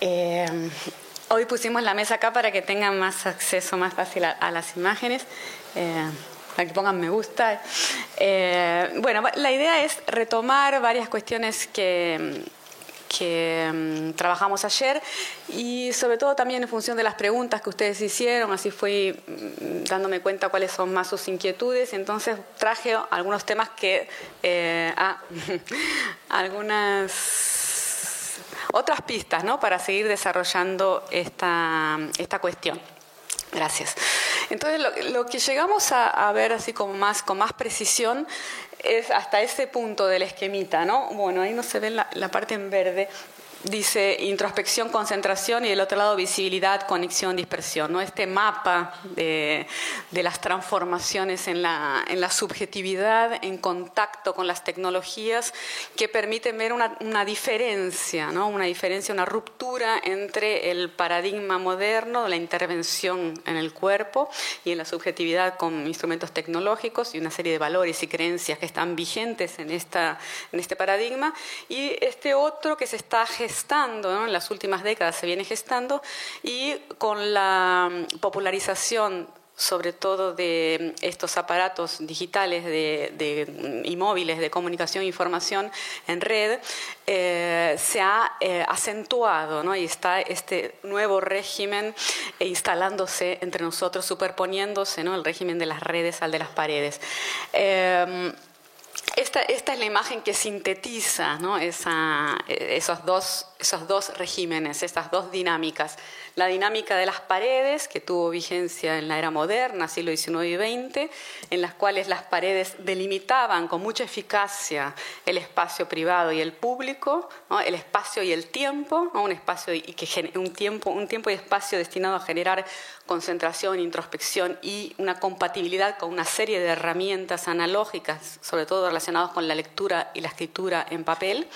Eh, hoy pusimos la mesa acá para que tengan más acceso más fácil a, las imágenes. Eh, para que pongan me gusta. Eh, bueno, la idea es retomar varias cuestiones que, que mm, trabajamos ayer y sobre todo también en función de las preguntas que ustedes hicieron, así fui mm, dándome cuenta cuáles son más sus inquietudes, entonces traje algunos temas que, eh, ah, algunas otras pistas ¿no? para seguir desarrollando esta, esta cuestión. Gracias. Entonces, lo, que llegamos a, ver así como más, con más precisión es hasta ese punto del esquemita, ¿no? Bueno, ahí no se ve la, la parte en verde, dice introspección, concentración y del otro lado visibilidad, conexión, dispersión. ¿no? Este mapa de, las transformaciones en la, en la, subjetividad, en contacto con las tecnologías, que permiten ver una, una, diferencia, ¿no? una diferencia, una ruptura entre el paradigma moderno, la intervención en el cuerpo y en la subjetividad con instrumentos tecnológicos y una serie de valores y creencias que están vigentes en, esta, en este paradigma, y este otro que se está gestando en las últimas décadas se viene gestando, y con la popularización sobre todo de estos aparatos digitales de, y móviles de comunicación e información en red, eh, se ha eh, acentuado ¿no? y está este nuevo régimen instalándose entre nosotros, superponiéndose ¿no? el régimen de las redes al de las paredes. Eh, esta, esta, es la imagen que sintetiza ¿no? Esa, esos, dos, esos dos regímenes, estas dos dinámicas. La dinámica de las paredes, que tuvo vigencia en la era moderna, siglo XIX y XX, en las cuales las paredes delimitaban con mucha eficacia el espacio privado y el público, el espacio y el tiempo, un, espacio y un, tiempo, un tiempo y espacio destinado a generar concentración, introspección y una compatibilidad con una serie de herramientas analógicas, sobre todo relacionadas con la lectura y la escritura en papel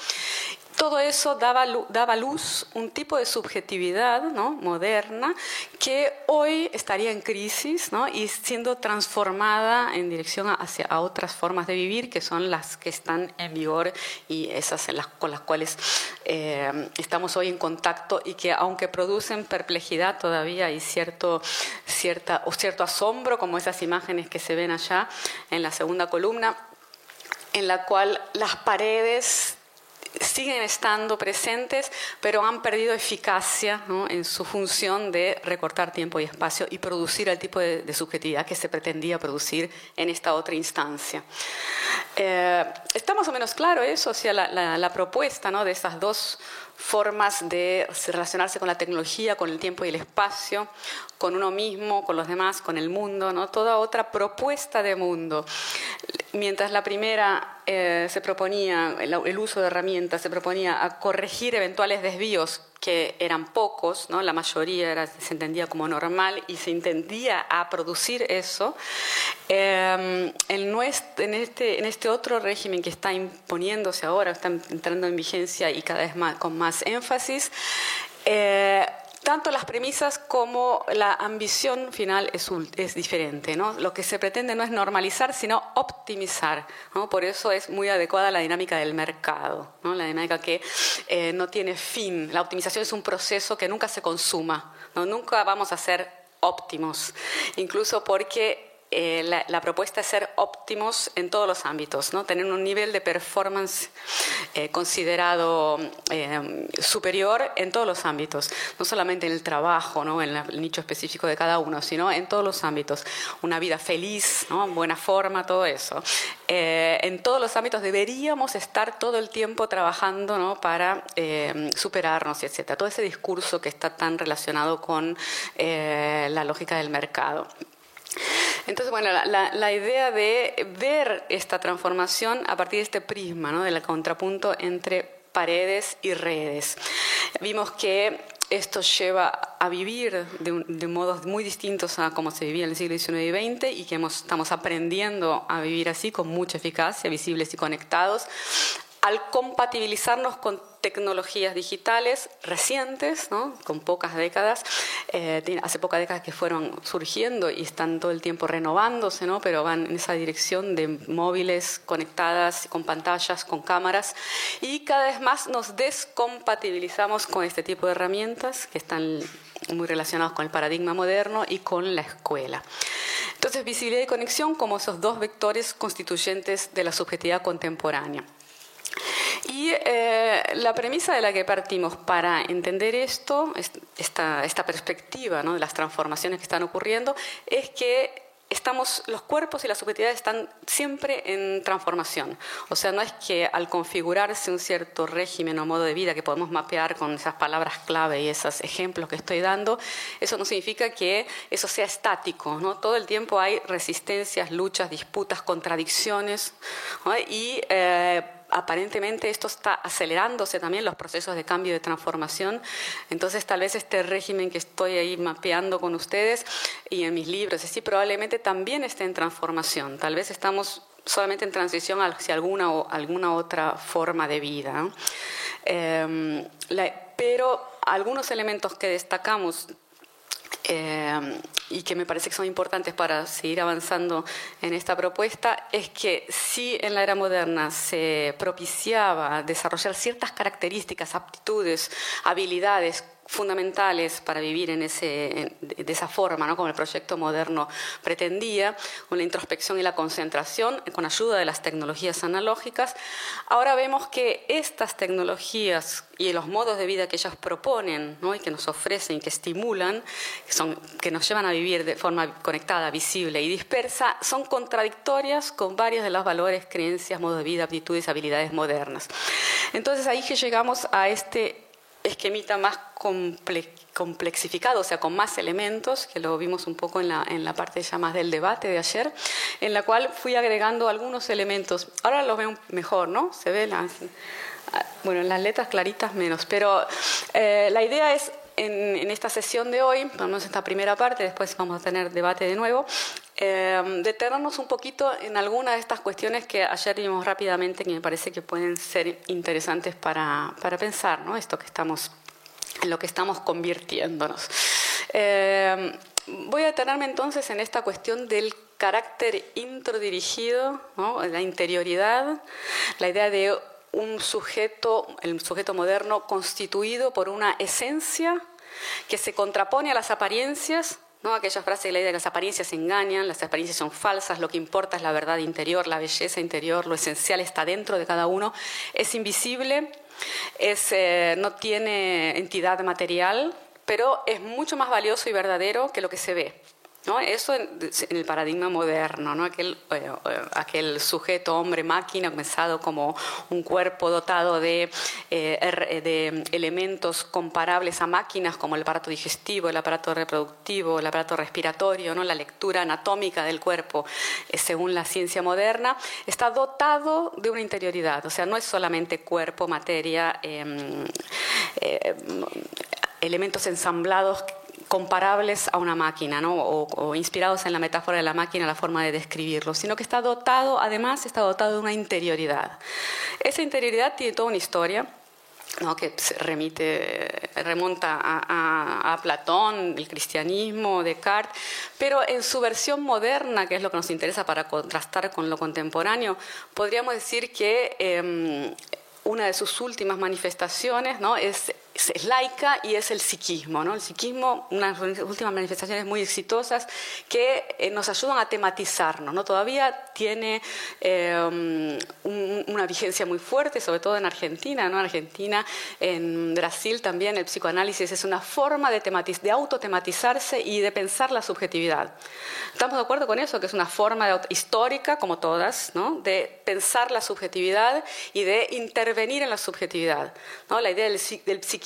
todo eso daba, daba luz un tipo de subjetividad ¿no? moderna que hoy estaría en crisis ¿no? y siendo transformada en dirección hacia otras formas de vivir que son las que están en vigor y esas con las cuales eh, estamos hoy en contacto y que aunque producen perplejidad todavía hay cierto, cierta, o cierto asombro como esas imágenes que se ven allá en la segunda columna en la cual las paredes siguen estando presentes, pero han perdido eficacia en su función de recortar tiempo y espacio y producir el tipo de, subjetividad que se pretendía producir en esta otra instancia. Eh, está más o menos claro eso, o sea, la, la propuesta ¿no? de estas dos formas de relacionarse con la tecnología, con el tiempo y el espacio, con uno mismo, con los demás, con el mundo, ¿no? toda otra propuesta de mundo. Mientras la primera eh, se proponía, el, uso de herramientas se proponía a corregir eventuales desvíos que eran pocos, ¿no? la mayoría era, se entendía como normal y se intendía a producir eso, eh, en, este, en este otro régimen que está imponiéndose ahora, está entrando en vigencia y cada vez más, con más énfasis, eh, tanto las premisas como la ambición final es, diferente. ¿no? Lo que se pretende no es normalizar, sino optimizar. ¿no? Por eso es muy adecuada la dinámica del mercado, ¿no? la dinámica que eh, no tiene fin. La optimización es un proceso que nunca se consuma. Nunca vamos a ser óptimos, incluso porque eh, la, propuesta es ser óptimos en todos los ámbitos, tener un nivel de performance eh, considerado eh, superior en todos los ámbitos, no solamente en el trabajo, en el nicho específico de cada uno, sino en todos los ámbitos. Una vida feliz, buena forma, todo eso. en todos los ámbitos deberíamos estar todo el tiempo trabajando para superarnos, etc. Todo ese discurso que está tan relacionado con la lógica del mercado. Entonces, bueno, la, idea de ver esta transformación a partir de este prisma, ¿no? del contrapunto entre paredes y redes. Vimos que esto lleva a vivir de, modos muy distintos a como se vivía en el siglo XIX y XX y que estamos aprendiendo a vivir así con mucha eficacia, visibles y conectados, al compatibilizarnos con tecnologías digitales recientes, con pocas décadas, eh, hace pocas décadas que fueron surgiendo y están todo el tiempo renovándose, ¿no? pero van en esa dirección de móviles conectadas, con pantallas, con cámaras, y cada vez más nos descompatibilizamos con este tipo de herramientas que están muy relacionados con el paradigma moderno y con la escuela. Entonces, visibilidad y conexión como esos dos vectores constituyentes de la subjetividad contemporánea. Y eh, la premisa de la que partimos para entender esto, esta, esta perspectiva ¿no? de las transformaciones que están ocurriendo, es que estamos, los cuerpos y las subjetividades están siempre en transformación. O sea, no es que al configurarse un cierto régimen o modo de vida que podemos mapear con esas palabras clave y esos ejemplos que estoy dando, eso no significa que eso sea estático. ¿no? Todo el tiempo hay resistencias, luchas, disputas, contradicciones y eh, aparentemente esto está acelerándose también los procesos de cambio y de transformación. Entonces, tal vez este régimen que estoy ahí mapeando con ustedes y en mis libros, sí, probablemente también esté en transformación. Tal vez estamos solamente en transición hacia alguna, o alguna otra forma de vida. Em, pero algunos elementos que destacamos eh, y que me parece que son importantes para seguir avanzando en esta propuesta, es que si en la era moderna se propiciaba desarrollar ciertas características, aptitudes, habilidades, fundamentales para vivir en ese, de esa forma, ¿no? como el proyecto moderno pretendía, con la introspección y la concentración, con ayuda de las tecnologías analógicas. Ahora vemos que estas tecnologías y los modos de vida que ellas proponen ¿no? y que nos ofrecen y que estimulan, que, son, que nos llevan a vivir de forma conectada, visible y dispersa, son contradictorias con varios de los valores, creencias, modos de vida, aptitudes, habilidades modernas. Entonces ahí que llegamos a este esquemita más complexificado, o sea, con más elementos, que lo vimos un poco en la, en la parte ya más del debate de ayer, en la cual fui agregando algunos elementos. Ahora los veo mejor, ¿no? Se ve las, bueno, en las letras claritas menos, pero eh, la idea es en, en, esta sesión de hoy, vamos esta primera parte, después vamos a tener debate de nuevo, eh, un poquito en algunas de estas cuestiones que ayer vimos rápidamente que me parece que pueden ser interesantes para, para pensar, ¿no? Esto que estamos, en lo que estamos convirtiéndonos. Eh, voy a detenerme entonces en esta cuestión del carácter introdirigido, ¿no? la interioridad, la idea de un sujeto, el sujeto moderno constituido por una esencia que se contrapone a las apariencias ¿no? Aquella frase de la idea de que las apariencias engañan, las apariencias son falsas, lo que importa es la verdad interior, la belleza interior, lo esencial está dentro de cada uno, es invisible, es, eh, no tiene entidad material, pero es mucho más valioso y verdadero que lo que se ve. ¿No? Eso en, el paradigma moderno, ¿no? aquel, eh, eh, aquel sujeto hombre-máquina pensado como un cuerpo dotado de, eh, de, elementos comparables a máquinas como el aparato digestivo, el aparato reproductivo, el aparato respiratorio, ¿no? la lectura anatómica del cuerpo, según la ciencia moderna, está dotado de una interioridad, o sea, no es solamente cuerpo, materia, em, elementos ensamblados comparables a una máquina, ¿no? o, inspirados en la metáfora de la máquina, la forma de describirlo, sino que está dotado, además, está dotado de una interioridad. Esa interioridad tiene toda una historia. ¿no? que remite, remonta a, Platón, el cristianismo, Descartes, pero en su versión moderna, que es lo que nos interesa para contrastar con lo contemporáneo, podríamos decir que eh, una de sus últimas manifestaciones ¿no? es es laica y es el psiquismo. ¿no? El psiquismo, unas últimas manifestaciones muy exitosas que eh, nos ayudan a tematizarnos. ¿no? Todavía tiene eh, una vigencia muy fuerte, sobre todo en Argentina. ¿no? En Argentina, en Brasil también el psicoanálisis es una forma de, de autotematizarse y de pensar la subjetividad. ¿Estamos de acuerdo con eso? Que es una forma histórica, como todas, ¿no? de pensar la subjetividad y de intervenir en la subjetividad. ¿no? La idea del, del psiquismo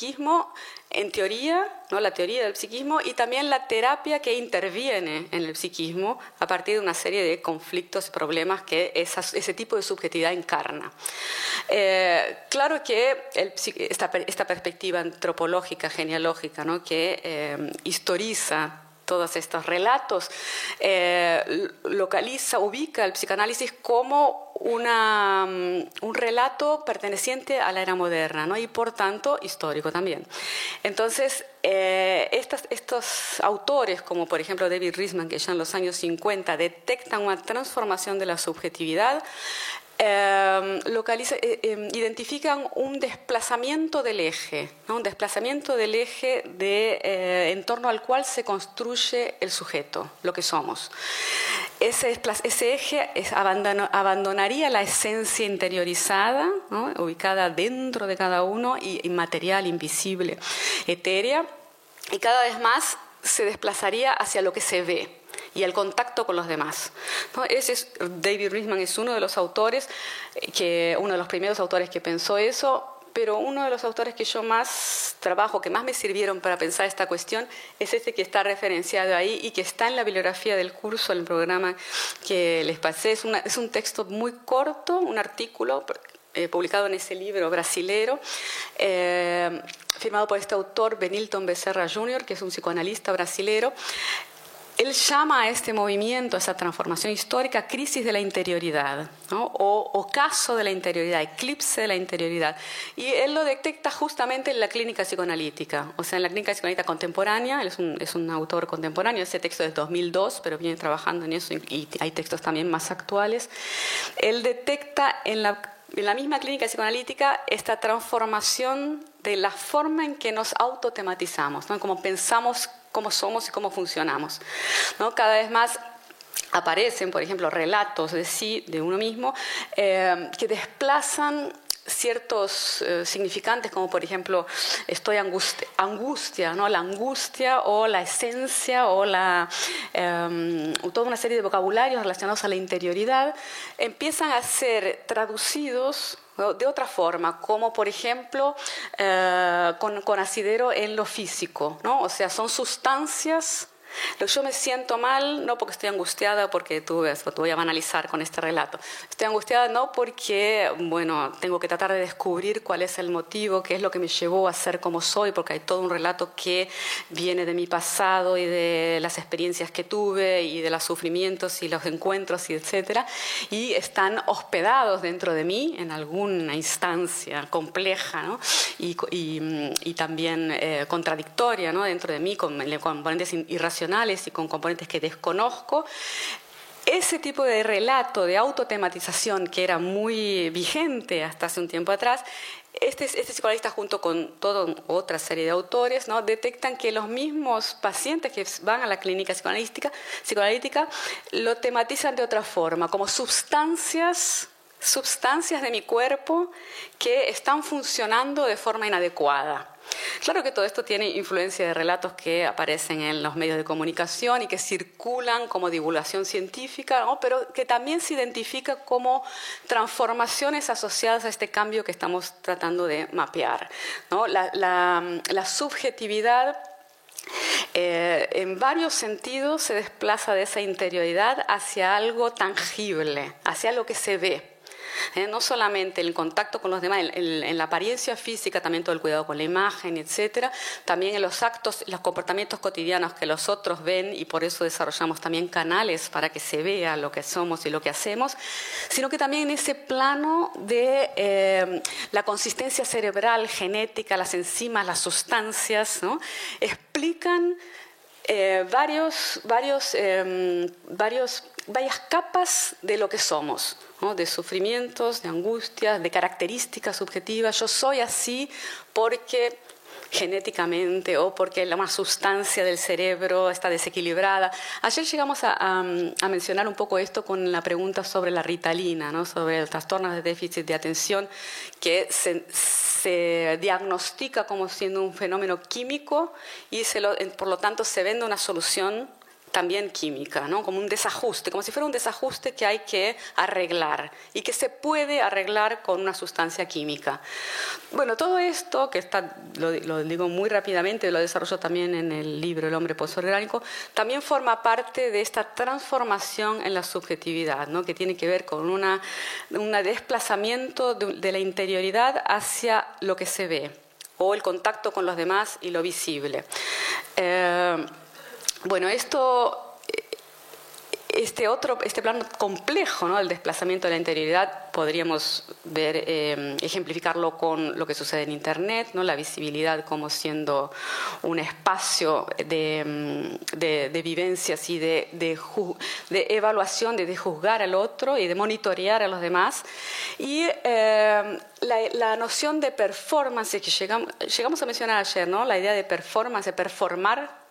en teoría, ¿no? la teoría del psiquismo y también la terapia que interviene en el psiquismo a partir de una serie de conflictos y problemas que ese tipo de subjetividad encarna. Eh, claro que esta, perspectiva antropológica, genealógica, ¿no? que eh, historiza todos estos relatos, eh, localiza, ubica el psicoanálisis como una, mm, un relato perteneciente a la era moderna ¿no? y por tanto histórico también. Entonces, eh, estos autores, como por ejemplo David Risman, que ya en los años 50 detectan una transformación de la subjetividad, Em, eh, em, identifican un desplazamiento del eje, un desplazamiento del eje de, eh, en torno al cual se construye el sujeto, lo que somos. Ese, ese eje abandonaría la esencia interiorizada, ubicada dentro de cada uno, y inmaterial, invisible, etérea, y cada vez más se desplazaría hacia lo que se ve, y el contacto con los demás. Ese es, David Risman es uno de los autores, eh, que, uno de los primeros autores que pensó eso, pero uno de los autores que yo más trabajo, que más me sirvieron para pensar esta cuestión, es este que está referenciado ahí y que está en la bibliografía del curso, en el programa que les pasé. Es, es un texto muy corto, un artículo eh, publicado en ese libro brasilero, eh, firmado por este autor Benilton Becerra Jr., que es un psicoanalista brasilero, él llama a este movimiento, a esa transformación histórica, crisis de la interioridad, o, o, caso de la interioridad, eclipse de la interioridad. Y él lo detecta justamente en la clínica psicoanalítica, o sea, en la clínica psicoanalítica contemporánea, él es un, autor contemporáneo, ese texto es de 2002, pero viene trabajando en eso y hay textos también más actuales. Él detecta en la, en la misma clínica psicoanalítica esta transformación de la forma en que nos autotematizamos, ¿no? como pensamos cómo somos y cómo funcionamos. ¿no? Cada vez más aparecen, por ejemplo, relatos de sí, de uno mismo, eh, que desplazan ciertos eh, significantes, como por ejemplo, estoy angustia, ¿no? la angustia o la esencia o la, em, toda una serie de vocabularios relacionados a la interioridad, empiezan a ser traducidos de otra forma, como por ejemplo eh, con, con, asidero en lo físico, ¿no? o sea, son sustancias yo me siento mal no porque estoy angustiada, porque tú ves, te voy a analizar con este relato. Estoy angustiada no porque, bueno, tengo que tratar de descubrir cuál es el motivo, qué es lo que me llevó a ser como soy, porque hay todo un relato que viene de mi pasado y de las experiencias que tuve y de los sufrimientos y los encuentros y etcétera, y están hospedados dentro de mí en alguna instancia compleja ¿no? y, y, también eh, contradictoria ¿no? dentro de mí con componentes irracionales y con componentes que desconozco, ese tipo de relato de autotematización que era muy vigente hasta hace un tiempo atrás, este, este psicoanalista junto con toda otra serie de autores ¿no? detectan que los mismos pacientes que van a la clínica psicoanalítica, psicoanalítica lo tematizan de otra forma, como sustancias sustancias de mi cuerpo que están funcionando de forma inadecuada. Claro que todo esto tiene influencia de relatos que aparecen en los medios de comunicación y que circulan como divulgación científica, pero que también se identifica como transformaciones asociadas a este cambio que estamos tratando de mapear. La, subjetividad eh, en varios sentidos se desplaza de esa interioridad hacia algo tangible, hacia lo que se ve. ¿Eh? no solamente el contacto con los demás, en, la apariencia física, también todo el cuidado con la imagen, etcétera, también en los actos, los comportamientos cotidianos que los otros ven y por eso desarrollamos también canales para que se vea lo que somos y lo que hacemos, sino que también en ese plano de eh, la consistencia cerebral, genética, las enzimas, las sustancias, ¿no? explican eh, varios, varios, varios, varias capas de lo que somos de sufrimientos, de angustias, de características subjetivas. Yo soy así porque genéticamente o porque la sustancia del cerebro está desequilibrada. Ayer llegamos a, mencionar un poco esto con la pregunta sobre la ritalina, ¿no? sobre el trastorno de déficit de atención, que se, diagnostica como siendo un fenómeno químico y por lo tanto se vende una solución también química, ¿no? como un desajuste, como si fuera un desajuste que hay que arreglar y que se puede arreglar con una sustancia química. Bueno, todo esto, que está, lo, digo muy rápidamente, lo desarrollo también en el libro El hombre postorgánico, también forma parte de esta transformación en la subjetividad, ¿no? que tiene que ver con un desplazamiento de, la interioridad hacia lo que se ve o el contacto con los demás y lo visible. Eh, bueno, esto este otro, este plano complejo, ¿no? el desplazamiento de la interioridad, podríamos ver, eh, ejemplificarlo con lo que sucede en Internet, ¿no? la visibilidad como siendo un espacio de, mm, de, vivencias y de, de, evaluación, de, juzgar al otro y de monitorear a los demás. Y eh, la, la, noción de performance que llegamos, llegamos a mencionar ayer, ¿no? la idea de performance, de performar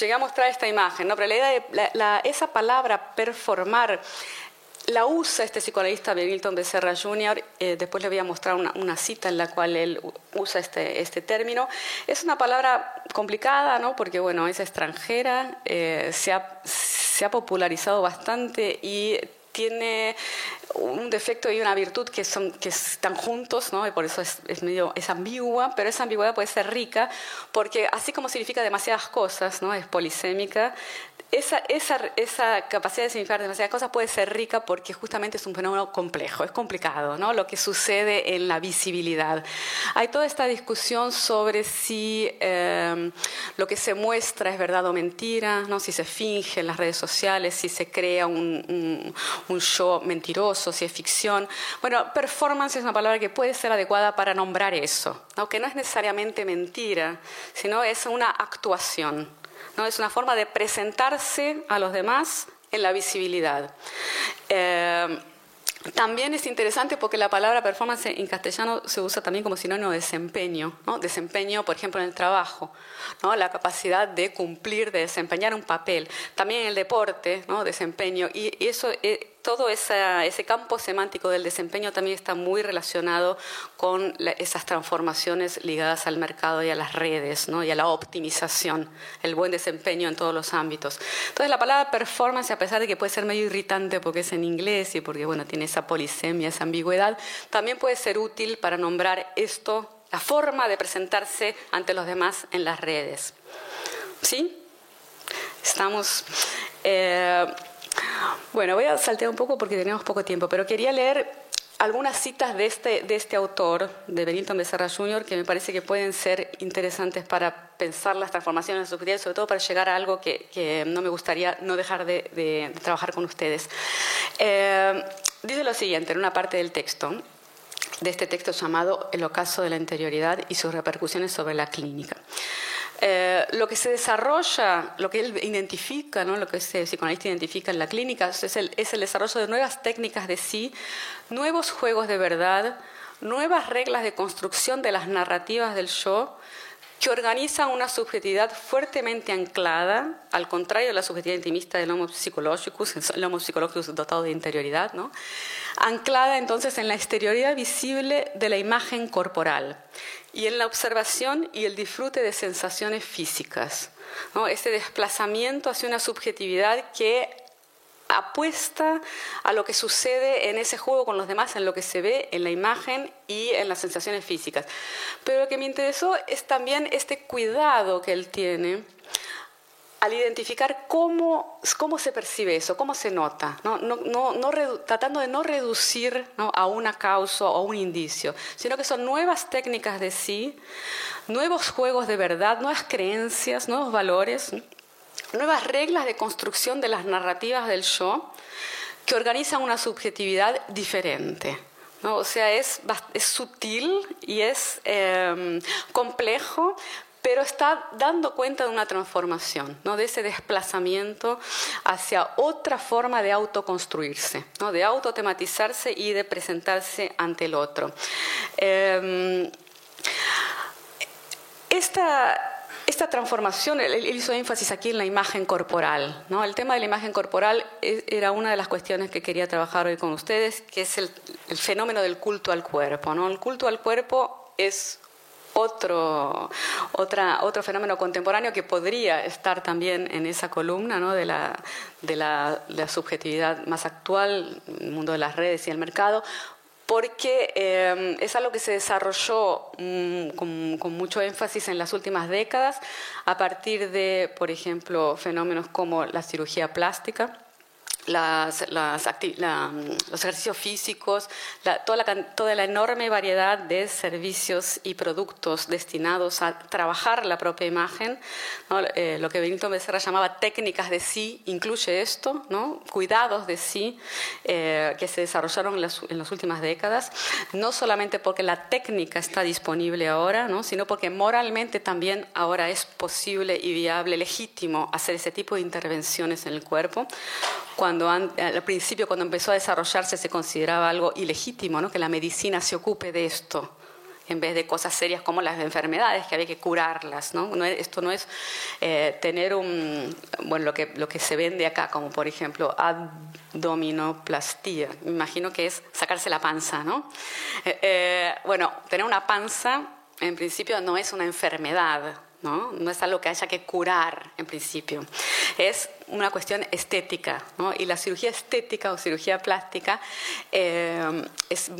llegamos a traer esta imagen, ¿no? pero la idea de esa palabra performar la usa este psicoanalista Milton Becerra Jr., eh, después le voy a mostrar una, cita en la cual él usa este, este término. Es una palabra complicada, ¿no? porque bueno, es extranjera, eh, se, ha, se ha popularizado bastante y tiene un defecto y una virtud que, son, que están juntos, ¿no? y por eso es, medio, es ambigua, pero esa ambigüedad puede ser rica, porque así como significa demasiadas cosas, ¿no? es polisémica, esa, capacidad de significar demasiadas cosas puede ser rica porque justamente es un fenómeno complejo, es complicado, ¿no? Lo que sucede en la visibilidad. Hay toda esta discusión sobre si em, lo que se muestra es verdad o mentira, ¿no? Si se finge en las redes sociales, si se crea un, un, show mentiroso, si es ficción. Bueno, performance es una palabra que puede ser adecuada para nombrar eso, aunque no es necesariamente mentira, sino es una actuación. ¿No? Es una forma de presentarse a los demás en la visibilidad. Eh, también es interesante porque la palabra performance en castellano se usa también como sinónimo de desempeño, ¿no? desempeño, por ejemplo, en el trabajo, ¿no? la capacidad de cumplir, de desempeñar un papel, también en el deporte, ¿no? desempeño, y, eso, todo ese campo semántico del desempeño también está muy relacionado con esas transformaciones ligadas al mercado y a las redes ¿no? y a la optimización, el buen desempeño en todos los ámbitos. Entonces la palabra performance, a pesar de que puede ser medio irritante porque es en inglés y porque bueno, tiene esa polisemia, esa ambigüedad, también puede ser útil para nombrar esto, la forma de presentarse ante los demás en las redes. ¿Sí? Estamos... Eh, bueno, voy a saltear un poco porque tenemos poco tiempo, pero quería leer algunas citas de este, de este autor, de Benito Becerra Jr., que me parece que pueden ser interesantes para pensar las transformaciones subjetivas, sobre todo para llegar a algo que, no me gustaría no dejar de, trabajar con ustedes. Eh, dice lo siguiente en una parte del texto, de este texto llamado El ocaso de la interioridad y sus repercusiones sobre la clínica. Eh, lo que se desarrolla, lo que él identifica, ¿no? lo que ese psicoanalista identifica en la clínica, es el, es el desarrollo de nuevas técnicas de sí, nuevos juegos de verdad, nuevas reglas de construcción de las narrativas del yo, que organizan una subjetividad fuertemente anclada, al contrario de la subjetividad intimista del homo psychologicus, el homo psychologicus dotado de interioridad, ¿no? anclada entonces en la exterioridad visible de la imagen corporal y en la observación y el disfrute de sensaciones físicas. ¿no? Este desplazamiento hacia una subjetividad que apuesta a lo que sucede en ese juego con los demás, en lo que se ve en la imagen y en las sensaciones físicas. Pero lo que me interesó es también este cuidado que él tiene al identificar cómo, cómo se percibe eso, cómo se nota, ¿no? No, no, tratando de no reducir a una causa o a un indicio, sino que son nuevas técnicas de sí, nuevos juegos de verdad, nuevas creencias, nuevos valores, nuevas reglas de construcción de las narrativas del yo que organizan una subjetividad diferente. ¿no? O sea, es, es sutil y es em, complejo, pero está dando cuenta de una transformación, ¿no? de ese desplazamiento hacia otra forma de autoconstruirse, ¿no? de autotematizarse y de presentarse ante el otro. Em, esta, esta transformación, él hizo énfasis aquí en la imagen corporal. ¿no? El tema de la imagen corporal e, era una de las cuestiones que quería trabajar hoy con ustedes, que es el, fenómeno del culto al cuerpo. ¿no? El culto al cuerpo es otro, otra, otro fenómeno contemporáneo que podría estar también en esa columna ¿no? de, la, de, la, subjetividad más actual, el mundo de las redes y el mercado, porque eh, es algo que se desarrolló mm, con, con, mucho énfasis en las últimas décadas a partir de, por ejemplo, fenómenos como la cirugía plástica las, los ejercicios físicos, toda, la, toda la enorme variedad de servicios y productos destinados a trabajar la propia imagen. Eh, lo que Benito Becerra llamaba técnicas de sí incluye esto, ¿no? cuidados de sí, eh, que se desarrollaron en las, en las, últimas décadas, no solamente porque la técnica está disponible ahora, ¿no? sino porque moralmente también ahora es posible y viable, legítimo hacer ese tipo de intervenciones en el cuerpo cuando al principio, cuando empezó a desarrollarse, se consideraba algo ilegítimo, ¿no? que la medicina se ocupe de esto, en vez de cosas serias como las enfermedades, que había que curarlas. ¿no? esto no es eh, tener un, bueno, lo que, lo que se vende acá, como por ejemplo abdominoplastía. Me imagino que es sacarse la panza. ¿no? Eh, eh, bueno, tener una panza en principio no es una enfermedad, ¿no? no es algo que haya que curar en principio. Es una cuestión estética, ¿no? Y la cirugía estética o cirugía plástica eh, es,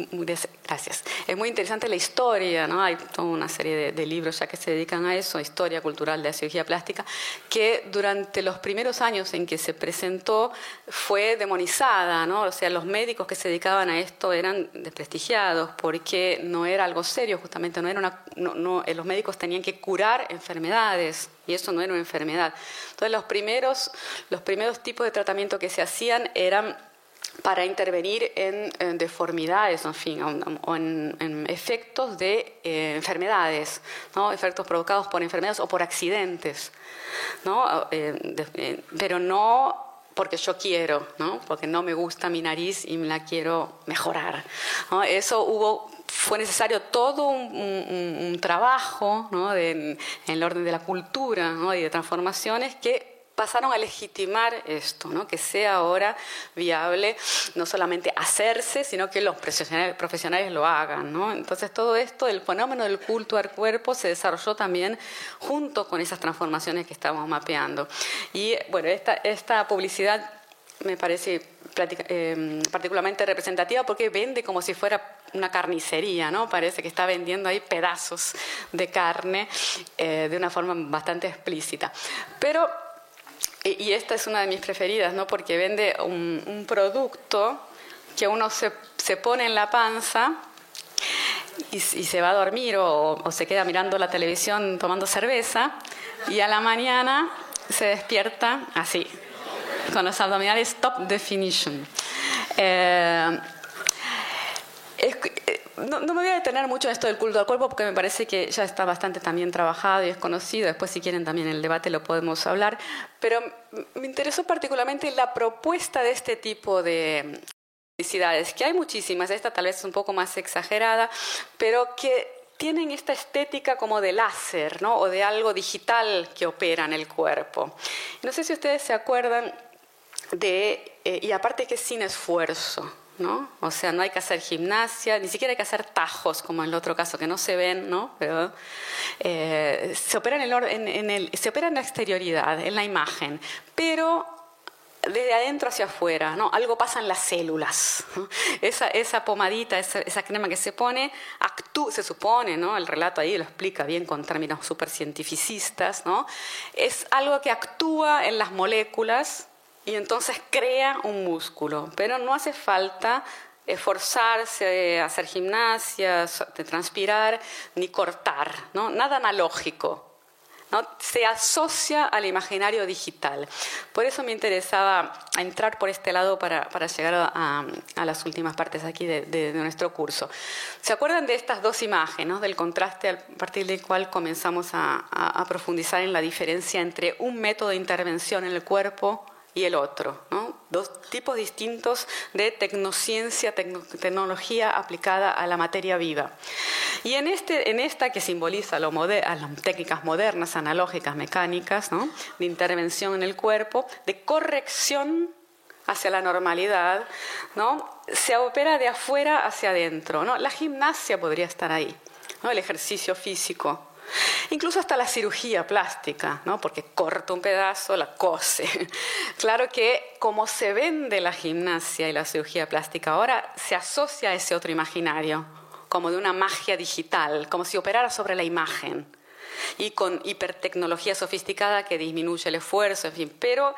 gracias, es muy interesante la historia, ¿no? Hay toda una serie de, libros ya que se dedican a eso, historia cultural de la cirugía plástica, que durante los primeros años en que se presentó fue demonizada, ¿no? O sea, los médicos que se dedicaban a esto eran desprestigiados porque no era algo serio, justamente no era una, no, eh, los médicos tenían que curar enfermedades, y eso no era una enfermedad. Entonces los primeros, los primeros tipos de tratamiento que se hacían eran para intervenir en, deformidades, en fin, o en, efectos de eh, enfermedades, ¿no? efectos provocados por enfermedades o por accidentes, ¿no? Eh, eh, pero no porque yo quiero, ¿no? porque no me gusta mi nariz y me la quiero mejorar. ¿no? Eso hubo fue necesario todo un, trabajo en, el orden de la cultura y de transformaciones que pasaron a legitimar esto, que sea ahora viable no solamente hacerse, sino que los profesionales, lo hagan. Entonces todo esto, el fenómeno del culto al cuerpo se desarrolló también junto con esas transformaciones que estamos mapeando. Y bueno, esta, esta publicidad me parece eh, particularmente representativa porque vende como si fuera una carnicería, ¿no? Parece que está vendiendo ahí pedazos de carne eh, de una forma bastante explícita. Pero, y esta es una de mis preferidas, ¿no? Porque vende un, producto que uno se, se, pone en la panza y, se va a dormir o, se queda mirando la televisión tomando cerveza y a la mañana se despierta así, con los abdominales top definition. Eh, eh, no, me voy a detener mucho en esto del culto al cuerpo porque me parece que ya está bastante también trabajado y es conocido. Después, si quieren, también el debate lo podemos hablar. Pero me interesó particularmente la propuesta de este tipo de publicidades, que hay muchísimas. Esta tal vez es un poco más exagerada, pero que tienen esta estética como de láser, ¿no? O de algo digital que opera en el cuerpo. No sé si ustedes se acuerdan de, eh, y aparte que es sin esfuerzo. ¿No? O sea, no hay que hacer gimnasia, ni siquiera hay que hacer tajos, como en el otro caso, que no se ven, ¿no? Eh, se, opera en, en, el, se opera en la exterioridad, en la imagen, pero desde adentro hacia afuera, ¿no? Algo pasa en las células. Esa, esa pomadita, esa, esa, crema que se pone, actúa, se supone, ¿no? El relato ahí lo explica bien con términos súper cientificistas, ¿no? Es algo que actúa en las moléculas y entonces crea un músculo, pero no hace falta esforzarse, hacer gimnasia, transpirar, ni cortar, ¿no? nada analógico. ¿no? Se asocia al imaginario digital. Por eso me interesaba entrar por este lado para, llegar a, las últimas partes aquí de, nuestro curso. ¿Se acuerdan de estas dos imágenes, del contraste a partir del cual comenzamos a, a profundizar en la diferencia entre un método de intervención en el cuerpo y el otro, dos tipos distintos de tecnociencia, tecnología aplicada a la materia viva. Y en, este, en esta que simboliza las técnicas modernas, analógicas, mecánicas, de intervención en el cuerpo, de corrección hacia la normalidad, ¿no? se opera de afuera hacia adentro. ¿no? La gimnasia podría estar ahí, ¿no? el ejercicio físico, Incluso hasta la cirugía plástica, ¿no? porque corta un pedazo, la cose. Claro que como se vende la gimnasia y la cirugía plástica ahora, se asocia a ese otro imaginario, como de una magia digital, como si operara sobre la imagen y con hipertecnología sofisticada que disminuye el esfuerzo, en fin. Pero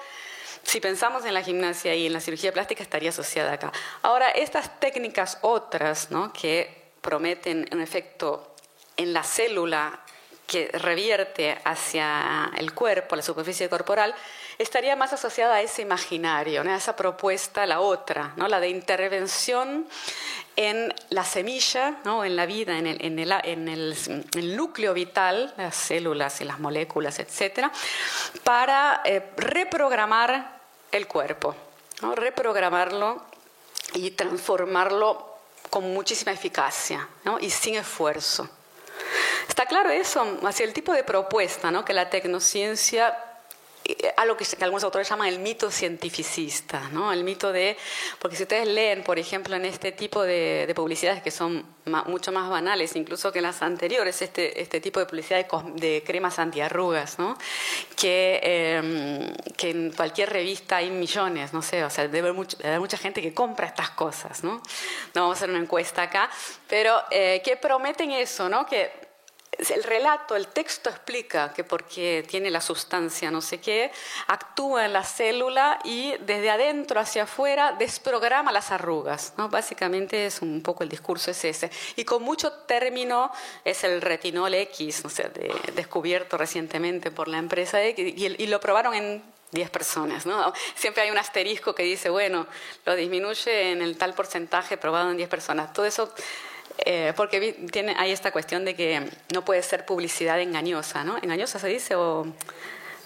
si pensamos en la gimnasia y en la cirugía plástica, estaría asociada acá. Ahora, estas técnicas otras, ¿no? que prometen un efecto en la célula que revierte hacia el cuerpo, la superficie corporal, estaría más asociada a ese imaginario, a esa propuesta, la otra, ¿no? la de intervención en la semilla, ¿no? en la vida, en el, en, el, en el, núcleo vital, las células y las moléculas, etc., para eh, reprogramar el cuerpo, ¿no? reprogramarlo y transformarlo con muchísima eficacia y sin esfuerzo. Está claro eso, hacia el tipo de propuesta ¿no? que la tecnociencia eh, a que, algunos autores llaman el mito cientificista, ¿no? el mito de, porque si ustedes leen, por ejemplo, en este tipo de, publicidades que son mucho más banales, incluso que las anteriores, este, este tipo de publicidad de, cremas antiarrugas, ¿no? que, em, que en cualquier revista hay millones, no sé, o sea, debe haber, mucha gente que compra estas cosas, ¿no? No vamos a hacer una encuesta acá, pero eh, que prometen eso, ¿no? Que el relato, el texto explica que porque tiene la sustancia no sé qué, actúa en la célula y desde adentro hacia afuera desprograma las arrugas. ¿no? Básicamente es un poco el discurso es ese. Y con mucho término es el retinol X, o sea, descubierto recientemente por la empresa X, y, y lo probaron en 10 personas. ¿no? Siempre hay un asterisco que dice, bueno, lo disminuye en el tal porcentaje probado en 10 personas. Todo eso eh, porque tiene, hay esta cuestión de que no puede ser publicidad engañosa, ¿no? ¿Engañosa se dice o...?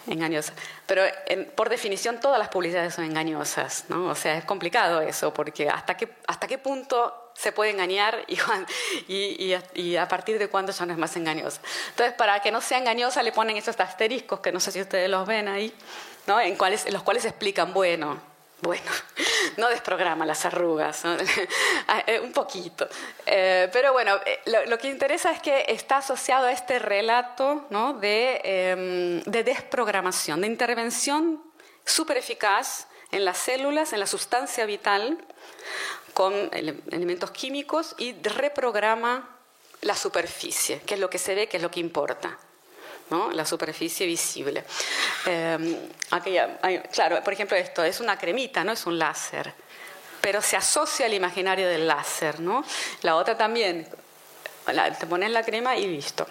Engañosa. Pero por definición todas las publicidades son engañosas, ¿no? O sea, es complicado eso, porque hasta qué, hasta qué punto se puede engañar y, y, y, a partir de cuándo ya no es más engañosa. Entonces, para que no sea engañosa, le ponen esos asteriscos, que no sé si ustedes los ven ahí, ¿no? en, cuales, en los cuales explican, bueno, bueno, no desprograma las arrugas, ah, eh, un poquito. Eh, pero bueno, eh, lo, que interesa es que está asociado a este relato de, em, de desprogramación, de intervención súper eficaz en las células, en la sustancia vital, con elementos químicos y reprograma la superficie, que es lo que se ve, que es lo que importa la superficie visible. Em, claro, por ejemplo, esto es una cremita, no es un láser, pero se asocia al imaginario del láser. ¿no? La otra también, te pones la crema y listo.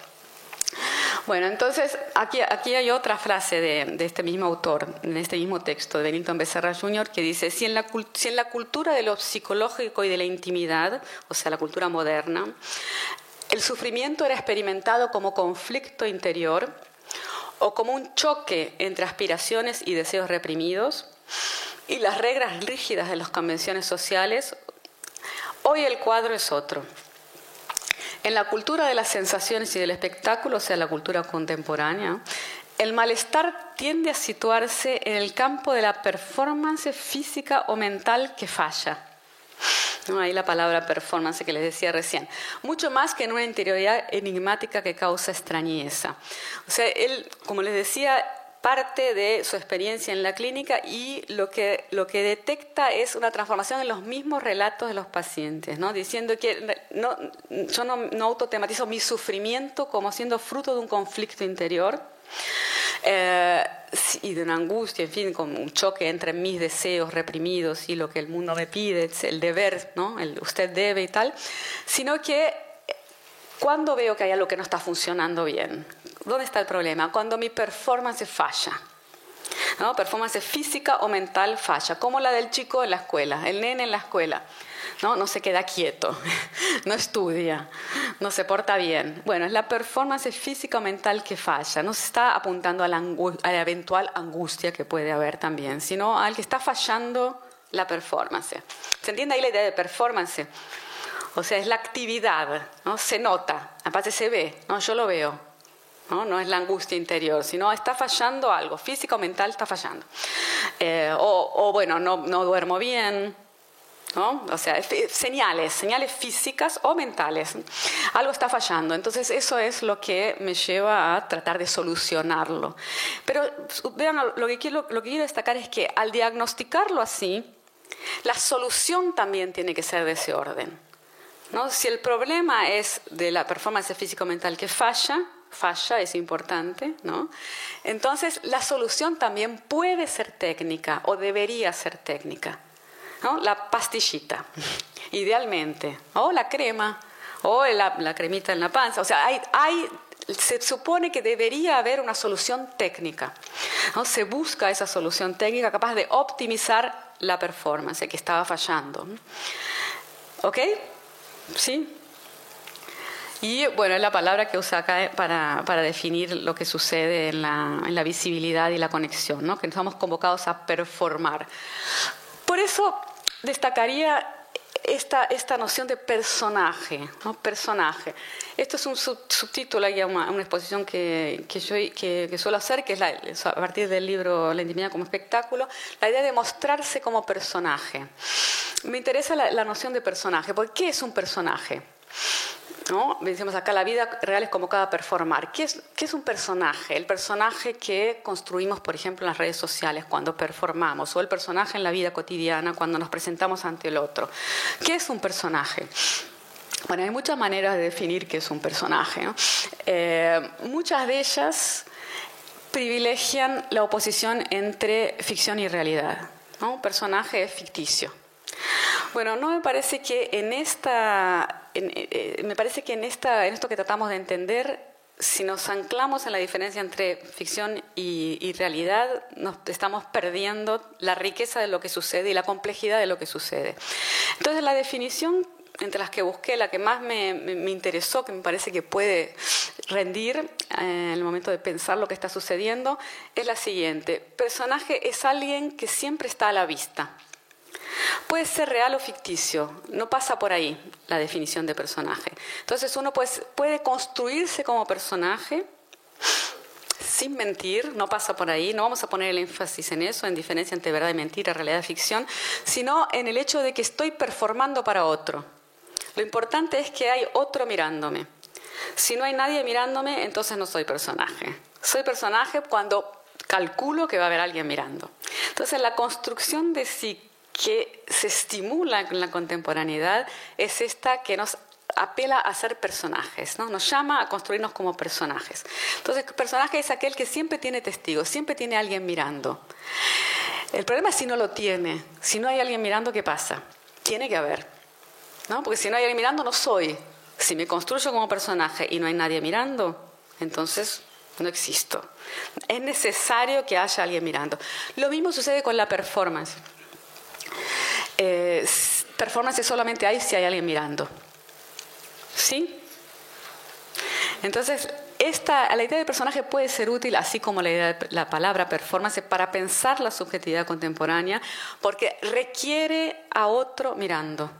Bueno, entonces aquí, aquí hay otra frase de, este mismo autor, en este mismo texto de Benito Becerra Jr., que dice, si en, la, si en la cultura de lo psicológico y de la intimidad, o sea, la cultura moderna, el sufrimiento era experimentado como conflicto interior o como un choque entre aspiraciones y deseos reprimidos y las reglas rígidas de las convenciones sociales. Hoy el cuadro es otro. En la cultura de las sensaciones y del espectáculo, o sea, la cultura contemporánea, el malestar tiende a situarse en el campo de la performance física o mental que falla Ahí la palabra performance que les decía recién. Mucho más que en una interioridad enigmática que causa extrañeza. O sea, él, como les decía, parte de su experiencia en la clínica y lo que, lo que detecta es una transformación en los mismos relatos de los pacientes, ¿no? diciendo que no, yo no, no autotematizo mi sufrimiento como siendo fruto de un conflicto interior, eh, y de una angustia, en fin, con un choque entre mis deseos reprimidos y lo que el mundo me pide, el deber, ¿no? El usted debe y tal, sino que eh, cuando veo que hay algo que no está funcionando bien, ¿dónde está el problema? Cuando mi performance falla. ¿No? Performance física o mental falla, como la del chico en la escuela, el nene en la escuela. ¿no? no se queda quieto, no estudia, no se porta bien. Bueno, es la performance física o mental que falla, no se está apuntando a la, eventual angustia que puede haber también, sino al que está fallando la performance. ¿Se entiende ahí la idea de performance? O sea, es la actividad, ¿no? se nota, aparte se ve, ¿no? yo lo veo, ¿no? no es la angustia interior, sino está fallando algo, físico o mental está fallando. Eh, o, o, bueno, no, no duermo bien, o sea, señales, señales físicas o mentales. Algo está fallando. Entonces eso es lo que me lleva a tratar de solucionarlo. Pero vean, lo que quiero, lo que quiero destacar es que al diagnosticarlo así, la solución también tiene que ser de ese orden. ¿no? Si el problema es de la performance físico-mental que falla, falla, es importante, ¿no? Entonces, la solución también puede ser técnica o debería ser técnica, ¿no? La pastillita, idealmente, o la crema, o la, cremita en la panza, o sea, hay, hay se supone que debería haber una solución técnica. ¿no? Se busca esa solución técnica capaz de optimizar la performance que estaba fallando. ¿Ok? ¿Sí? Y bueno, es la palabra que usa acá eh, para, para definir lo que sucede en la, en la, visibilidad y la conexión, ¿no? que estamos convocados a performar. Por eso destacaría esta, esta noción de personaje, ¿no? personaje. Esto es un subtítulo, hay una, una exposición que, que yo que, suelo hacer, que es a partir del libro La intimidad como espectáculo, la idea de mostrarse como personaje. Me interesa la, la noción de personaje, porque ¿qué es un personaje? ¿No? Decimos acá, la vida real es convocada a performar. ¿Qué es, ¿Qué es un personaje? El personaje que construimos, por ejemplo, en las redes sociales cuando performamos, o el personaje en la vida cotidiana cuando nos presentamos ante el otro. ¿Qué es un personaje? Bueno, hay muchas maneras de definir qué es un personaje. Eh, muchas de ellas privilegian la oposición entre ficción y realidad. ¿no? Un personaje es ficticio. Bueno, no me parece que en esta, eh, eh, me parece que en esto que tratamos de entender, si nos anclamos en la diferencia entre ficción y, realidad, nos estamos perdiendo la riqueza de lo que sucede y la complejidad de lo que sucede. Entonces, la definición entre las que busqué, la que más me, interesó, que me parece que puede rendir eh, en el momento de pensar lo que está sucediendo, es la siguiente. Personaje es alguien que siempre está a la vista. Puede ser real o ficticio, no pasa por ahí la definición de personaje. Entonces uno puede construirse como personaje sin mentir, no pasa por ahí, no vamos a poner el énfasis en eso, en diferencia entre verdad y mentira, realidad y ficción, sino en el hecho de que estoy performando para otro. Lo importante es que hay otro mirándome. Si no hay nadie mirándome, entonces no soy personaje. Soy personaje cuando calculo que va a haber alguien mirando. Entonces la construcción de sí que se estimula en la contemporaneidad es esta que nos apela a ser personajes, ¿no? nos llama a construirnos como personajes. Entonces, personaje es aquel que siempre tiene testigos, siempre tiene alguien mirando. El problema es si no lo tiene, si no hay alguien mirando, ¿qué pasa? Tiene que haber, ¿no? porque si no hay alguien mirando, no soy. Si me construyo como personaje y no hay nadie mirando, entonces no existo. Es necesario que haya alguien mirando. Lo mismo sucede con la performance. Eh, performance solamente hay si hay alguien mirando. ¿Sí? Entonces, esta, la idea de personaje puede ser útil, así como la, idea de, la palabra performance, para pensar la subjetividad contemporánea, porque requiere a otro mirando.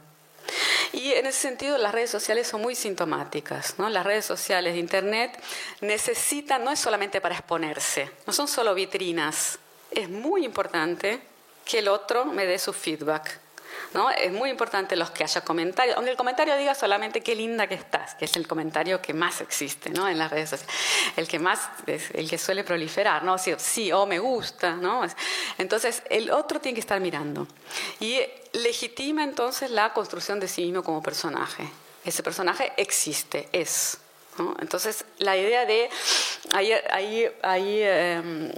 Y en ese sentido las redes sociales son muy sintomáticas. ¿no? Las redes sociales de Internet necesitan, no es solamente para exponerse, no son solo vitrinas, es muy importante que el otro me dé su feedback. ¿No? Es muy importante los que haya comentarios, aunque el comentario diga solamente qué linda que estás, que es el comentario que más existe ¿no? en las redes sociales, el que más, el que suele proliferar, ¿no? Sí, sí, o me gusta, ¿no? Entonces, el otro tiene que estar mirando. Y legitima entonces la construcción de sí mismo como personaje. Ese personaje existe, es. Entonces, la idea de, ahí, ahí, ahí em,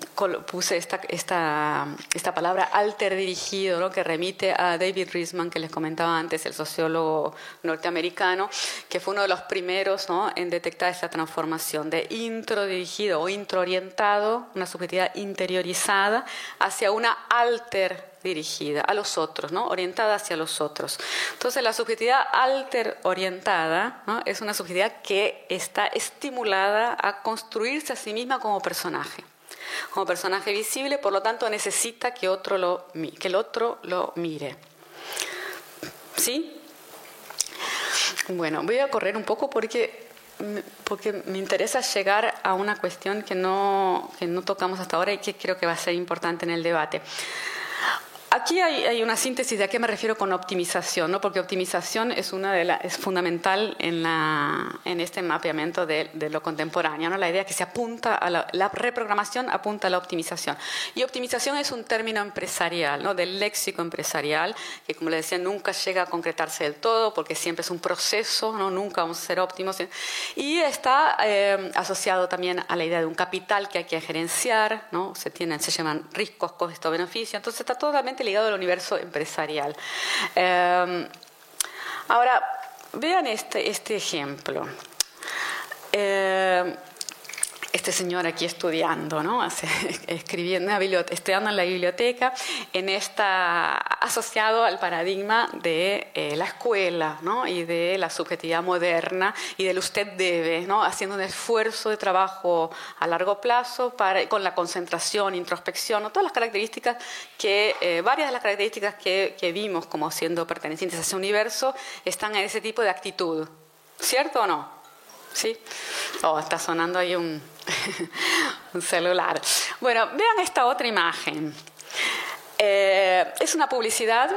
puse esta, esta, esta, palabra alter dirigido, que remite a David Riesman, que les comentaba antes, el sociólogo norteamericano, que fue uno de los primeros ¿no? en detectar esta transformación de intro dirigido o introorientado, una subjetividad interiorizada, hacia una alter dirigida a los otros, ¿no? orientada hacia los otros. Entonces la subjetividad alter orientada ¿no? es una subjetividad que está estimulada a construirse a sí misma como personaje. Como personaje visible, por lo tanto necesita que, otro lo, que el otro lo mire. ¿Sí? Bueno, voy a correr un poco porque, porque me interesa llegar a una cuestión que no, que no tocamos hasta ahora y que creo que va a ser importante en el debate aquí hay, una síntesis de a qué me refiero con optimización, ¿no? porque optimización es, una de la, es fundamental en, la, en este mapeamiento de, de, lo contemporáneo. ¿no? La idea que se apunta a la, la, reprogramación apunta a la optimización. Y optimización es un término empresarial, ¿no? del léxico empresarial, que como le decía, nunca llega a concretarse del todo, porque siempre es un proceso, ¿no? nunca vamos a ser óptimos. Y está eh, asociado también a la idea de un capital que hay que gerenciar, ¿no? se, tienen, se llaman riesgos, costos, beneficios. Entonces está totalmente ligado al universo empresarial. Eh, ahora, vean este, este ejemplo. Eh, este señor aquí estudiando, ¿no? escribiendo, estudiando en la biblioteca, en esta, asociado al paradigma de eh, la escuela ¿no? y de la subjetividad moderna y del usted debe, ¿no? haciendo un esfuerzo de trabajo a largo plazo para, con la concentración, introspección, todas las características que, eh, varias de las características que, que vimos como siendo pertenecientes a ese universo están en ese tipo de actitud. ¿Cierto o no? ¿Sí? Oh, está sonando ahí un, un celular. Bueno, vean esta otra imagen. Eh, es una publicidad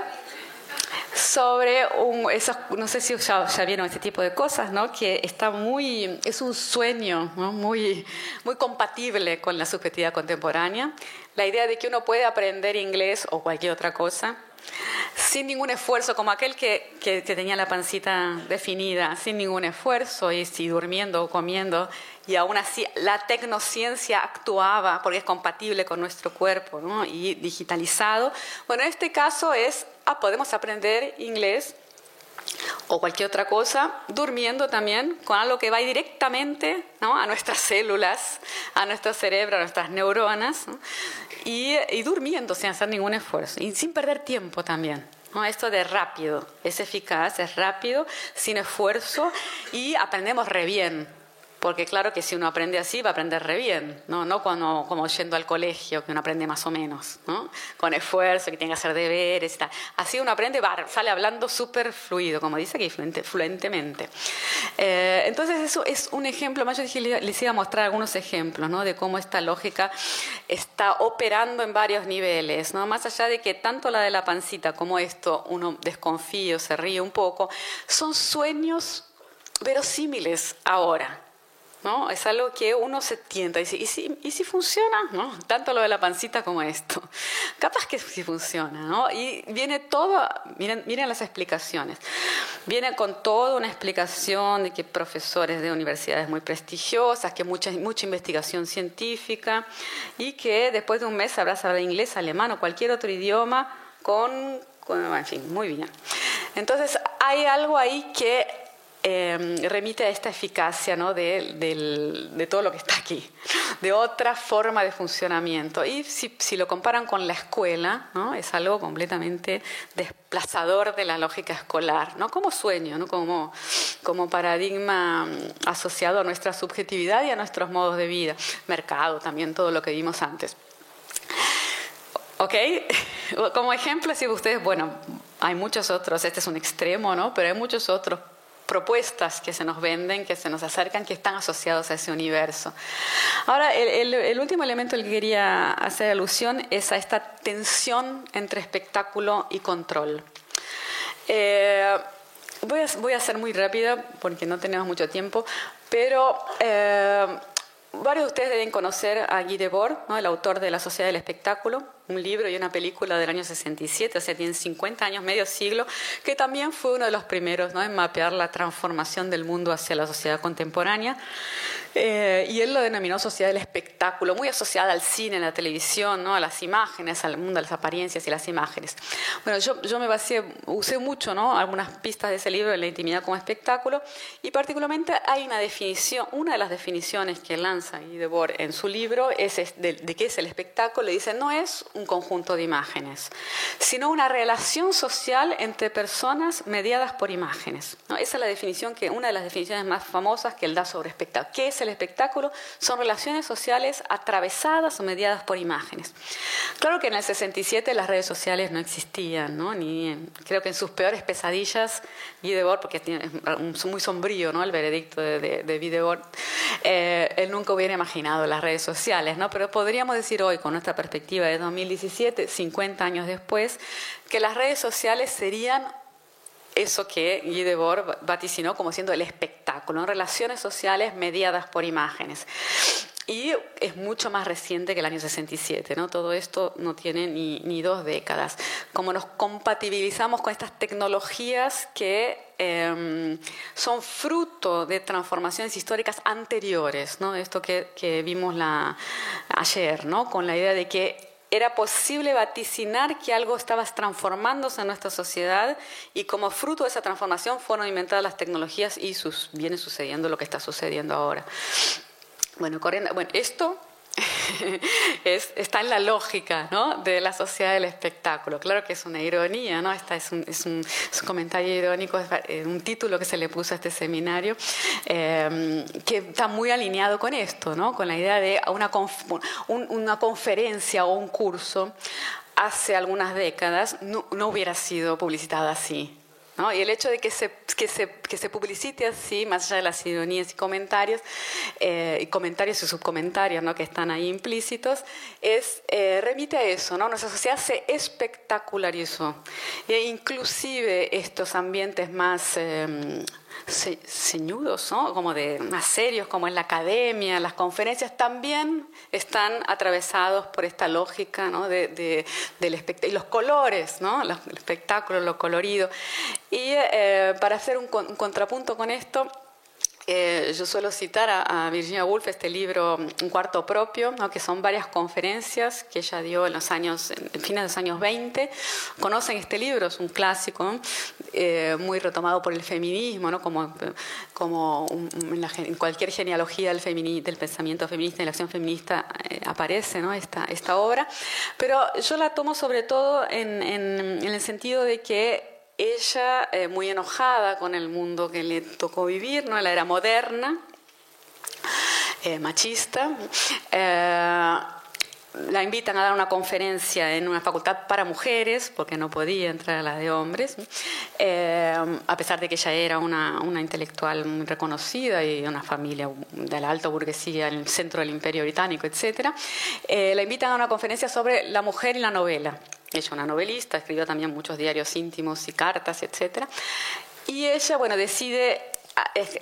sobre un, esos, no sé si ya, vieron este tipo de cosas, ¿no? que está muy, es un sueño muy, muy compatible con la subjetividad contemporánea. La idea de que uno puede aprender inglés o cualquier otra cosa sin ningún esfuerzo, como aquel que, que, tenía la pancita definida, sin ningún esfuerzo, y si durmiendo o comiendo, y aún así la tecnociencia actuaba porque es compatible con nuestro cuerpo ¿no? y digitalizado. Bueno, en este caso es, ah, podemos aprender inglés o cualquier otra cosa, durmiendo también con algo que va directamente a nuestras células, a nuestro cerebro, a nuestras neuronas, y, y, durmiendo sin hacer ningún esfuerzo y sin perder tiempo también. ¿no? Esto de rápido, es eficaz, es rápido, sin esfuerzo y aprendemos re bien. Porque claro que si uno aprende así, va a aprender re bien, ¿no? No cuando, como yendo al colegio, que uno aprende más o menos, ¿no? Con esfuerzo, que tiene que hacer deberes y tal. Así uno aprende, sale hablando súper fluido, como dice aquí, fluentemente. Eh, entonces eso es un ejemplo más. Yo dije, les iba a mostrar algunos ejemplos, ¿no? De cómo esta lógica está operando en varios niveles, ¿no? Más allá de que tanto la de la pancita como esto, uno desconfío, se ríe un poco, son sueños verosímiles ahora. ¿No? Es algo que uno se tienta y dice, ¿y si, ¿y si funciona? ¿no? Tanto lo de la pancita como esto. Capaz que sí funciona, ¿no? Y viene todo, miren, miren las explicaciones. Viene con toda una explicación de que profesores de universidades muy prestigiosas, que mucha, mucha investigación científica y que después de un mes sabrás hablar inglés, alemán o cualquier otro idioma con, con en fin, muy bien. Entonces hay algo ahí que Em, remite a esta eficacia ¿no? de, todo lo que está aquí, de otra forma de funcionamiento. Y si, lo comparan con la escuela, ¿no? es algo completamente desplazador de la lógica escolar, ¿no? como sueño, ¿no? como, paradigma mm, asociado a nuestra subjetividad y a nuestros modos de vida, mercado también, todo lo que vimos antes. ¿Ok? Como ejemplo, si ustedes, bueno, hay muchos otros, este es un extremo, ¿no? Pero hay muchos otros propuestas que se nos venden, que se nos acercan, que están asociados a ese universo. Ahora, el, último elemento al que quería hacer alusión es a esta tensión entre espectáculo y control. Eh, voy, a, ser muy rápida porque no tenemos mucho tiempo, pero eh, varios de ustedes deben conocer a Guy Debord, ¿no? el autor de La Sociedad del Espectáculo un libro y una película del año 67, o sea, tiene 50 años, medio siglo, que también fue uno de los primeros ¿no? en mapear la transformación del mundo hacia la sociedad contemporánea. Eh, y él lo denominó sociedad del espectáculo, muy asociada al cine, a la televisión, ¿no? a las imágenes, al mundo de las apariencias y las imágenes. Bueno, yo, yo me basé, usé mucho ¿no? algunas pistas de ese libro la intimidad como espectáculo, y particularmente hay una definición, una de las definiciones que lanza Guy Debord en su libro es de, de qué es el espectáculo, le dice, no es un conjunto de imágenes, sino una relación social entre personas mediadas por imágenes. Esa es la definición que, una de las definiciones más famosas que él da sobre espectáculo. ¿Qué es el espectáculo? Son relaciones sociales atravesadas o mediadas por imágenes. Claro que en el 67 las redes sociales no existían, ¿no? Ni, creo que en sus peores pesadillas, Videbord, porque es muy sombrío ¿no? el veredicto de, de, eh, él nunca hubiera imaginado las redes sociales, ¿no? pero podríamos decir hoy, con nuestra perspectiva de 2000 2017, 50 años después, que las redes sociales serían eso que Guy Debord vaticinó como siendo el espectáculo, relaciones sociales mediadas por imágenes. Y es mucho más reciente que el año 67, ¿no? Todo esto no tiene ni, dos décadas. Como nos compatibilizamos con estas tecnologías que em, son fruto de transformaciones históricas anteriores, ¿no? Esto que, vimos ayer, ¿no? Con la idea de que era posible vaticinar que algo estaba transformándose en nuestra sociedad y como fruto de esa transformación fueron inventadas las tecnologías y sus, viene sucediendo lo que está sucediendo ahora. Bueno, corriendo, bueno, esto es, está en la lógica ¿no? de la sociedad del espectáculo. Claro que es una ironía, ¿no? Esta es, un, es, un, comentario irónico, es eh, un título que se le puso a este seminario, eh, que está muy alineado con esto, ¿no? con la idea de una, una conferencia o un curso hace algunas décadas no, no hubiera sido publicitada así. Y el hecho de que se, que se, que se publicite así, más allá de las ironías y comentarios, eh, y comentarios y subcomentarios ¿no? que están ahí implícitos, es, eh, remite a eso, ¿no? Nuestra sociedad se espectacularizó. E inclusive estos ambientes más... Eh, ceñudos, ¿no? como de más serios, como en la academia, las conferencias, también están atravesados por esta lógica ¿no? de, del espectáculo, y los colores, ¿no? el espectáculo, lo colorido. Y eh, para hacer un contrapunto con esto, eh, yo suelo citar a, Virginia Woolf este libro Un cuarto propio, que son varias conferencias que ella dio en los años, en fines de los años 20. Conocen este libro, es un clásico, eh, muy retomado por el feminismo, ¿no? como, como en, cualquier genealogía del, del pensamiento feminista y la acción feminista eh, aparece ¿no? esta, esta obra. Pero yo la tomo sobre todo en, en el sentido de que ella eh, muy enojada con el mundo que le tocó vivir, ¿no? la era moderna, eh, machista. Eh, la invitan a dar una conferencia en una facultad para mujeres, porque no podía entrar a la de hombres, a pesar de que ella era una, una, intelectual muy reconocida y una familia de la alta burguesía en el centro del imperio británico, etc. la invitan a una conferencia sobre la mujer y la novela. Ella una novelista, escribió también muchos diarios íntimos y cartas, etc. Y ella, bueno, decide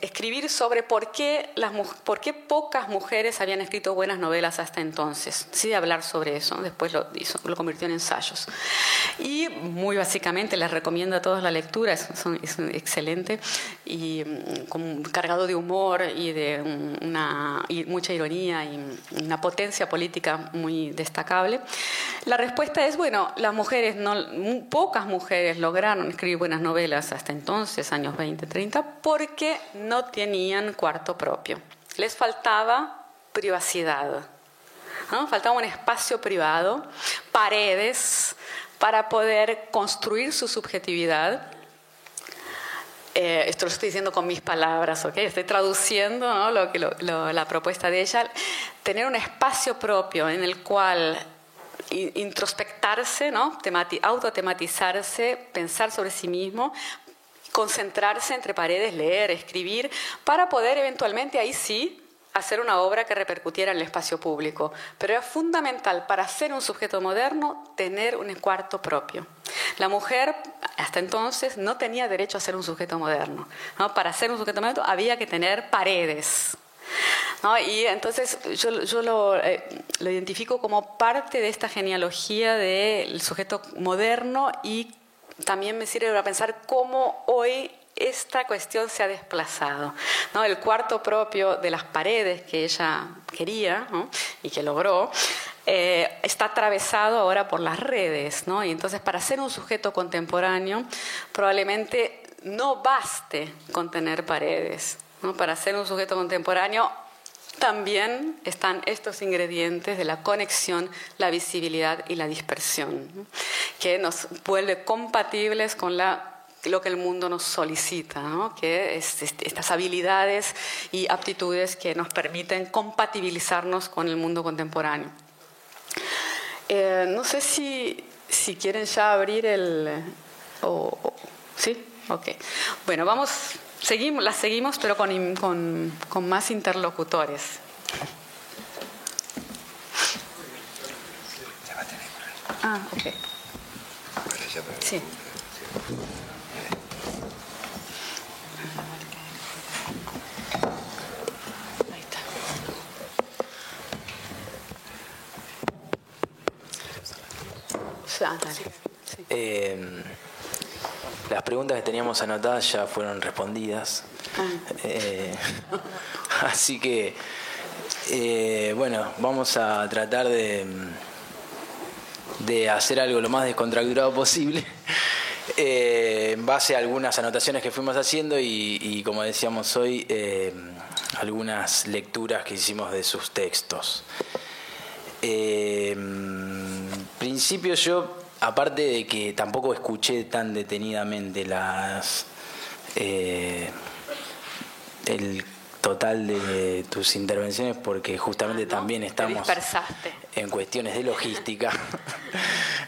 escribir sobre por qué, las, por qué pocas mujeres habían escrito buenas novelas hasta entonces. Decide hablar sobre eso, después lo, hizo, lo convirtió en ensayos. Y muy básicamente les recomiendo a todos la lectura, es, es excelente y mm, cargado de humor y de una, mucha ironía y una potencia política muy destacable. La respuesta es, bueno, las mujeres, no, pocas mujeres lograron escribir buenas novelas hasta entonces, años 20, 30, porque no tenían cuarto propio. Les faltaba privacidad. Faltaba un espacio privado, paredes para poder construir su subjetividad. Eh, esto lo estoy diciendo con mis palabras, ¿ok? Estoy traduciendo lo que, la propuesta de ella. Tener un espacio propio en el cual introspectarse, ¿no? autotematizarse, pensar sobre sí mismo, concentrarse entre paredes, leer, escribir, para poder eventualmente ahí sí hacer una obra que repercutiera en el espacio público. Pero era fundamental para ser un sujeto moderno tener un cuarto propio. La mujer hasta entonces no tenía derecho a ser un sujeto moderno. Para ser un sujeto moderno había que tener paredes. Y entonces yo, lo, eh, lo identifico como parte de esta genealogía del sujeto moderno y también me sirve para pensar cómo hoy esta cuestión se ha desplazado. ¿no? El cuarto propio de las paredes que ella quería y que logró eh, está atravesado ahora por las redes. ¿no? Y entonces para ser un sujeto contemporáneo probablemente no baste con tener paredes. ¿no? Para ser un sujeto contemporáneo también están estos ingredientes de la conexión, la visibilidad y la dispersión, que nos vuelve compatibles con lo que el mundo nos solicita, que es estas habilidades y aptitudes que nos permiten compatibilizarnos con el mundo contemporáneo. Eh, no sé si, si, quieren ya abrir el... ¿Sí? Ok. Bueno, vamos Seguimos, las seguimos, pero con, con, con más interlocutores. Ah, ok. Sí. Eh, las preguntas que teníamos anotadas ya fueron respondidas. Ah. Eh, así que, eh, bueno, vamos a tratar de, de hacer algo lo más descontracturado posible. en base a algunas anotaciones que fuimos haciendo y, como decíamos hoy, algunas lecturas que hicimos de sus textos. en principio yo aparte de que tampoco escuché tan detenidamente las eh, el total de tus intervenciones porque justamente ah, también estamos en cuestiones de logística.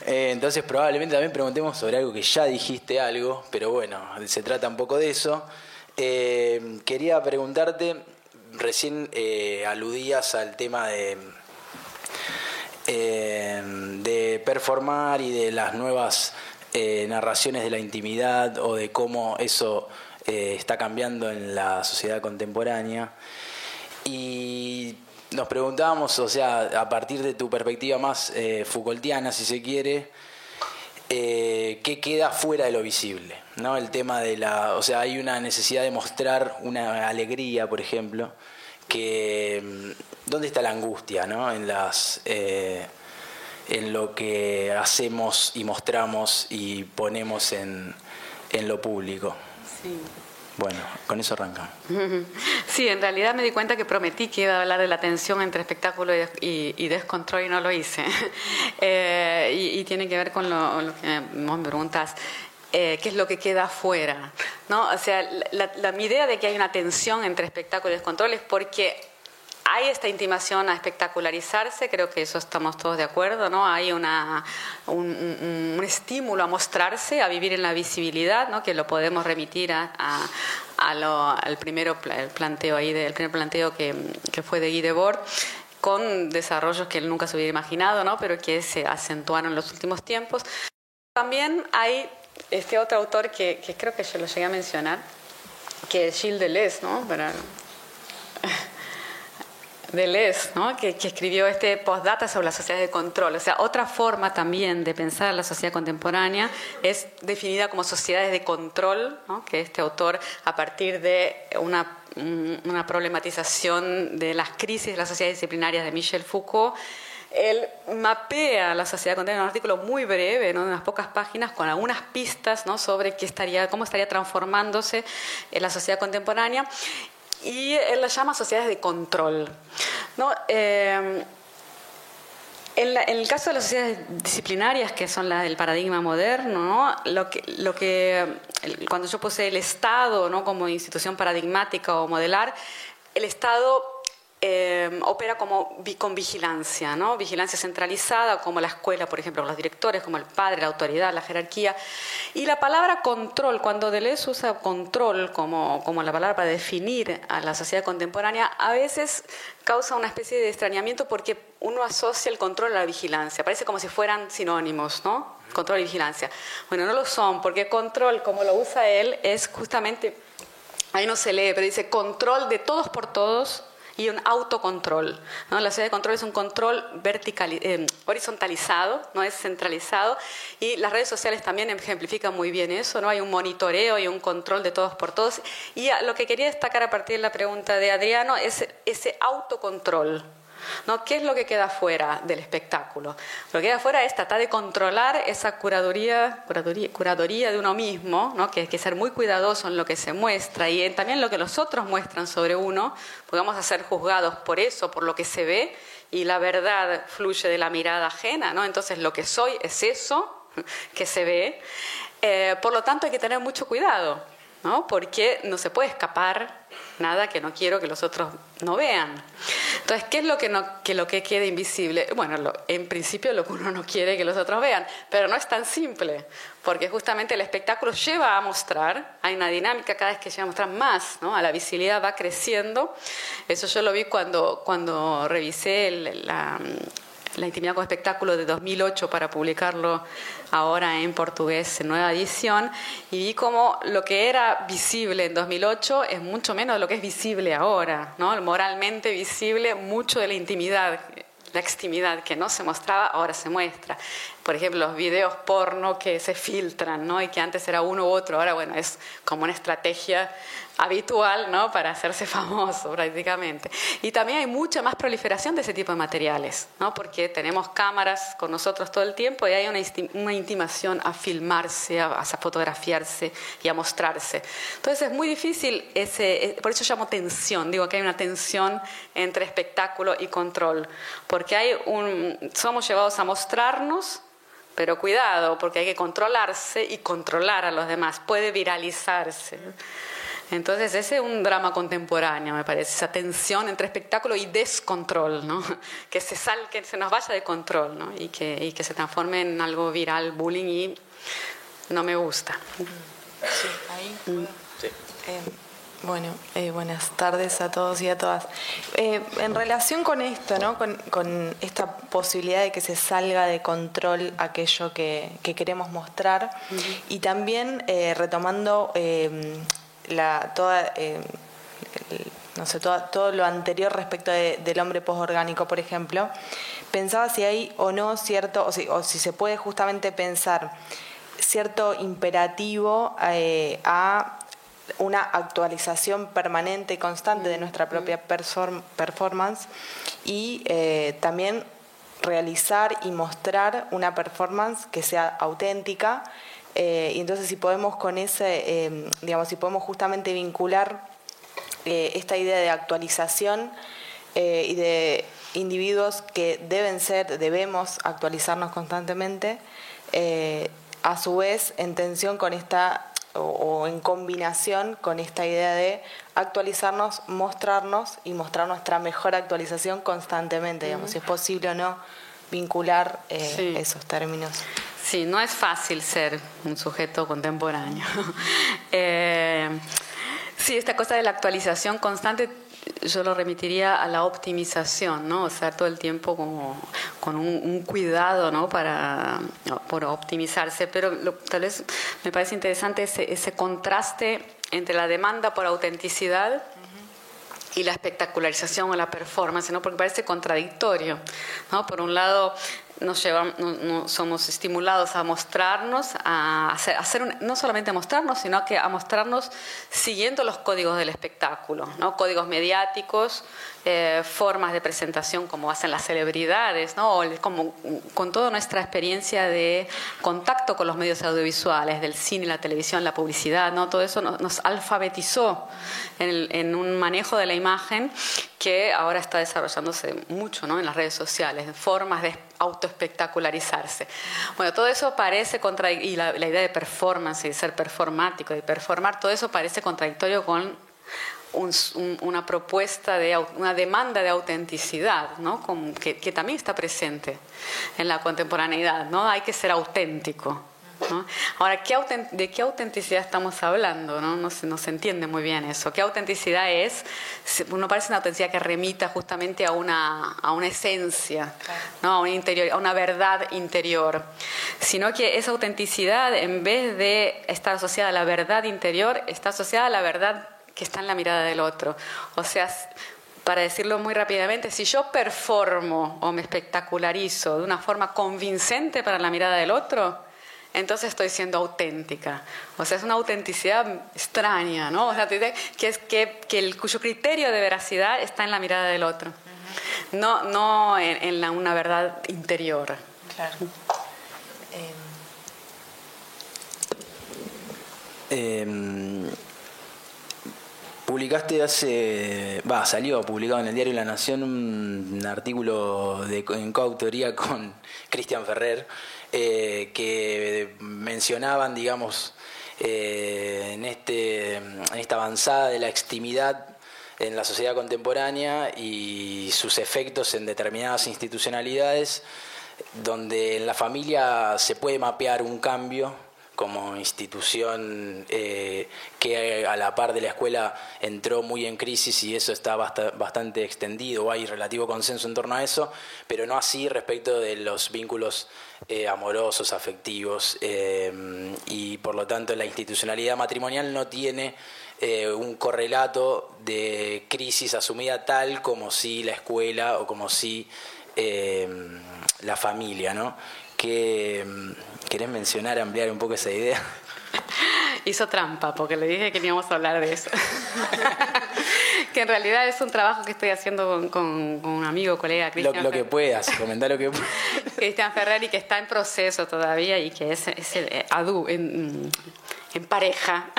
Eh, entonces probablemente también preguntemos sobre algo que ya dijiste algo, pero bueno, se trata un poco de eso. Eh, quería preguntarte, recién aludías al tema de eh, de performar y de las nuevas eh, narraciones de la intimidad o de cómo eso eh, está cambiando en la sociedad contemporánea. Y nos preguntábamos, o sea, a partir de tu perspectiva más Foucaultiana, si se quiere, qué queda fuera de lo visible, ¿no? El tema de la, o sea, hay una necesidad de mostrar una alegría, por ejemplo, que mm, dónde está la angustia ¿no? en las eh, en lo que hacemos y mostramos y ponemos en, en lo público bueno con eso arrancamos sí en realidad me di cuenta que prometí que iba a hablar de la tensión entre espectáculo y, descontrol y no lo hice eh, y, tiene que ver con lo, lo que me preguntas eh, qué es lo que queda afuera. ¿no? O sea, la, mi idea de que hay una tensión entre espectáculo y descontrol es porque hay esta intimación a espectacularizarse, creo que eso estamos todos de acuerdo, ¿no? Hay una, un, estímulo a mostrarse, a vivir en la visibilidad, ¿no? Que lo podemos remitir a, al primero el planteo ahí, del primer planteo que, que fue de Guy Debord con desarrollos que él nunca se hubiera imaginado, ¿no? Pero que se acentuaron en los últimos tiempos. También hay este otro autor que, creo que yo lo llegué a mencionar, que es Gilles Deleuze, ¿no? Deleuze, ¿no? Que, escribió este postdata sobre la sociedad de control. O sea, otra forma también de pensar la sociedad contemporánea es definida como sociedades de control, ¿no? que este autor, a partir de una, una problematización de las crisis de las sociedades disciplinarias de Michel Foucault, él mapea la sociedad contemporánea en un artículo muy breve, ¿no? de unas pocas páginas, con algunas pistas ¿no? sobre qué estaría, cómo estaría transformándose en la sociedad contemporánea. Y él la llama sociedades de control. ¿no? Eh, en, el caso de las sociedades disciplinarias, que son las del paradigma moderno, ¿no? lo que, lo que, cuando yo puse el Estado ¿no? como institución paradigmática o modelar, el Estado eh, opera como con vigilancia, ¿no? vigilancia centralizada, como la escuela, por ejemplo, los directores, como el padre, la autoridad, la jerarquía. Y la palabra control, cuando Deleuze usa control como, como la palabra para definir a la sociedad contemporánea, a veces causa una especie de extrañamiento porque uno asocia el control a la vigilancia, parece como si fueran sinónimos, ¿no? Control y vigilancia. Bueno, no lo son, porque control, como lo usa él, es justamente, ahí no se lee, pero dice control de todos por todos y un autocontrol. La sociedad de control es un control vertical, eh, horizontalizado, no es centralizado, y las redes sociales también ejemplifican muy bien eso, ¿no? hay un monitoreo y un control de todos por todos. Y lo que quería destacar a partir de la pregunta de Adriano es ese autocontrol. ¿No? ¿Qué es lo que queda fuera del espectáculo? Lo que queda fuera es tratar de controlar esa curaduría, curaduría, de uno mismo, ¿no? que hay que ser muy cuidadoso en lo que se muestra y en también lo que los otros muestran sobre uno, porque vamos ser juzgados por eso, por lo que se ve, y la verdad fluye de la mirada ajena, ¿no? entonces lo que soy es eso que se ve. Eh, por lo tanto hay que tener mucho cuidado, ¿no? porque no se puede escapar nada que no quiero que los otros no vean. Entonces, ¿qué es lo que, no, que lo que queda invisible? Bueno, en principio lo que uno no quiere que los otros vean, pero no es tan simple, porque justamente el espectáculo lleva a mostrar, hay una dinámica cada vez que lleva a mostrar más, ¿no? a la visibilidad va creciendo. Eso yo lo vi cuando, cuando revisé la, La intimidad con espectáculo de 2008 para publicarlo ahora en portugués en nueva edición y vi como lo que era visible en 2008 es mucho menos de lo que es visible ahora, ¿no? Moralmente visible, mucho de la intimidad la extimidad que no se mostraba, ahora se muestra. Por ejemplo, los videos porno que se filtran, ¿no? Y que antes era uno u otro, ahora, bueno, es como una estrategia habitual, ¿no? Para hacerse famoso prácticamente. Y también hay mucha más proliferación de ese tipo de materiales, ¿no? Porque tenemos cámaras con nosotros todo el tiempo y hay una, una intimación a filmarse, a, fotografiarse y a mostrarse. Entonces es muy difícil ese, eh, por eso llamo tensión, digo que hay una tensión entre espectáculo y control, porque hay un, somos llevados a mostrarnos pero cuidado, porque hay que controlarse y controlar a los demás. Puede viralizarse. Entonces ese es un drama contemporáneo, me parece, esa tensión entre espectáculo y descontrol, ¿no? que, se sal, que se nos vaya de control ¿no? y, que, y que se transforme en algo viral, bullying, y no me gusta. Sí, ahí. Mm. Sí. Eh, bueno, eh, buenas tardes a todos y a todas. Eh, en relación con esto, ¿no? Con, con, esta posibilidad de que se salga de control aquello que, que queremos mostrar y también eh, retomando la, toda, eh, no sé, todo lo anterior respecto del hombre posorgánico, por ejemplo, pensaba si hay o no cierto, o si, o si se puede justamente pensar cierto imperativo eh, a una actualización permanente y constante de nuestra propia performance y eh, también realizar y mostrar una performance que sea auténtica eh, y entonces si podemos con ese, eh, digamos, si podemos justamente vincular eh, esta idea de actualización y de individuos que deben ser, debemos actualizarnos constantemente, a su vez en tensión con esta o, en combinación con esta idea de actualizarnos, mostrarnos y mostrar nuestra mejor actualización constantemente, digamos, si es posible o no vincular esos términos. Sí, no es fácil ser un sujeto contemporáneo. eh, sí, esta cosa de la actualización constante yo lo remitiría a la optimización, ¿no? O sea, todo el tiempo como con un, cuidado, ¿no? Para por optimizarse. Pero tal vez me parece interesante ese, ese contraste entre la demanda por autenticidad y la espectacularización o la performance, ¿no? porque parece contradictorio. ¿no? Por un lado, nos llevamos, no, somos estimulados a mostrarnos, a hacer, no solamente a mostrarnos, sino que a mostrarnos siguiendo los códigos del espectáculo, ¿no? códigos mediáticos, eh, formas de presentación como hacen las celebridades, ¿no? como, con toda nuestra experiencia de contacto con los medios audiovisuales, del cine, la televisión, la publicidad, ¿no? todo eso nos, alfabetizó en, en, un manejo de la imagen que ahora está desarrollándose mucho ¿no? en las redes sociales, formas de autoespectacularizarse. Bueno, todo eso parece contradictorio, y la, idea de performance y ser performático, de performar, todo eso parece contradictorio con una propuesta de una demanda de autenticidad, ¿no? que, que, también está presente en la contemporaneidad, ¿no? Hay que ser auténtico. Ahora, ¿de qué autenticidad estamos hablando? ¿no? No, se, no se entiende muy bien eso. ¿Qué autenticidad es? Uno parece una autenticidad que remita justamente a una, a una esencia, ¿no? a, una interior, a una verdad interior. Sino que esa autenticidad, en vez de estar asociada a la verdad interior, está asociada a la verdad que está en la mirada del otro. O sea, para decirlo muy rápidamente, si yo performo o me espectacularizo de una forma convincente para la mirada del otro, entonces estoy siendo auténtica. O sea, es una autenticidad extraña, ¿no? O sea, que es que, que el, cuyo criterio de veracidad está en la mirada del otro, no, no en, la, una verdad interior. Claro. Em, publicaste hace, va, salió publicado en el diario La Nación un, artículo de, en coautoría con Cristian Ferrer eh, que mencionaban, digamos, eh, en, este, en esta avanzada de la extimidad en la sociedad contemporánea y sus efectos en determinadas institucionalidades, donde en la familia se puede mapear un cambio como institución eh, que a la par de la escuela entró muy en crisis y eso está bastante extendido, hay relativo consenso en torno a eso, pero no así respecto de los vínculos eh, amorosos, afectivos, eh, y por lo tanto la institucionalidad matrimonial no tiene un correlato de crisis asumida tal como si la escuela o como si la familia, ¿no? Que ¿Querés mencionar, ampliar un poco esa idea? Hizo trampa porque le dije que no íbamos a hablar de eso. que en realidad es un trabajo que estoy haciendo con, un amigo, colega, Cristian. Lo, que puedas, comentar lo que puedas. Cristian Ferrari, que está en proceso todavía y que es, es el eh, ADU, en, en pareja.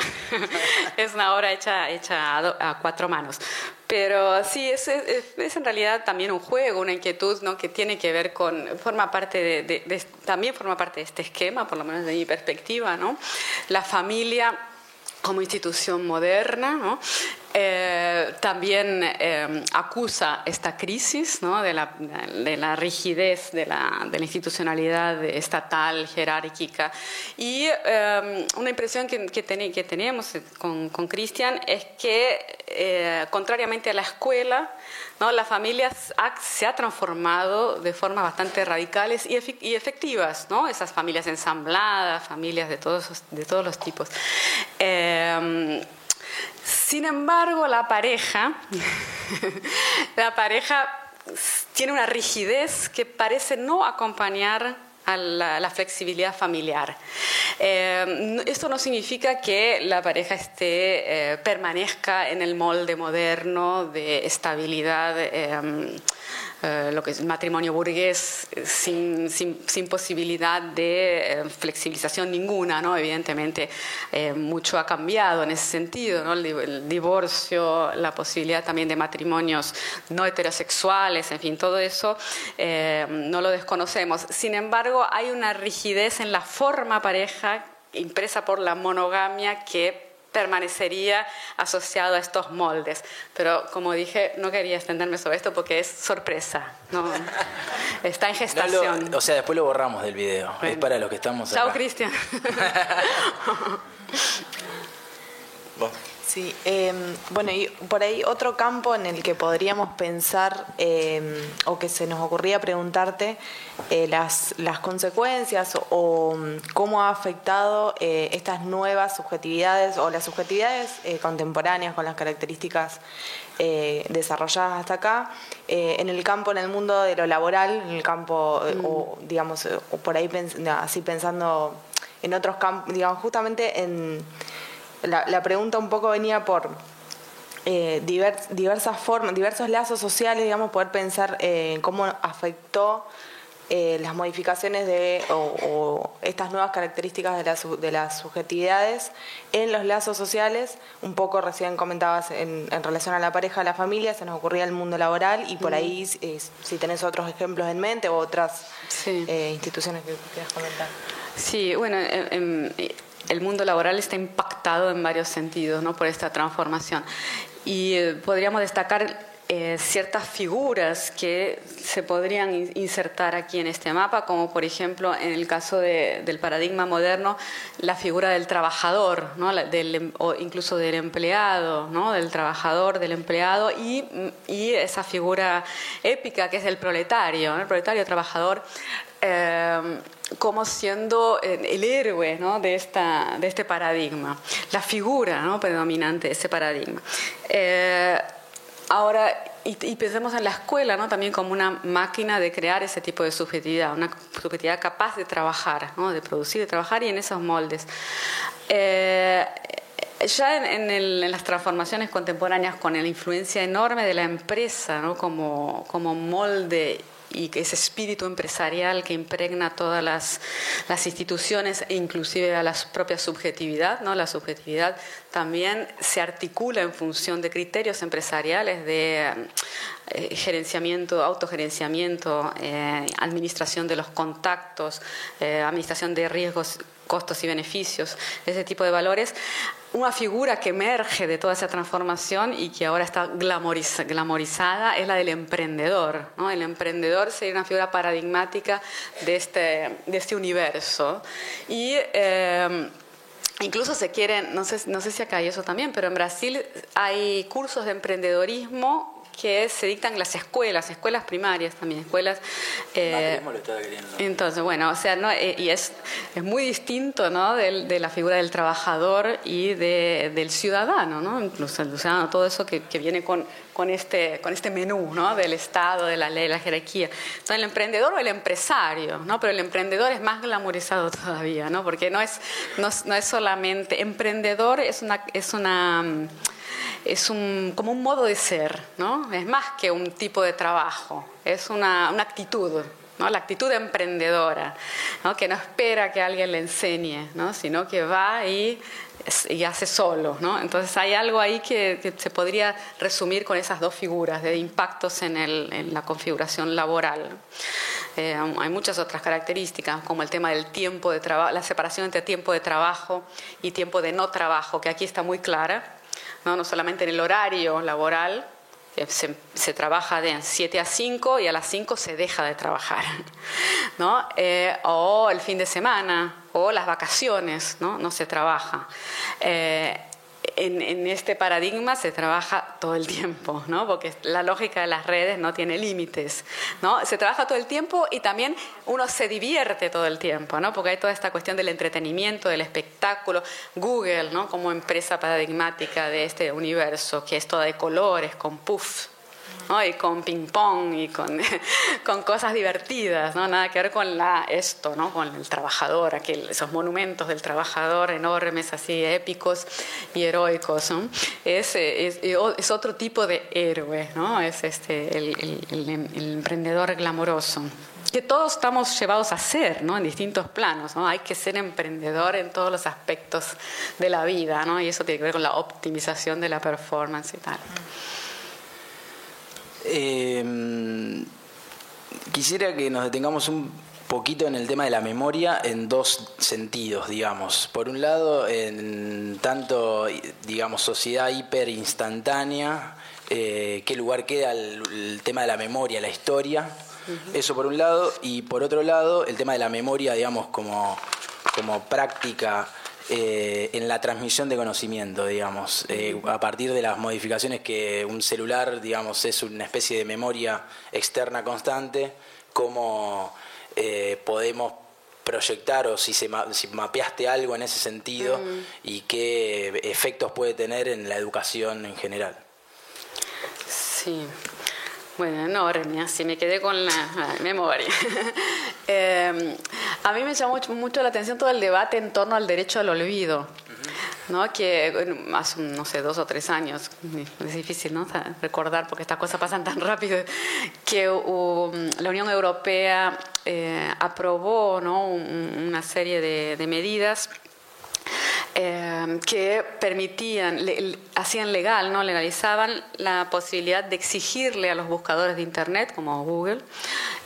es una obra hecha, hecha a, cuatro manos. Pero sí, es, es, en realidad también un juego, una inquietud ¿no? que tiene que ver con, forma parte de, también forma parte de este esquema, por lo menos de mi perspectiva, ¿no? La familia como institución moderna, ¿no? Eh, también eh, acusa esta crisis ¿no? de, la, de, la, rigidez de la, institucionalidad estatal, jerárquica. Y eh, una impresión que, que, que tenemos con Cristian es que, contrariamente a la escuela, ¿no? la familia se ha transformado de formas bastante radicales y, efectivas, ¿no? esas familias ensambladas, familias de todos los tipos. Sin embargo, la pareja, la pareja tiene una rigidez que parece no acompañar a la, flexibilidad familiar. Eh, esto no significa que la pareja esté, eh, permanezca en el molde moderno de estabilidad. Eh, eh, lo que es el matrimonio burgués eh, sin, sin, posibilidad de eh, flexibilización ninguna, ¿no? Evidentemente mucho ha cambiado en ese sentido, ¿no? El, divorcio, la posibilidad también de matrimonios no heterosexuales, en fin, todo eso no lo desconocemos. Sin embargo, hay una rigidez en la forma pareja impresa por la monogamia que permanecería asociado a estos moldes. Pero como dije, no quería extenderme sobre esto porque es sorpresa. ¿no? Está en gestación. o sea, después lo borramos del video. Es para los que estamos Chao, Cristian. Sí, em, bueno, y por ahí otro campo en el que podríamos pensar em, o que se nos ocurría preguntarte eh, las, las consecuencias o, mm, cómo ha afectado eh, estas nuevas subjetividades o las subjetividades eh, contemporáneas con las características desarrolladas hasta acá en el campo, en el mundo de lo laboral, en el campo, o mm. digamos, o por ahí así pensando en otros campos, digamos, justamente en la, pregunta un poco venía por eh, diversas formas, diversos lazos sociales, digamos, poder pensar en cómo afectó eh, las modificaciones de, o, estas nuevas características de, de, las subjetividades en los lazos sociales. Un poco recién comentabas en, relación a la pareja, a la familia, se nos ocurría el mundo laboral y por ahí eh, si tenés otros ejemplos en mente o otras instituciones que quieras comentar. Sí, bueno, el mundo laboral está impactado en varios sentidos ¿no? por esta transformación. Y eh, podríamos destacar eh, ciertas figuras que se podrían insertar aquí en este mapa, como por ejemplo en el caso del paradigma moderno, la figura del trabajador, ¿no? del, em, o incluso del empleado, ¿no? del trabajador, del empleado, y, esa figura épica que es el proletario, el proletario trabajador. Eh, como siendo el héroe ¿no? de, esta, de este paradigma, la figura ¿no? predominante de ese paradigma. Eh, ahora, y, pensemos en la escuela ¿no? también como una máquina de crear ese tipo de subjetividad, una subjetividad capaz de trabajar, ¿no? de producir, de trabajar y en esos moldes. Eh, ya en, en, las transformaciones contemporáneas, con la influencia enorme de la empresa ¿no? como, como molde y ese espíritu empresarial que impregna todas las, las, instituciones e inclusive a la propia subjetividad. ¿no? La subjetividad también se articula en función de criterios empresariales de eh, gerenciamiento, autogerenciamiento, eh, administración de los contactos, eh, administración de riesgos costos y beneficios, ese tipo de valores, una figura que emerge de toda esa transformación y que ahora está glamorizada es la del emprendedor. El emprendedor sería una figura paradigmática de este, de este universo. Y eh, incluso se quieren, no sé, no sé si acá hay eso también, pero en Brasil hay cursos de emprendedorismo que se dictan en las escuelas, escuelas primarias también, escuelas... Eh, entonces, bueno, o sea, ¿no? Eh, y es, es muy distinto ¿no? de, de, la figura del trabajador y de, del ciudadano, ¿no? incluso el ciudadano, todo eso que, que viene con, con, este, con este menú ¿no? del Estado, de la ley, la jerarquía. Entonces, el emprendedor o el empresario, ¿no? pero el emprendedor es más glamorizado todavía, ¿no? porque no es, no, no es solamente... Emprendedor es una... Es una es un, como un modo de ser, ¿no? Es más que un tipo de trabajo, es una, una actitud, ¿no? La actitud emprendedora, ¿no? Que no espera que alguien le enseñe, ¿no? Sino que va y, y hace solo, ¿no? Entonces hay algo ahí que, se podría resumir con esas dos figuras de impactos en, el, en la configuración laboral. Eh, hay muchas otras características, como el tema del tiempo de trabajo, la separación entre tiempo de trabajo y tiempo de no trabajo, que aquí está muy clara no, solamente en el horario laboral, se, trabaja de 7 a 5 y a las 5 se deja de trabajar, ¿no? Eh, o el fin de semana, o las vacaciones, ¿no? No se trabaja. Eh, en, este paradigma se trabaja todo el tiempo, ¿no? porque la lógica de las redes no tiene límites. ¿no? Se trabaja todo el tiempo y también uno se divierte todo el tiempo, ¿no? porque hay toda esta cuestión del entretenimiento, del espectáculo. Google, ¿no? como empresa paradigmática de este universo, que es toda de colores, con puff, y con ping pong y con, con, cosas divertidas, ¿no? nada que ver con la, esto, ¿no? con el trabajador, aquel, esos monumentos del trabajador enormes, así épicos y heroicos. ¿no? Es, es, es, otro tipo de héroe, ¿no? es este, el, el, el, emprendedor glamoroso que todos estamos llevados a ser, ¿no? En distintos planos, ¿no? Hay que ser emprendedor en todos los aspectos de la vida, ¿no? Y eso tiene que ver con la optimización de la performance y tal. Eh, quisiera que nos detengamos un poquito en el tema de la memoria en dos sentidos, digamos. Por un lado, en tanto, digamos, sociedad hiper instantánea, eh, qué lugar queda el, tema de la memoria, la historia. Eso por un lado. Y por otro lado, el tema de la memoria, digamos, como, como práctica eh, en la transmisión de conocimiento, digamos, eh, a partir de las modificaciones que un celular, digamos, es una especie de memoria externa constante, cómo eh, podemos proyectar o si, se, si mapeaste algo en ese sentido y qué efectos puede tener en la educación en general. Sí, bueno, enorme, así me quedé con la, memoria. Em, a mí me llamó mucho la atención todo el debate en torno al derecho al olvido. ¿no? que hace, no sé, dos o tres años, es difícil ¿no? recordar porque estas cosas pasan tan rápido, que la Unión Europea eh, aprobó ¿no? una serie de medidas Em, que permitían, hacían legal, no legalizaban la posibilidad de exigirle a los buscadores de Internet, como Google,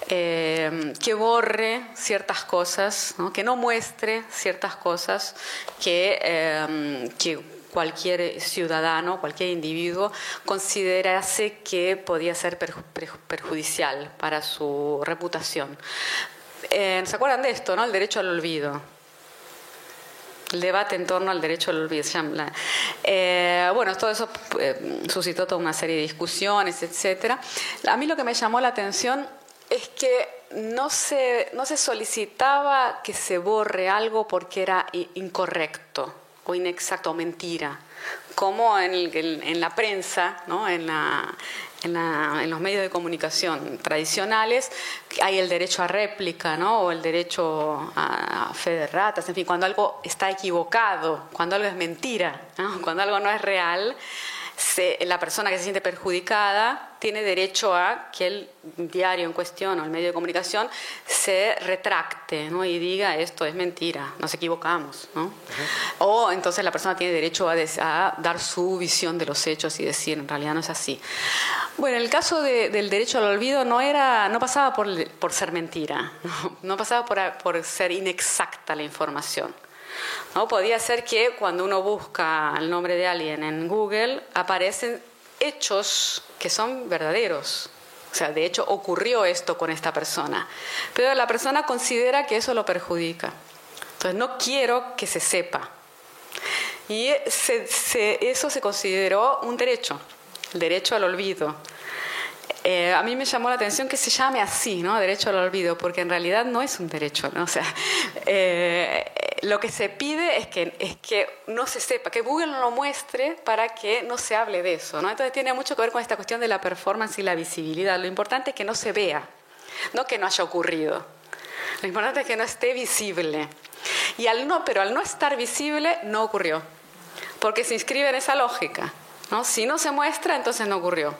em, que borre ciertas cosas, que no muestre ciertas cosas que, em, que cualquier ciudadano, cualquier individuo considerase que podía ser perjudicial para su reputación. ¿Se acuerdan de esto, no? El derecho al olvido el debate en torno al derecho al olvido. Eh, bueno, todo eso eh, suscitó toda una serie de discusiones, etcétera. A mí lo que me llamó la atención es que no se, no se solicitaba que se borre algo porque era incorrecto o inexacto o mentira, como en, en la prensa, ¿no? en, la, en, los medios de comunicación tradicionales hay el derecho a réplica, ¿no? O el derecho a, fe de ratas, en fin, cuando algo está equivocado, cuando algo es mentira, cuando algo no es real, la persona que se siente perjudicada tiene derecho a que el diario en cuestión o el medio de comunicación se retracte ¿no? y diga esto es mentira, nos equivocamos. ¿no? O entonces la persona tiene derecho a, dar su visión de los hechos y decir en realidad no es así. Bueno, el caso del derecho al olvido no, era, no pasaba por, por ser mentira, no, pasaba por, por ser inexacta la información. ¿No? Podía ser que cuando uno busca el nombre de alguien en Google aparecen hechos que son verdaderos. O sea, de hecho ocurrió esto con esta persona. Pero la persona considera que eso lo perjudica. Entonces no quiero que se sepa. Y eso se consideró un derecho, el derecho al olvido. Eh, a mí me llamó la atención que se llame así, ¿no? Derecho al olvido, porque en realidad no es un derecho, ¿no? O sea, eh, lo que se pide es que, es que no se sepa, que Google no lo muestre para que no se hable de eso, ¿no? Entonces tiene mucho que ver con esta cuestión de la performance y la visibilidad. Lo importante es que no se vea, no que no haya ocurrido. Lo importante es que no esté visible. Y al no, pero al no estar visible no ocurrió, porque se inscribe en esa lógica. Si no se muestra, entonces no ocurrió.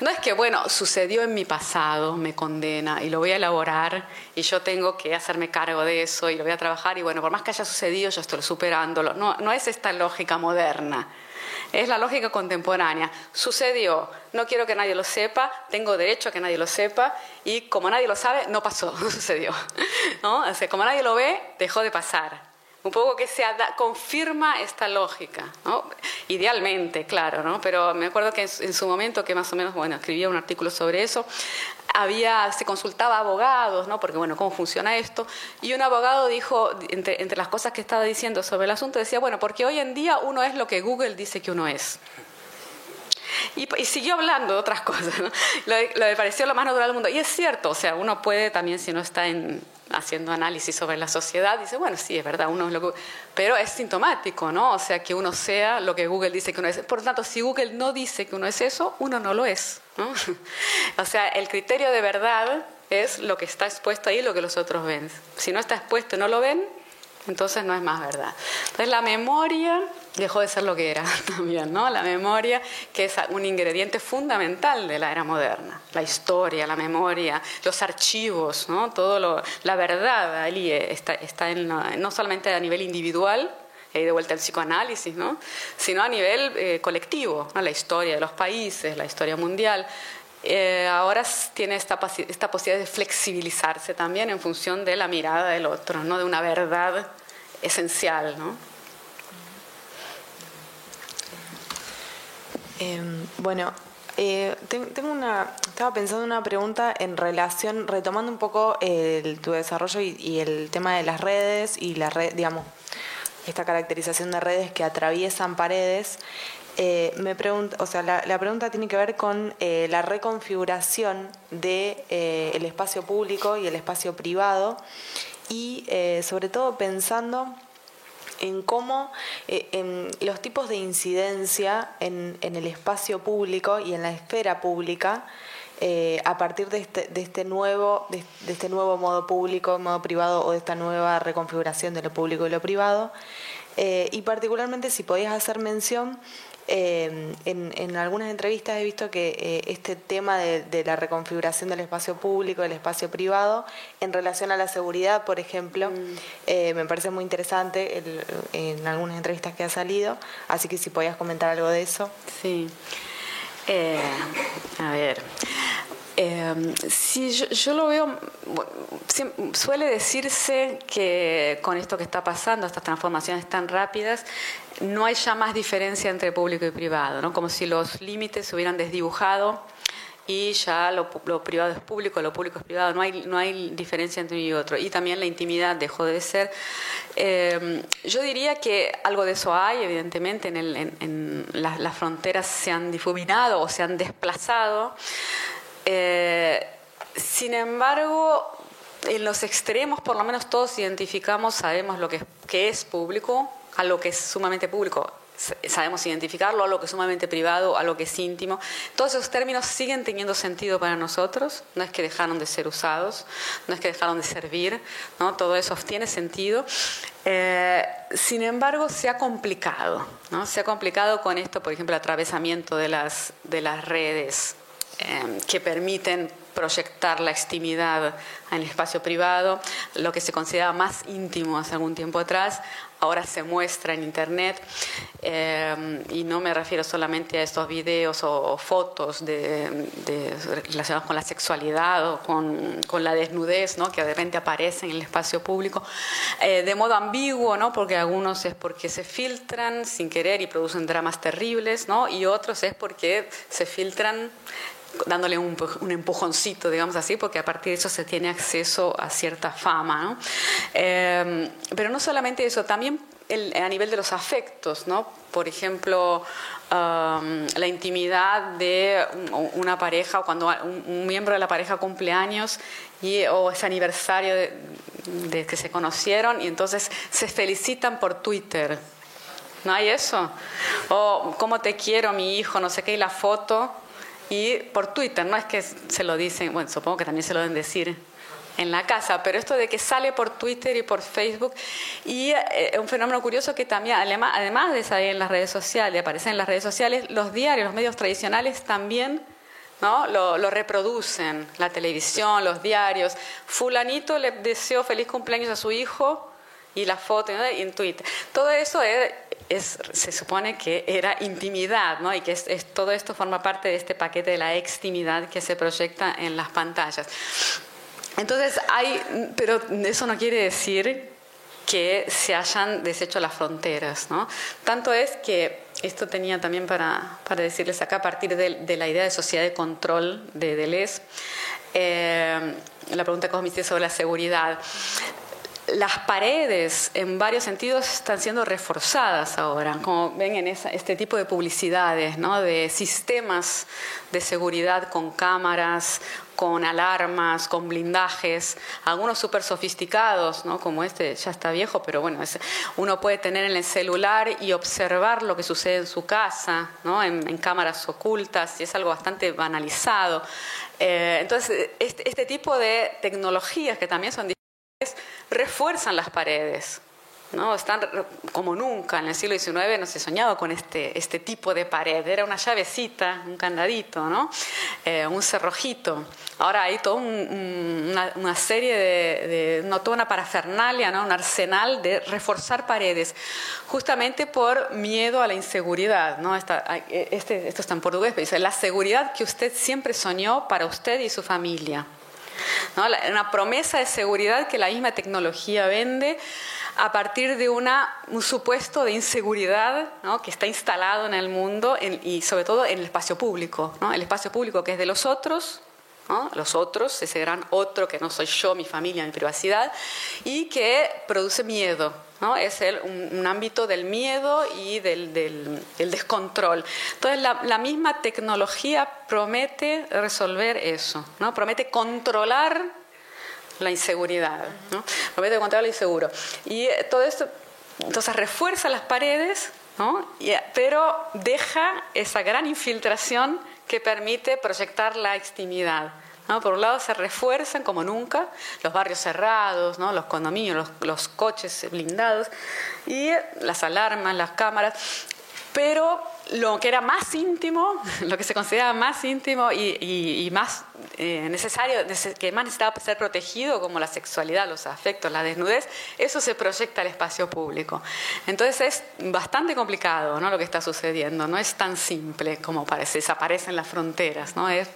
No es que, bueno, sucedió en mi pasado, me condena y lo voy a elaborar y yo tengo que hacerme cargo de eso y lo voy a trabajar y bueno, por más que haya sucedido, yo estoy superándolo. No, es esta lógica moderna. Es la lógica contemporánea. Sucedió, no quiero que nadie lo sepa, tengo derecho a que nadie lo sepa y como nadie lo sabe, no pasó, no sucedió. ¿No? O sea, como nadie lo ve, dejó de pasar un poco que se confirma esta lógica, ¿no? idealmente, claro, ¿no? pero me acuerdo que en, su momento, que más o menos, bueno, escribía un artículo sobre eso, había, se consultaba a abogados, ¿no? porque bueno, ¿cómo funciona esto? Y un abogado dijo, entre, entre las cosas que estaba diciendo sobre el asunto, decía, bueno, porque hoy en día uno es lo que Google dice que uno es. Y, siguió hablando de otras cosas, lo, lo pareció lo más natural del mundo. Y es cierto, o sea, uno puede también, si no está en, haciendo análisis sobre la sociedad, dice, bueno, sí, es verdad, uno es lo que... Pero es sintomático, ¿no? O sea, que uno sea lo que Google dice que uno es. Por lo tanto, si Google no dice que uno es eso, uno no lo es, ¿no? o sea, el criterio de verdad es lo que está expuesto ahí, lo que los otros ven. Si no está expuesto y no lo ven, entonces no es más verdad. Entonces la memoria dejó de ser lo que era también, ¿no? La memoria, que es un ingrediente fundamental de la era moderna. La historia, la memoria, los archivos, ¿no? Todo lo, la verdad ahí está, está en, no solamente a nivel individual, de vuelta al psicoanálisis, ¿no? sino a nivel eh, colectivo, la historia de los países, la historia mundial. Eh, ahora tiene esta, esta posibilidad de flexibilizarse también en función de la mirada del otro, ¿no? de una verdad esencial. ¿no? Em, bueno, eh, tengo una, estaba pensando en una pregunta en relación, retomando un poco el, tu desarrollo y, el tema de las redes y la red, digamos, esta caracterización de redes que atraviesan paredes. Eh, me pregunta, o sea, la, pregunta tiene que ver con eh, la reconfiguración del de, el espacio público y el espacio privado y sobre todo pensando en cómo eh, en los tipos de incidencia en, el espacio público y en la esfera pública eh, a partir de este, de este nuevo de, este nuevo modo público, modo privado o de esta nueva reconfiguración de lo público y lo privado. Eh, y particularmente si podías hacer mención eh, en, algunas entrevistas he visto que eh, este tema de, la reconfiguración del espacio público, del espacio privado, en relación a la seguridad, por ejemplo, mm. eh, me parece muy interesante en algunas entrevistas que ha salido, así que si podías comentar algo de eso. Sí. a ver, eh, sí, yo, lo veo, suele decirse que con esto que está pasando, estas transformaciones tan rápidas, no hay ya más diferencia entre público y privado, ¿no? como si los límites se hubieran desdibujado y ya lo, privado es público, lo público es privado, no hay, no hay diferencia entre uno y otro. Y también la intimidad dejó de ser. Eh, yo diría que algo de eso hay, evidentemente, en, el, en, las fronteras se han difuminado o se han desplazado. Eh, sin embargo, en los extremos, por lo menos todos identificamos, sabemos lo que, es público, a lo que es sumamente público, sabemos identificarlo, a lo que es sumamente privado, a lo que es íntimo. Todos esos términos siguen teniendo sentido para nosotros, no es que dejaron de ser usados, no es que dejaron de servir, ¿no? todo eso tiene sentido. Eh, sin embargo, se ha complicado, ¿no? se ha complicado con esto, por ejemplo, el atravesamiento de las, de las redes Em, que permiten proyectar la extimidad en el espacio privado, lo que se consideraba más íntimo hace algún tiempo atrás, ahora se muestra en Internet eh, y no me refiero solamente a estos videos o, fotos de, relacionados con la sexualidad o con, con, la desnudez, ¿no? que de repente aparecen en el espacio público, eh, de modo ambiguo, ¿no? porque algunos es porque se filtran sin querer y producen dramas terribles, ¿no? y otros es porque se filtran dándole un, empujoncito, digamos así, porque a partir de eso se tiene acceso a cierta fama. ¿no? Eh, pero no solamente eso, también a nivel de los afectos, ¿no? Por ejemplo, la intimidad de una pareja, o cuando un, miembro de la pareja cumple años y, o es aniversario de, de que se conocieron y entonces se felicitan por Twitter. ¿No hay eso? O cómo te quiero, mi hijo, no sé qué, y la foto y por Twitter, no es que se lo dicen, bueno, supongo que también se lo deben decir en la casa, pero esto de que sale por Twitter y por Facebook y eh, un fenómeno curioso que también, además de salir en las redes sociales, aparecer en las redes sociales, los diarios, los medios tradicionales también ¿no? Lo, reproducen, la televisión, los diarios. Fulanito le deseó feliz cumpleaños a su hijo y la foto en Twitter. Todo eso es, se supone que era intimidad, ¿no? Y que es, todo esto forma parte de este paquete de la extimidad que se proyecta en las pantallas. Entonces hay, pero eso no quiere decir que se hayan deshecho las fronteras, ¿no? Tanto es que esto tenía también para, para decirles acá a partir de, la idea de sociedad de control de Deleuze, eh, la pregunta que os hiciste sobre la seguridad las paredes en varios sentidos están siendo reforzadas ahora, como ven en este tipo de publicidades, ¿no? de sistemas de seguridad con cámaras, con alarmas, con blindajes, algunos súper sofisticados, ¿no? como este ya está viejo, pero bueno, uno puede tener en el celular y observar lo que sucede en su casa, ¿no? en, cámaras ocultas, y es algo bastante banalizado. Eh, entonces, este, este tipo de tecnologías que también son refuerzan las paredes. ¿no? Están como nunca en el siglo XIX no se soñaba con este, este tipo de pared. Era una llavecita, un candadito, ¿no? Eh, un cerrojito. Ahora hay toda una, serie de, no toda una parafernalia, ¿no? un arsenal de reforzar paredes, justamente por miedo a la inseguridad. ¿no? este, esto está en portugués, pero dice, la seguridad que usted siempre soñó para usted y su familia. Una promesa de seguridad que la misma tecnología vende a partir de una, un supuesto de inseguridad que está instalado en el mundo y sobre todo en el espacio público. El espacio público que es de los otros, los otros, ese gran otro que no soy yo, mi familia, mi privacidad, y que produce miedo. ¿No? Es un, ámbito del miedo y del, del, descontrol. Entonces, la, la, misma tecnología promete resolver eso, ¿no? promete controlar la inseguridad, ¿no? promete controlar lo inseguro. Y eh, todo esto, entonces, refuerza las paredes, ¿no? Eh, pero deja esa gran infiltración que permite proyectar la extimidad. Por un lado se refuerzan como nunca los barrios cerrados, ¿no? los condominios, los, coches blindados y las alarmas, las cámaras, pero lo que era más íntimo, lo que se consideraba más íntimo y, más eh, necesario, que más necesitaba ser protegido, como la sexualidad, los afectos, la desnudez, eso se proyecta al espacio público. Entonces es bastante complicado ¿no? lo que está sucediendo, no es tan simple como parece, desaparecen las fronteras, ¿no? en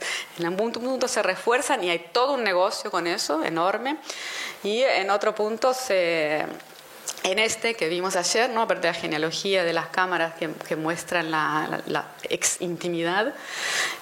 algún punto se refuerzan y hay todo un negocio con eso enorme, y en otro punto se en este que vimos ayer, ¿no? aparte de la genealogía de las cámaras que, muestran la, ex intimidad,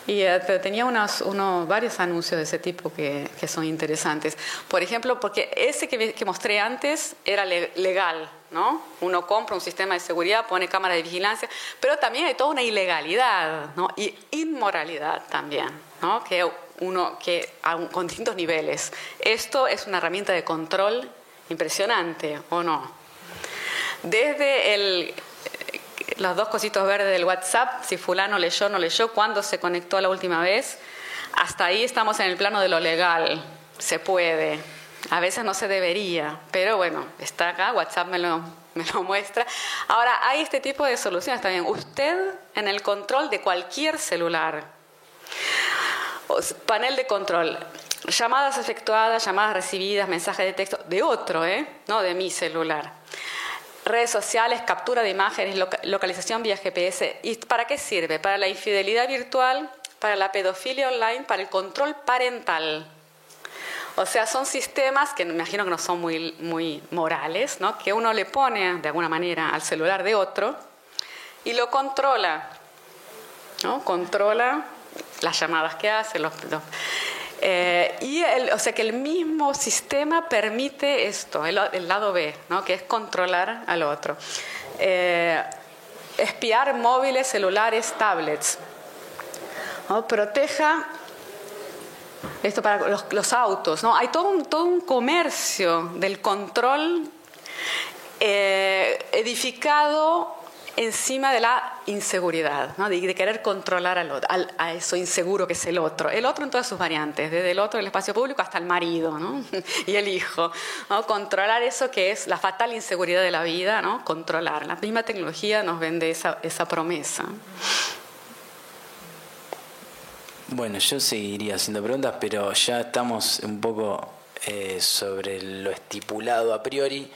y, eh, pero tenía unos, varios anuncios de ese tipo que, son interesantes. Por ejemplo, porque ese que, mostré antes era legal, ¿no? Uno compra un sistema de seguridad, pone cámara de vigilancia, pero también hay toda una ilegalidad ¿no? y inmoralidad también, ¿no? que uno que con distintos niveles. Esto es una herramienta de control impresionante, ¿o no? Desde el, los dos cositos verdes del WhatsApp, si fulano leyó, no leyó, cuándo se conectó la última vez, hasta ahí estamos en el plano de lo legal, se puede. A veces no se debería, pero bueno, está acá, WhatsApp me lo, me lo muestra. Ahora, hay este tipo de soluciones también. Usted en el control de cualquier celular. panel de control. Llamadas efectuadas, llamadas recibidas, mensajes de texto de otro, ¿eh? no de mi celular. Redes sociales, captura de imágenes, localización vía GPS. ¿Y para qué sirve? Para la infidelidad virtual, para la pedofilia online, para el control parental. O sea, son sistemas que me imagino que no son muy, muy morales, ¿no? que uno le pone de alguna manera al celular de otro y lo controla. ¿no? Controla las llamadas que hace, los, eh, y o sea que el mismo sistema permite esto, el, lado B, ¿no? que es controlar al otro. Eh, espiar móviles, celulares, tablets. Proteja esto para los, autos, ¿no? Hay todo un, todo un comercio del control eh, edificado encima de la inseguridad, ¿no? de, querer controlar al, al, a eso inseguro que es el otro. El otro en todas sus variantes, desde el otro del espacio público hasta el marido ¿no? y el hijo. Controlar eso que es la fatal inseguridad de la vida, ¿no? controlar. La misma tecnología nos vende esa, esa promesa. Bueno, yo seguiría haciendo preguntas, pero ya estamos un poco eh, sobre lo estipulado a priori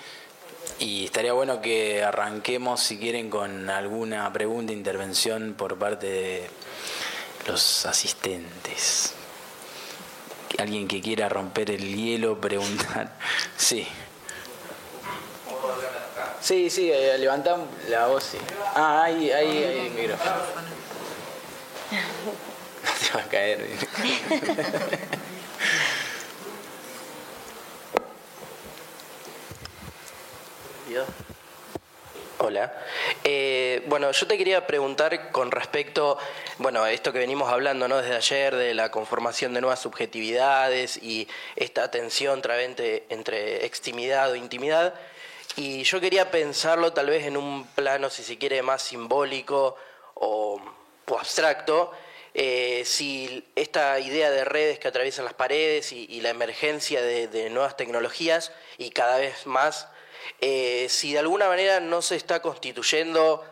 y estaría bueno que arranquemos, si quieren, con alguna pregunta, intervención por parte de los asistentes. Alguien que quiera romper el hielo, preguntar. Sí. Sí, sí, eh, levantamos la voz. Sí. Ah, ahí, ahí, ahí el micrófono. va a caer. Hola. Eh, bueno, yo te quería preguntar con respecto, bueno, a esto que venimos hablando ¿no? desde ayer, de la conformación de nuevas subjetividades y esta tensión entre, entre extimidad o intimidad. Y yo quería pensarlo tal vez en un plano, si se quiere, más simbólico o, o abstracto, eh, si esta idea de redes que atraviesan las paredes y, la emergencia de, nuevas tecnologías y cada vez más, eh, si de alguna manera no se está constituyendo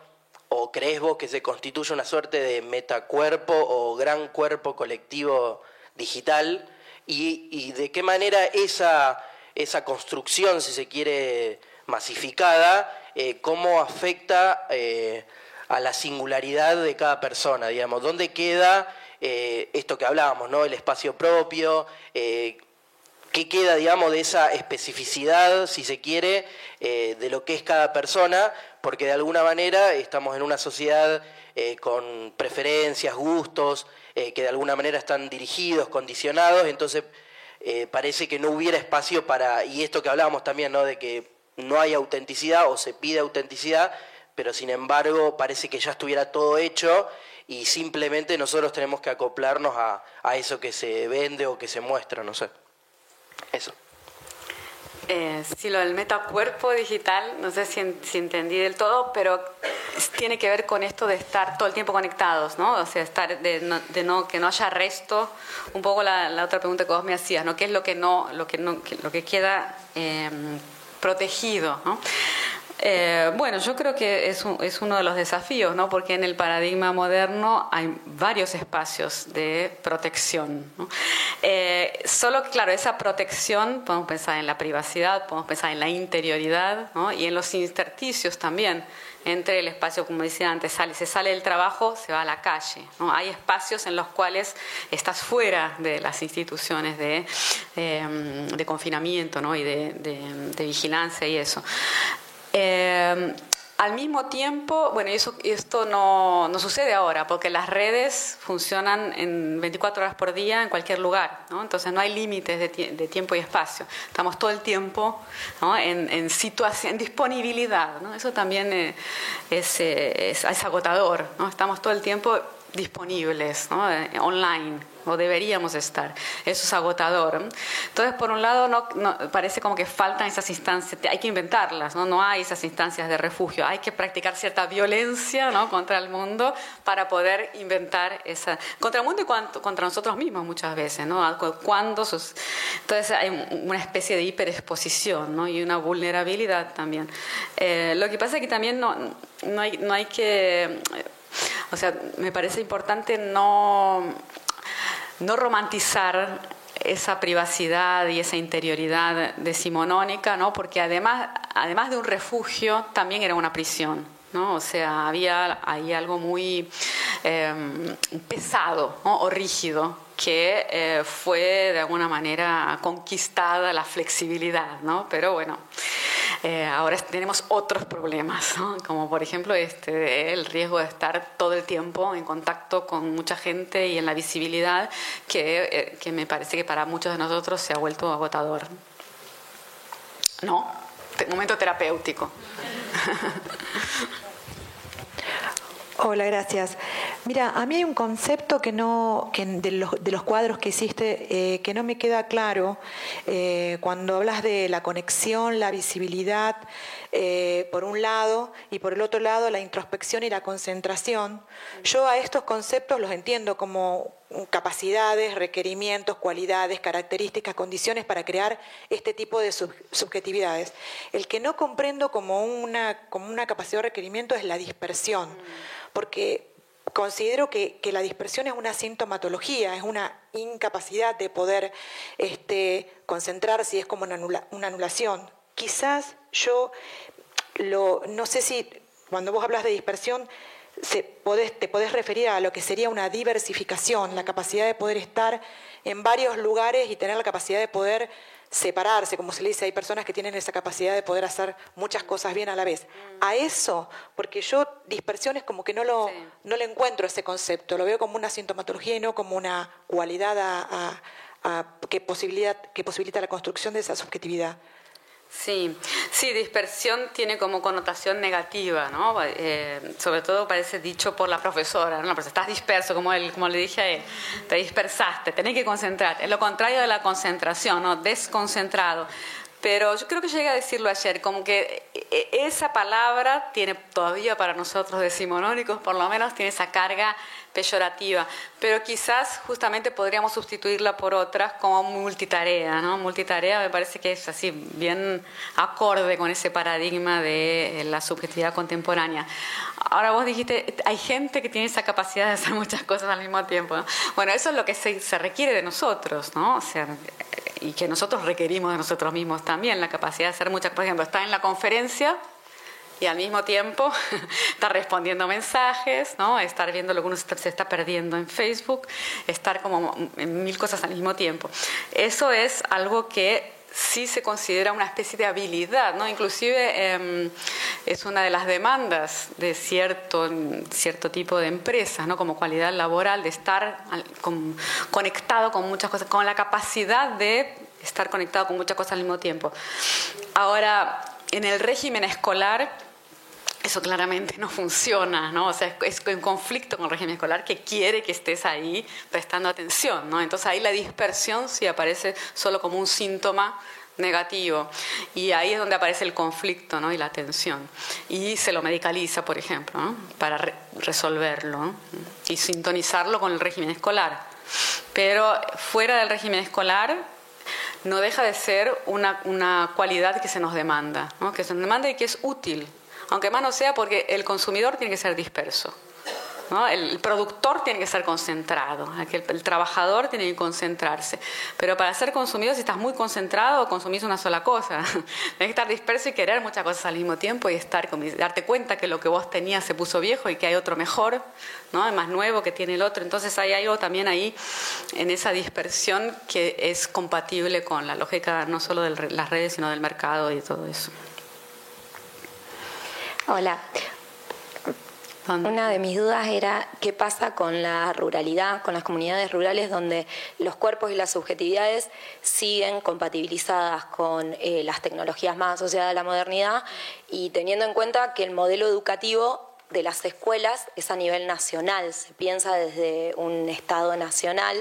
o crees vos que se constituye una suerte de metacuerpo o gran cuerpo colectivo digital y, de qué manera esa, esa construcción, si se quiere, masificada, eh, cómo afecta a la singularidad de cada persona, digamos, dónde queda eh, esto que hablábamos, ¿no? El espacio propio, eh, qué queda, digamos, de esa especificidad, si se quiere, eh, de lo que es cada persona, porque de alguna manera estamos en una sociedad con preferencias, gustos, que de alguna manera están dirigidos, condicionados, entonces parece que no hubiera espacio para, y esto que hablábamos también, ¿no? De que no hay autenticidad o se pide autenticidad, pero sin embargo parece que ya estuviera todo hecho y simplemente nosotros tenemos que acoplarnos a, eso que se vende o que se muestra, no sé. Eso. Eh, sí, lo del metacuerpo digital, no sé si, entendí del todo, pero tiene que ver con esto de estar todo el tiempo conectados, ¿no? O sea, estar de no, que no haya resto. Un poco la, otra pregunta que vos me hacías, ¿no? ¿Qué es lo que no, lo que no, lo que queda eh, protegido, ¿no? Eh, bueno, yo creo que es, es, uno de los desafíos, ¿no? porque en el paradigma moderno hay varios espacios de protección. Eh, solo claro, esa protección, podemos pensar en la privacidad, podemos pensar en la interioridad ¿no? y en los intersticios también entre el espacio, como decía antes, sale, se sale del trabajo, se va a la calle. Hay espacios en los cuales estás fuera de las instituciones de, de, confinamiento ¿no? y de, vigilancia y eso. Eh, al mismo tiempo, bueno, eso, esto no, no, sucede ahora, porque las redes funcionan en 24 horas por día en cualquier lugar, ¿no? entonces no hay límites de, de, tiempo y espacio. Estamos todo el tiempo ¿no? en, en, situación, en disponibilidad, ¿no? eso también eh, es, eh, es, es, agotador, estamos todo el tiempo disponibles, ¿no? online o deberíamos estar. Eso es agotador. Entonces, por un lado, no, parece como que faltan esas instancias, hay que inventarlas, ¿no? no hay esas instancias de refugio, hay que practicar cierta violencia ¿no? contra el mundo para poder inventar esa, contra el mundo y contra nosotros mismos muchas veces. ¿no? Cuando entonces hay una especie de hiperexposición ¿no? y una vulnerabilidad también. Eh, lo que pasa es que también no, no, hay, no hay que... O sea, me parece importante no no romantizar esa privacidad y esa interioridad decimonónica, ¿no? porque además, además de un refugio, también era una prisión. ¿no? O sea, había ahí algo muy em, pesado o rígido que eh, fue de alguna manera conquistada la flexibilidad, ¿no? Pero bueno, eh, ahora tenemos otros problemas, como por ejemplo este, el riesgo de estar todo el tiempo en contacto con mucha gente y en la visibilidad que, eh, que me parece que para muchos de nosotros se ha vuelto agotador. ¿No? Momento terapéutico. Hola, gracias. Mira, a mí hay un concepto que no, que de, los, de los cuadros que hiciste eh, que no me queda claro eh, cuando hablas de la conexión, la visibilidad, eh, por un lado, y por el otro lado la introspección y la concentración. Yo a estos conceptos los entiendo como capacidades, requerimientos, cualidades, características, condiciones para crear este tipo de subjetividades. El que no comprendo como una, como una capacidad o requerimiento es la dispersión porque considero que, la dispersión es una sintomatología, es una incapacidad de poder este, concentrarse es como una, anulación. Quizás yo lo, no sé si cuando vos hablas de dispersión te podés referir a lo que sería una diversificación, la capacidad de poder estar en varios lugares y tener la capacidad de poder separarse, como se le dice, hay personas que tienen esa capacidad de poder hacer muchas cosas bien a la vez. Mm. A eso, porque yo dispersión es como que no lo, no le encuentro ese concepto, lo veo como una sintomatología y no como una cualidad a, que, posibilidad, que posibilita la construcción de esa subjetividad. Sí, sí, dispersión tiene como connotación negativa, ¿no? Eh, sobre todo parece dicho por la profesora, ¿no? estás disperso, como, él, como le dije a él, te dispersaste, tenés que concentrarte. Es lo contrario de la concentración, ¿no? Desconcentrado. Pero yo creo que llegué a decirlo ayer, como que e, esa palabra tiene todavía para nosotros decimonónicos, por lo menos tiene esa carga peyorativa, pero quizás justamente podríamos sustituirla por otras como multitarea, ¿no? Multitarea me parece que es así bien acorde con ese paradigma de la subjetividad contemporánea. Ahora vos dijiste, hay gente que tiene esa capacidad de hacer muchas cosas al mismo tiempo. Bueno, eso es lo que se, se requiere de nosotros, ¿no? O sea, y que nosotros requerimos de nosotros mismos también, la capacidad de hacer muchas, por ejemplo, está en la conferencia y al mismo tiempo estar respondiendo mensajes, ¿no? estar viendo lo que uno se está perdiendo en Facebook, estar como en mil cosas al mismo tiempo. Eso es algo que sí se considera una especie de habilidad, ¿no? Inclusive em, es una de las demandas de cierto, cierto tipo de empresas, ¿no? Como cualidad laboral, de estar conectado con muchas cosas, con la capacidad de estar conectado con muchas cosas al mismo tiempo. Ahora, en el régimen escolar, eso claramente no funciona, ¿no? O sea, es en conflicto con el régimen escolar que quiere que estés ahí prestando atención, ¿no? Entonces ahí la dispersión sí aparece solo como un síntoma negativo y ahí es donde aparece el conflicto ¿no? y la tensión y se lo medicaliza por ejemplo para resolverlo y sintonizarlo con el régimen escolar pero fuera del régimen escolar no deja de ser una, una cualidad que se nos demanda ¿no? que se nos demanda y que es útil aunque más no sea porque el consumidor tiene que ser disperso. El, productor tiene que ser concentrado, el, trabajador tiene que concentrarse. Pero para ser consumido, si estás muy concentrado, consumís una sola cosa. Tienes que estar disperso y querer muchas cosas al mismo tiempo y estar darte cuenta que lo que vos tenías se puso viejo y que hay otro mejor, ¿no? más nuevo que tiene el otro. Entonces hay algo también ahí en esa dispersión que es compatible con la lógica no solo de las redes, sino del mercado y todo eso. Hola. Una de mis dudas era qué pasa con la ruralidad, con las comunidades rurales donde los cuerpos y las subjetividades siguen compatibilizadas con eh, las tecnologías más asociadas a la modernidad y teniendo en cuenta que el modelo educativo de las escuelas es a nivel nacional, se piensa desde un Estado nacional,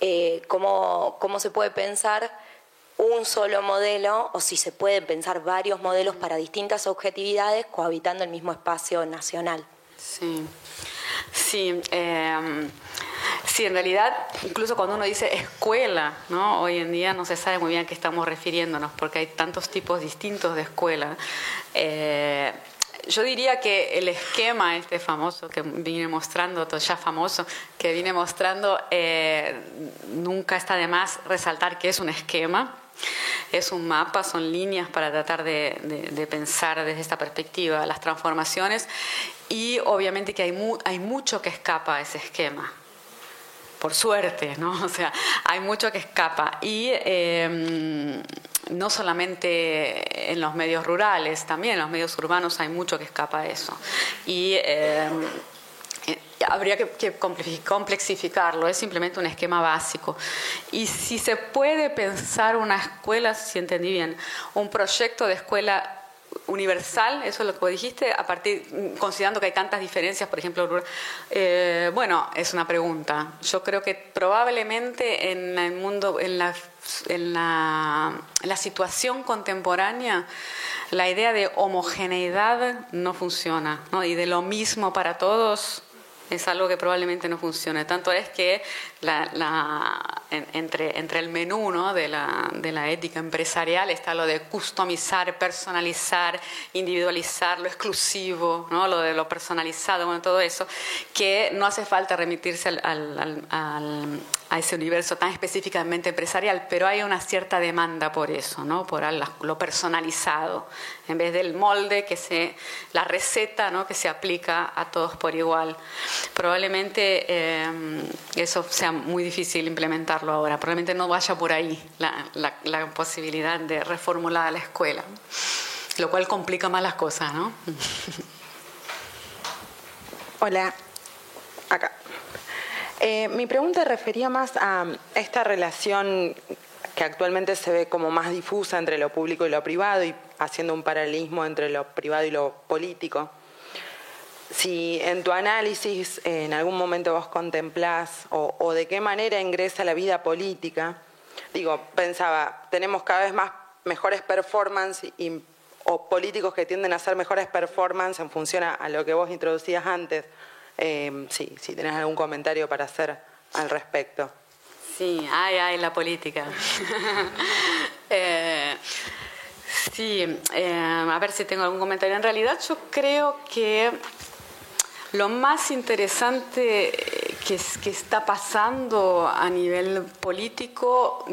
eh, ¿cómo, ¿cómo se puede pensar? Un solo modelo o si se pueden pensar varios modelos para distintas objetividades cohabitando el mismo espacio nacional. Sí, sí. Em, sí, en realidad, incluso cuando uno dice escuela, ¿no? hoy en día no se sabe muy bien a qué estamos refiriéndonos porque hay tantos tipos distintos de escuela. Eh, yo diría que el esquema este famoso que vine mostrando, ya famoso, que vine mostrando, eh, nunca está de más resaltar que es un esquema, es un mapa, son líneas para tratar de, pensar desde esta perspectiva las transformaciones y obviamente que hay, hay mucho que escapa a ese esquema por suerte, ¿no? O sea, hay mucho que escapa. Y em, no solamente en los medios rurales, también en los medios urbanos hay mucho que escapa a eso. Y em, habría que, complexificarlo, es simplemente un esquema básico. Y si se puede pensar una escuela, si entendí bien, un proyecto de escuela universal, eso es lo que dijiste, a partir, considerando que hay tantas diferencias, por ejemplo, eh, bueno, es una pregunta. Yo creo que probablemente en el mundo, en la, en la, situación contemporánea, la idea de homogeneidad no funciona, ¿no? y de lo mismo para todos es algo que probablemente no funcione. Tanto es que la, entre, entre el menú ¿no? de, la, de la ética empresarial está lo de customizar, personalizar, individualizar, lo exclusivo, ¿no? lo de lo personalizado, bueno, todo eso, que no hace falta remitirse al, a ese universo tan específicamente empresarial, pero hay una cierta demanda por eso, ¿no? por lo personalizado, en vez del molde, que se, la receta ¿no? que se aplica a todos por igual. Probablemente eh, eso sea muy difícil implementarlo ahora, probablemente no vaya por ahí la, la posibilidad de reformular la escuela, lo cual complica más las cosas. ¿no? Hola, acá. Eh, mi pregunta refería más a esta relación que actualmente se ve como más difusa entre lo público y lo privado y haciendo un paralelismo entre lo privado y lo político. Si en tu análisis en algún momento vos contemplás o, de qué manera ingresa la vida política, digo, pensaba, tenemos cada vez más mejores performances o políticos que tienden a hacer mejores performances en función a lo que vos introducías antes, eh, sí, si tenés algún comentario para hacer al respecto. Sí, ay, ay, la política. eh, sí, eh, a ver si tengo algún comentario. En realidad yo creo que lo más interesante que, que está pasando a nivel político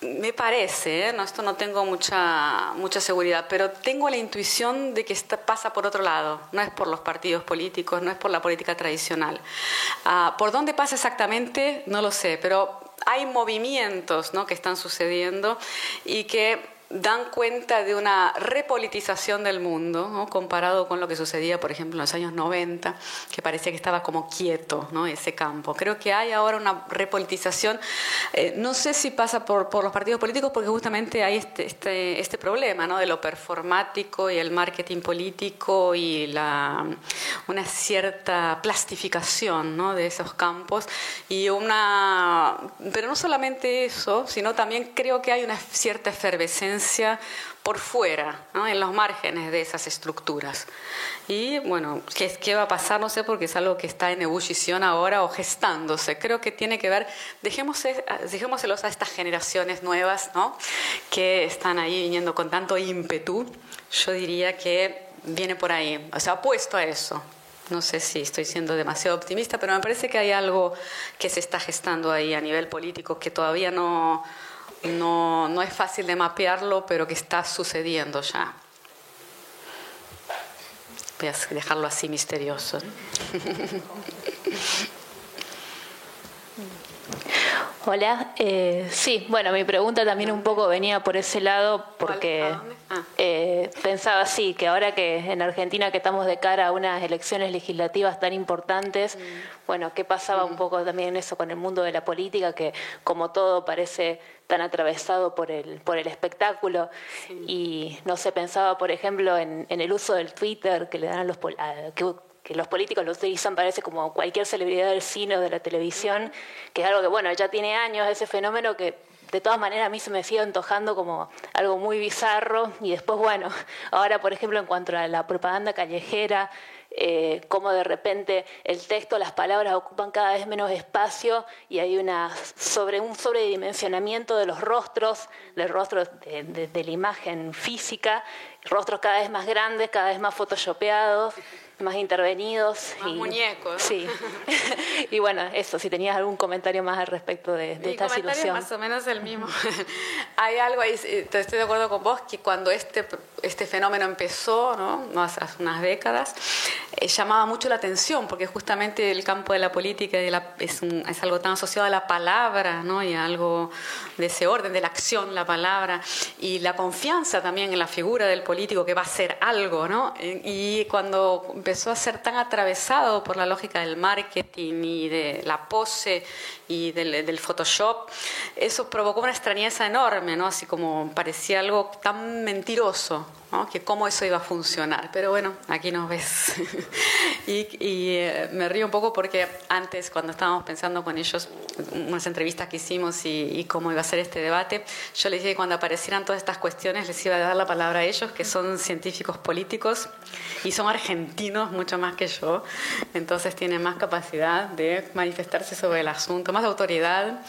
me parece, ¿eh? no, esto no tengo mucha, mucha seguridad, pero tengo la intuición de que pasa por otro lado, no es por los partidos políticos, no es por la política tradicional. Ah, ¿Por dónde pasa exactamente? No lo sé, pero hay movimientos ¿no? que están sucediendo y que dan cuenta de una repolitización del mundo, comparado con lo que sucedía, por ejemplo, en los años 90, que parecía que estaba como quieto ¿no? ese campo. Creo que hay ahora una repolitización, eh, no sé si pasa por, por, los partidos políticos, porque justamente hay este, este, este problema ¿no? de lo performático y el marketing político y la, una cierta plastificación ¿no? de esos campos. Y una, pero no solamente eso, sino también creo que hay una cierta efervescencia por fuera, en los márgenes de esas estructuras. Y bueno, ¿qué, ¿qué, va a pasar? No sé, porque es algo que está en ebullición ahora o gestándose. Creo que tiene que ver, dejemos, dejémoselos a estas generaciones nuevas, ¿no? que están ahí viniendo con tanto ímpetu. Yo diría que viene por ahí, o sea, apuesto a eso. No sé si estoy siendo demasiado optimista, pero me parece que hay algo que se está gestando ahí a nivel político que todavía no, no, no es fácil de mapearlo, pero que está sucediendo ya. Voy a dejarlo así misterioso. Hola, eh, sí, bueno, mi pregunta también un poco venía por ese lado porque ah. eh, pensaba así, que ahora que en Argentina que estamos de cara a unas elecciones legislativas tan importantes, mm. bueno, ¿qué pasaba un mm. poco también eso con el mundo de la política, que como todo parece tan atravesado por el, por el espectáculo y no se pensaba, por ejemplo, en, el uso del Twitter que le dan a los... que, que los políticos lo utilizan parece como cualquier celebridad del cine o de la televisión, que es algo que, bueno, ya tiene años ese fenómeno que de todas maneras a mí se me sigue antojando como algo muy bizarro. Y después, bueno, ahora por ejemplo en cuanto a la propaganda callejera, eh, cómo de repente el texto, las palabras ocupan cada vez menos espacio y hay una sobre, un sobredimensionamiento de los rostros, del rostro de, de la imagen física, rostros cada vez más grandes, cada vez más photoshopeados más intervenidos. Más y, muñecos. Sí. y bueno, eso, si tenías algún comentario más al respecto de, de esta situación. más o menos el mismo. Hay algo ahí, estoy de acuerdo con vos, que cuando este, este fenómeno empezó, ¿no? hace unas décadas, eh, llamaba mucho la atención, porque justamente el campo de la política es, es, algo tan asociado a la palabra, ¿no? y a algo de ese orden, de la acción, la palabra, y la confianza también en la figura del político que va a hacer algo. ¿no? Y cuando empezó a ser tan atravesado por la lógica del marketing y de la pose y del, Photoshop, eso provocó una extrañeza enorme, ¿no? Así como parecía algo tan mentiroso, que cómo eso iba a funcionar. Pero bueno, aquí nos ves. y, eh, me río un poco porque antes, cuando estábamos pensando con ellos, unas entrevistas que hicimos y, cómo iba a ser este debate, yo les dije que cuando aparecieran todas estas cuestiones les iba a dar la palabra a ellos, que son científicos políticos y son argentinos mucho más que yo, entonces tienen más capacidad de manifestarse sobre el asunto, más autoridad,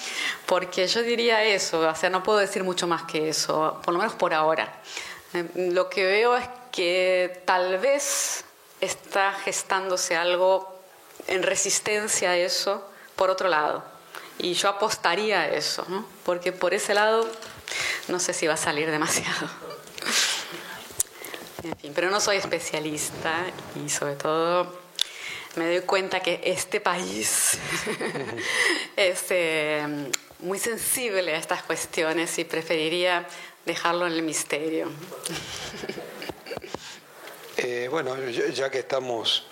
porque yo diría eso, o sea, no puedo decir mucho más que eso, por lo menos por ahora. Eh, lo que veo es que tal vez está gestándose algo en resistencia a eso por otro lado. Y yo apostaría a eso, ¿no? porque por ese lado no sé si va a salir demasiado. En fin, pero no soy especialista y sobre todo me doy cuenta que este país es eh, muy sensible a estas cuestiones y preferiría dejarlo en el misterio. Eh, bueno, ya que estamos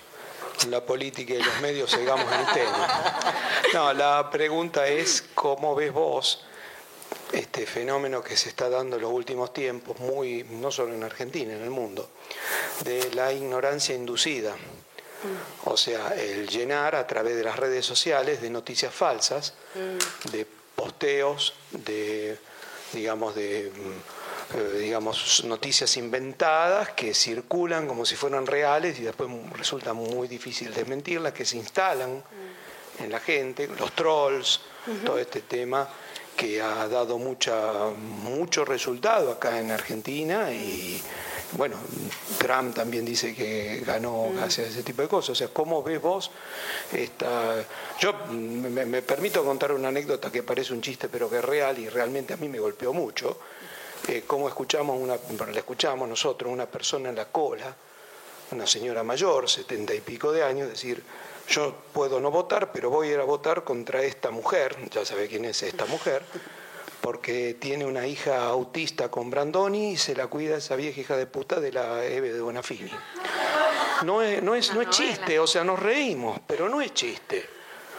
en la política y los medios, sigamos el tema. No, la pregunta es, ¿cómo ves vos este fenómeno que se está dando en los últimos tiempos, muy, no solo en Argentina, en el mundo, de la ignorancia inducida? O sea, el llenar a través de las redes sociales de noticias falsas, mm. de posteos, de digamos, de mm, eh, digamos, noticias inventadas que circulan como si fueran reales y después resulta muy difícil desmentirlas, que se instalan en la gente, los trolls, todo este tema que ha dado mucha, mucho resultado acá en Argentina y bueno, Trump también dice que ganó gracias a ese tipo de cosas. O sea, ¿cómo ves vos esta... Yo me, permito contar una anécdota que parece un chiste, pero que es real y realmente a mí me golpeó mucho. Eh, cómo escuchamos, una, la escuchamos nosotros, una persona en la cola, una señora mayor, setenta y pico de años, decir, yo puedo no votar, pero voy a ir a votar contra esta mujer, ya sabe quién es esta mujer, porque tiene una hija autista con Brandoni y se la cuida esa vieja hija de puta de la Eve de Bonafini. No es, no es, no es chiste, o sea, nos reímos, pero no es chiste.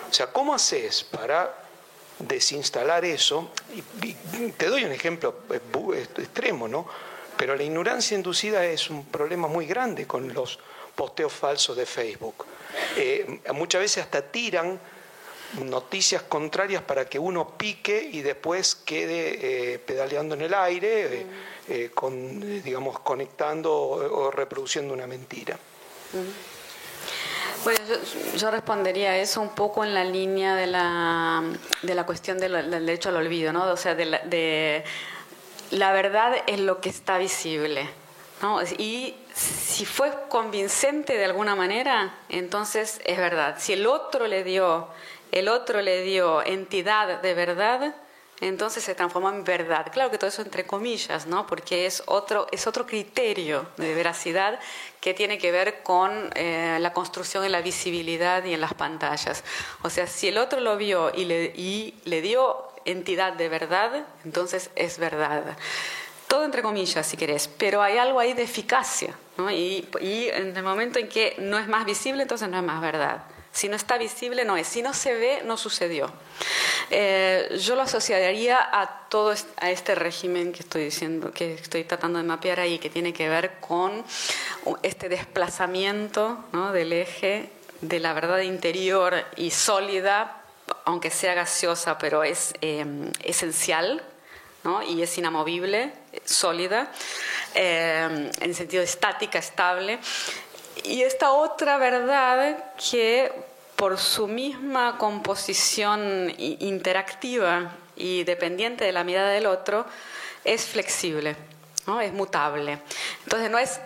O sea, ¿cómo haces para desinstalar eso? Y, te doy un ejemplo extremo, ¿no? Pero la ignorancia inducida es un problema muy grande con los posteos falsos de Facebook. Eh, muchas veces hasta tiran noticias contrarias para que uno pique y después quede eh, pedaleando en el aire, eh, eh, con, digamos, conectando o, reproduciendo una mentira. Bueno, yo, respondería eso un poco en la línea de la, de la cuestión del, derecho al olvido, ¿no? O sea, de la, de la verdad es lo que está visible. ¿no? Y si fue convincente de alguna manera, entonces es verdad. Si el otro le dio el otro le dio entidad de verdad, entonces se transformó en verdad. Claro que todo eso entre comillas, ¿no? Porque es otro, es otro criterio de veracidad que tiene que ver con eh, la construcción en la visibilidad y en las pantallas. O sea, si el otro lo vio y le, y le dio entidad de verdad, entonces es verdad. Todo entre comillas, si querés, pero hay algo ahí de eficacia, ¿no? y, y en el momento en que no es más visible, entonces no es más verdad. Si no está visible, no es. Si no se ve, no sucedió. Eh, yo lo asociaría a todo a este régimen que estoy diciendo, que estoy tratando de mapear ahí, que tiene que ver con este desplazamiento del eje de la verdad interior y sólida, aunque sea gaseosa, pero es em, esencial y es inamovible, sólida, em, en sentido estática, estable, y esta otra verdad que por su misma composición interactiva y dependiente de la mirada del otro, es flexible, ¿no? es mutable. Entonces no es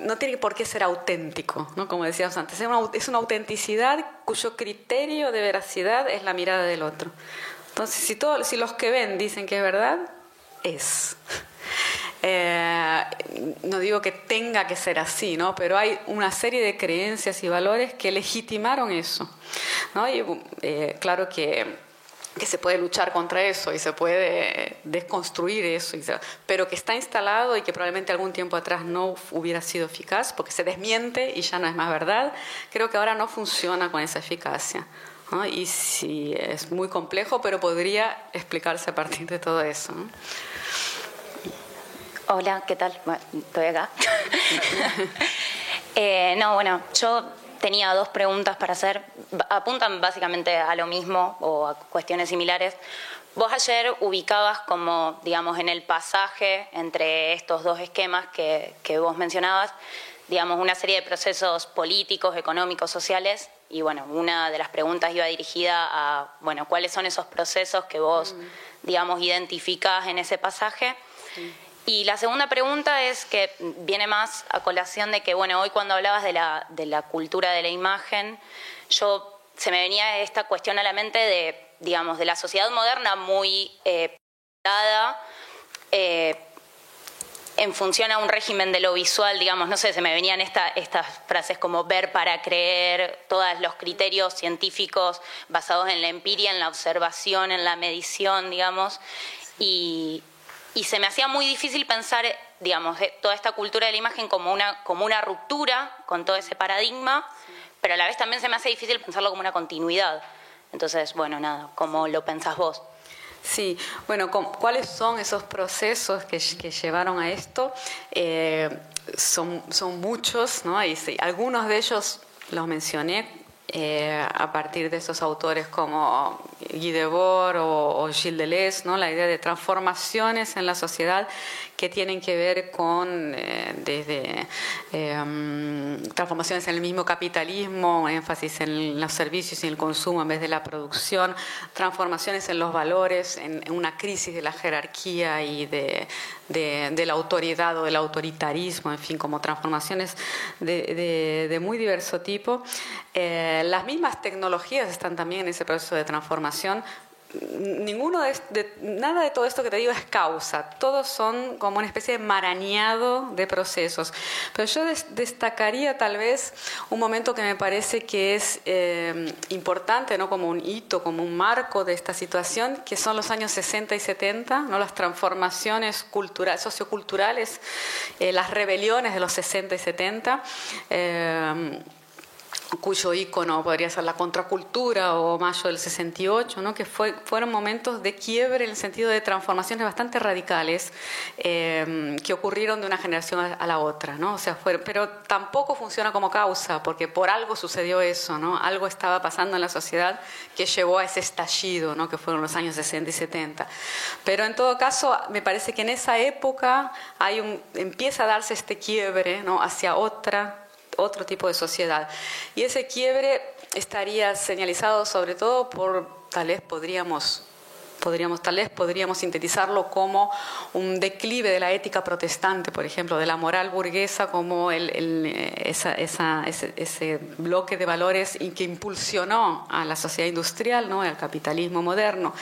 no tiene por qué ser auténtico, ¿no? como decíamos antes, es una, es una, autenticidad cuyo criterio de veracidad es la mirada del otro. Entonces, si, todo, los que ven dicen que es verdad, es. Eh, no digo que tenga que ser así, ¿no? pero hay una serie de creencias y valores que legitimaron eso. ¿no? Y eh, claro que que se puede luchar contra eso y se puede desconstruir eso, pero que está instalado y que probablemente algún tiempo atrás no hubiera sido eficaz porque se desmiente y ya no es más verdad, creo que ahora no funciona con esa eficacia. Y sí, es muy complejo, pero podría explicarse a partir de todo eso. Hola, ¿qué tal? estoy acá. Eh, no, bueno, yo tenía dos preguntas para hacer. Apuntan básicamente a lo mismo o a cuestiones similares. Vos ayer ubicabas como, digamos, en el pasaje entre estos dos esquemas que, que vos mencionabas, digamos, una serie de procesos políticos, económicos, sociales. Y bueno, una de las preguntas iba dirigida a, bueno, cuáles son esos procesos que vos, mm. digamos, identificás en ese pasaje. Y la segunda pregunta es que viene más a colación de que, bueno, hoy cuando hablabas de la, de la cultura de la imagen, yo se me venía esta cuestión a la mente de, digamos, de la sociedad moderna muy eh, eh, en función a un régimen de lo visual, digamos, no sé, se me venían estas frases como ver para creer, todos los criterios científicos basados en la empiria, en la observación, en la medición, digamos, y, se me hacía muy difícil pensar, digamos, toda esta cultura de la imagen como una, como una ruptura con todo ese paradigma, pero a la vez también se me hace difícil pensarlo como una continuidad. Entonces, bueno, nada, ¿cómo lo pensás vos? Sí, bueno, ¿cuáles son esos procesos que, llevaron a esto? Eh, son, son muchos, ¿no? Y algunos de ellos los mencioné eh, a partir de esos autores como Guy Debord o, Gilles Deleuze, ¿no? la idea de transformaciones en la sociedad que tienen que ver con eh, desde em, transformaciones en el mismo capitalismo, énfasis en los servicios y el consumo en vez de la producción, transformaciones en los valores, en, una crisis de la jerarquía y de, la autoridad o del autoritarismo, en fin, como transformaciones de, muy diverso tipo. Eh, las mismas tecnologías están también en ese proceso de transformación, ninguno de, nada de todo esto que te digo es causa, todos son como una especie de marañado de procesos. Pero yo destacaría tal vez un momento que me parece que es eh, importante, ¿no? como un hito, como un marco de esta situación, que son los años 60 y 70, ¿no? las transformaciones culturales, socioculturales, eh, las rebeliones de los 60 y 70 cuyo icono podría ser la contracultura o Mayo del 68, ¿no? que fue, fueron momentos de quiebre en el sentido de transformaciones bastante radicales eh, que ocurrieron de una generación a, la otra. ¿no? O sea, pero tampoco funciona como causa, porque por algo sucedió eso, ¿no? algo estaba pasando en la sociedad que llevó a ese estallido, ¿no? que fueron los años 60 y 70. Pero en todo caso, me parece que en esa época hay un, empieza a darse este quiebre ¿no? hacia otra otro tipo de sociedad. Y ese quiebre estaría señalizado sobre todo por, tal vez podríamos podríamos, tal vez podríamos sintetizarlo como un declive de la ética protestante, por ejemplo, de la moral burguesa como el, esa, ese, bloque de valores que impulsionó a la sociedad industrial, ¿no? al capitalismo moderno,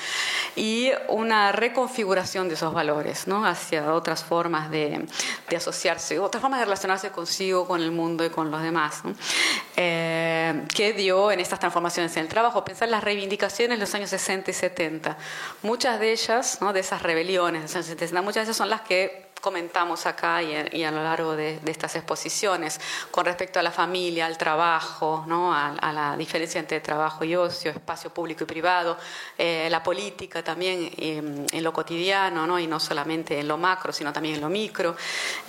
y una reconfiguración de esos valores ¿no? hacia otras formas de, de asociarse, otras formas de relacionarse consigo, con el mundo y con los demás, eh, que dio en estas transformaciones en el trabajo. Pensar las reivindicaciones de los años 60 y 70 Muchas de ellas, ¿no? de esas rebeliones, muchas de ellas son las que comentamos acá y, a lo largo de, estas exposiciones con respecto a la familia, al trabajo, ¿no? a, la diferencia entre trabajo y ocio, espacio público y privado, eh, la política también em, en lo cotidiano ¿no? y no solamente en lo macro, sino también en lo micro.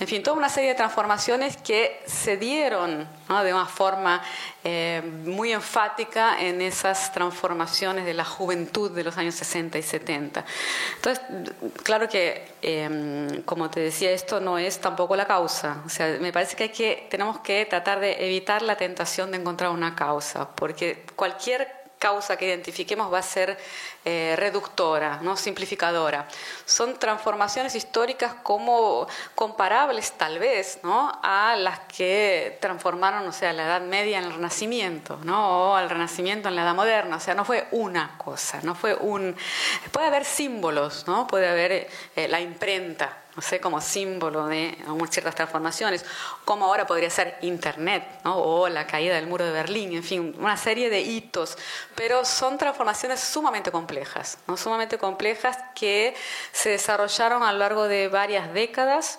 En fin, toda una serie de transformaciones que se dieron de una forma eh, muy enfática en esas transformaciones de la juventud de los años 60 y 70. Entonces, claro que, em, como te decía, esto no es tampoco la causa. O sea, me parece que, hay que tenemos que tratar de evitar la tentación de encontrar una causa, porque cualquier causa que identifiquemos va a ser eh, reductora, no simplificadora. Son transformaciones históricas como comparables tal vez ¿no? a las que transformaron, o sea, la Edad Media en el Renacimiento, ¿no? o al Renacimiento en la Edad Moderna. O sea, no fue una cosa, no fue un. Puede haber símbolos, ¿no? Puede haber eh, la imprenta, no sé, como símbolo de ciertas transformaciones, como ahora podría ser Internet, o la caída del muro de Berlín, en fin, una serie de hitos, pero son transformaciones sumamente complejas, ¿no? sumamente complejas que se desarrollaron a lo largo de varias décadas,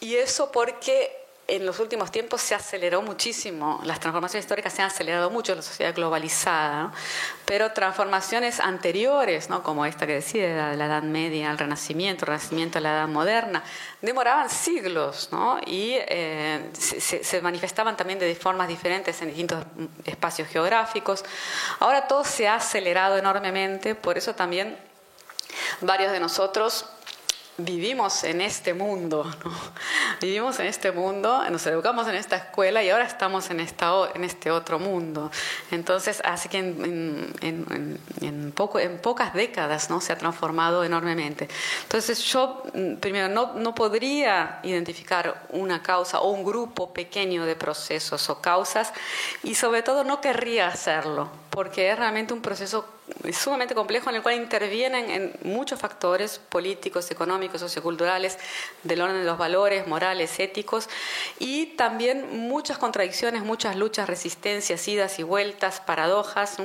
y eso porque en los últimos tiempos se aceleró muchísimo, las transformaciones históricas se han acelerado mucho en la sociedad globalizada, pero transformaciones anteriores, ¿no? como esta que decía, de la Edad Media al Renacimiento, el Renacimiento a la Edad Moderna, demoraban siglos ¿no? y eh, se, se, manifestaban también de formas diferentes en distintos espacios geográficos. Ahora todo se ha acelerado enormemente, por eso también varios de nosotros vivimos en este mundo, ¿no? vivimos en este mundo, nos educamos en esta escuela y ahora estamos en, esta, en este otro mundo. Entonces, así que en, en, en, poco, en pocas décadas ¿no? se ha transformado enormemente. Entonces, yo mm, primero no, no podría identificar una causa o un grupo pequeño de procesos o causas y sobre todo no querría hacerlo, porque es realmente un proceso sumamente complejo en el cual intervienen en muchos factores políticos, económicos, socioculturales, del orden de los valores, morales, éticos, y también muchas contradicciones, muchas luchas, resistencias, idas y vueltas, paradojas.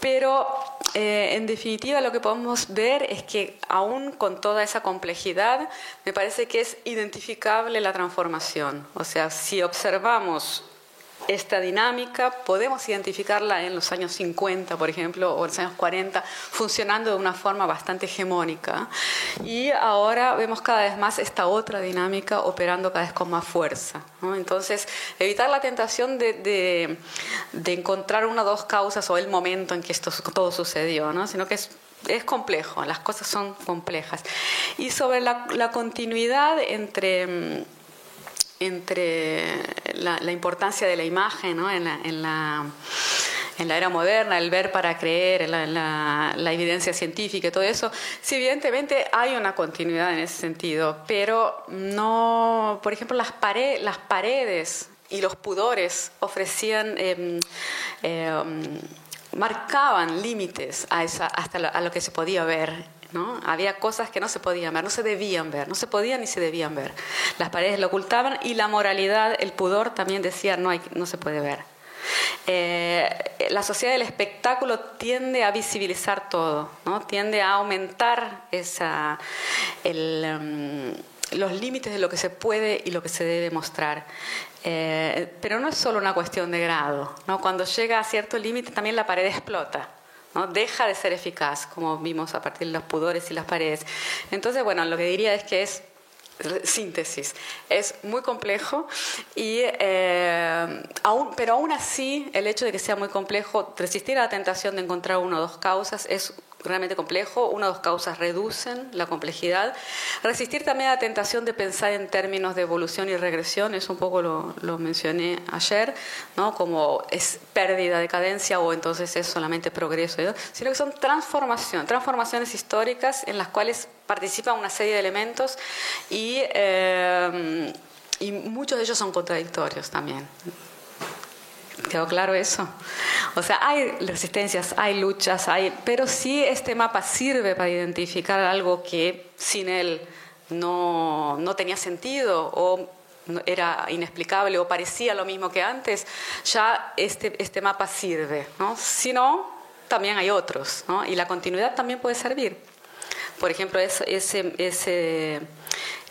Pero eh, en definitiva lo que podemos ver es que aún con toda esa complejidad, me parece que es identificable la transformación. O sea, si observamos esta dinámica podemos identificarla en los años 50, por ejemplo, o en los años 40, funcionando de una forma bastante hegemónica. Y ahora vemos cada vez más esta otra dinámica operando cada vez con más fuerza. Entonces, evitar la tentación de, encontrar una o dos causas o el momento en que esto todo sucedió, ¿no? sino que es es complejo, las cosas son complejas. Y sobre la, la continuidad entre mm, entre la, importancia de la imagen en, la, en, la, era moderna, el ver para creer, la, evidencia científica y todo eso, sí, evidentemente hay una continuidad en ese sentido, pero no, por ejemplo, las, las paredes y los pudores ofrecían... Em, em, marcaban límites a, esa, hasta a lo que se podía ver ¿no? Había cosas que no se podían ver, no se debían ver, no se podían ni se debían ver. Las paredes lo ocultaban y la moralidad, el pudor también decía no, hay, no se puede ver. Eh, la sociedad del espectáculo tiende a visibilizar todo, ¿no? tiende a aumentar esa, um, los límites de lo que se puede y lo que se debe mostrar. Eh, pero no es solo una cuestión de grado. ¿no? Cuando llega a cierto límite también la pared explota. ¿No? deja de ser eficaz, como vimos a partir de los pudores y las paredes. Entonces, bueno, lo que diría es que es síntesis. Es muy complejo, y, eh, pero aún así el hecho de que sea muy complejo, resistir a la tentación de encontrar una o dos causas es realmente complejo. Una o dos causas reducen la complejidad. Resistir también a la tentación de pensar en términos de evolución y regresión, eso un poco lo, lo mencioné ayer, ¿no? como es pérdida, decadencia o entonces es solamente progreso, sino que son transformación, transformaciones históricas en las cuales participan una serie de elementos y, eh, y muchos de ellos son contradictorios también. ¿Quedó claro eso? O sea, hay resistencias, hay luchas, hay, pero sí este mapa sirve para identificar algo que sin él no, no tenía sentido o era inexplicable o parecía lo mismo que antes, ya este, este mapa sirve. ¿no? Si no, también hay otros, ¿no? y la continuidad también puede servir. Por ejemplo, ese, ese,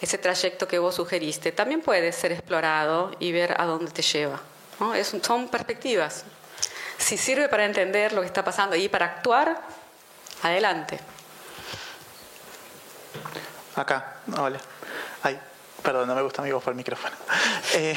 ese trayecto que vos sugeriste también puede ser explorado y ver a dónde te lleva son perspectivas. Si sirve para entender lo que está pasando y para actuar, adelante. Acá, hola. Ay, perdón, no me gusta mi voz por el micrófono. Eh,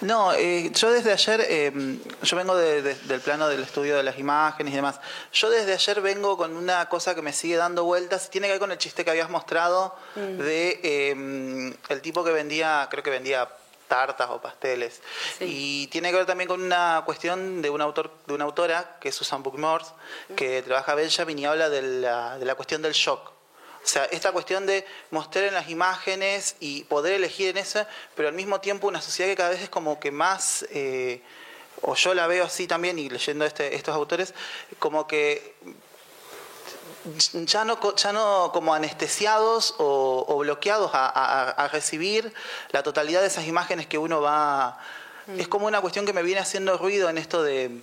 No, eh, yo desde ayer, eh, yo vengo del plano del estudio de las imágenes y demás. Yo desde ayer vengo con una cosa que me sigue dando vueltas y tiene que ver con el chiste que habías mostrado mm. de eh, el tipo que vendía, creo que vendía tartas o pasteles. Y tiene que ver también con una cuestión de un autor, de una autora, que es Susan Bookmores, que trabaja Benjamin y habla de la, de la cuestión del shock. O sea, esta cuestión de mostrar en las imágenes y poder elegir en eso, pero al mismo tiempo una sociedad que cada vez es como que más, eh, o yo la veo así también, y leyendo este, estos autores, como que ya no, ya no como anestesiados o, bloqueados a, recibir la totalidad de esas imágenes que uno va... Es como una cuestión que me viene haciendo ruido en esto de,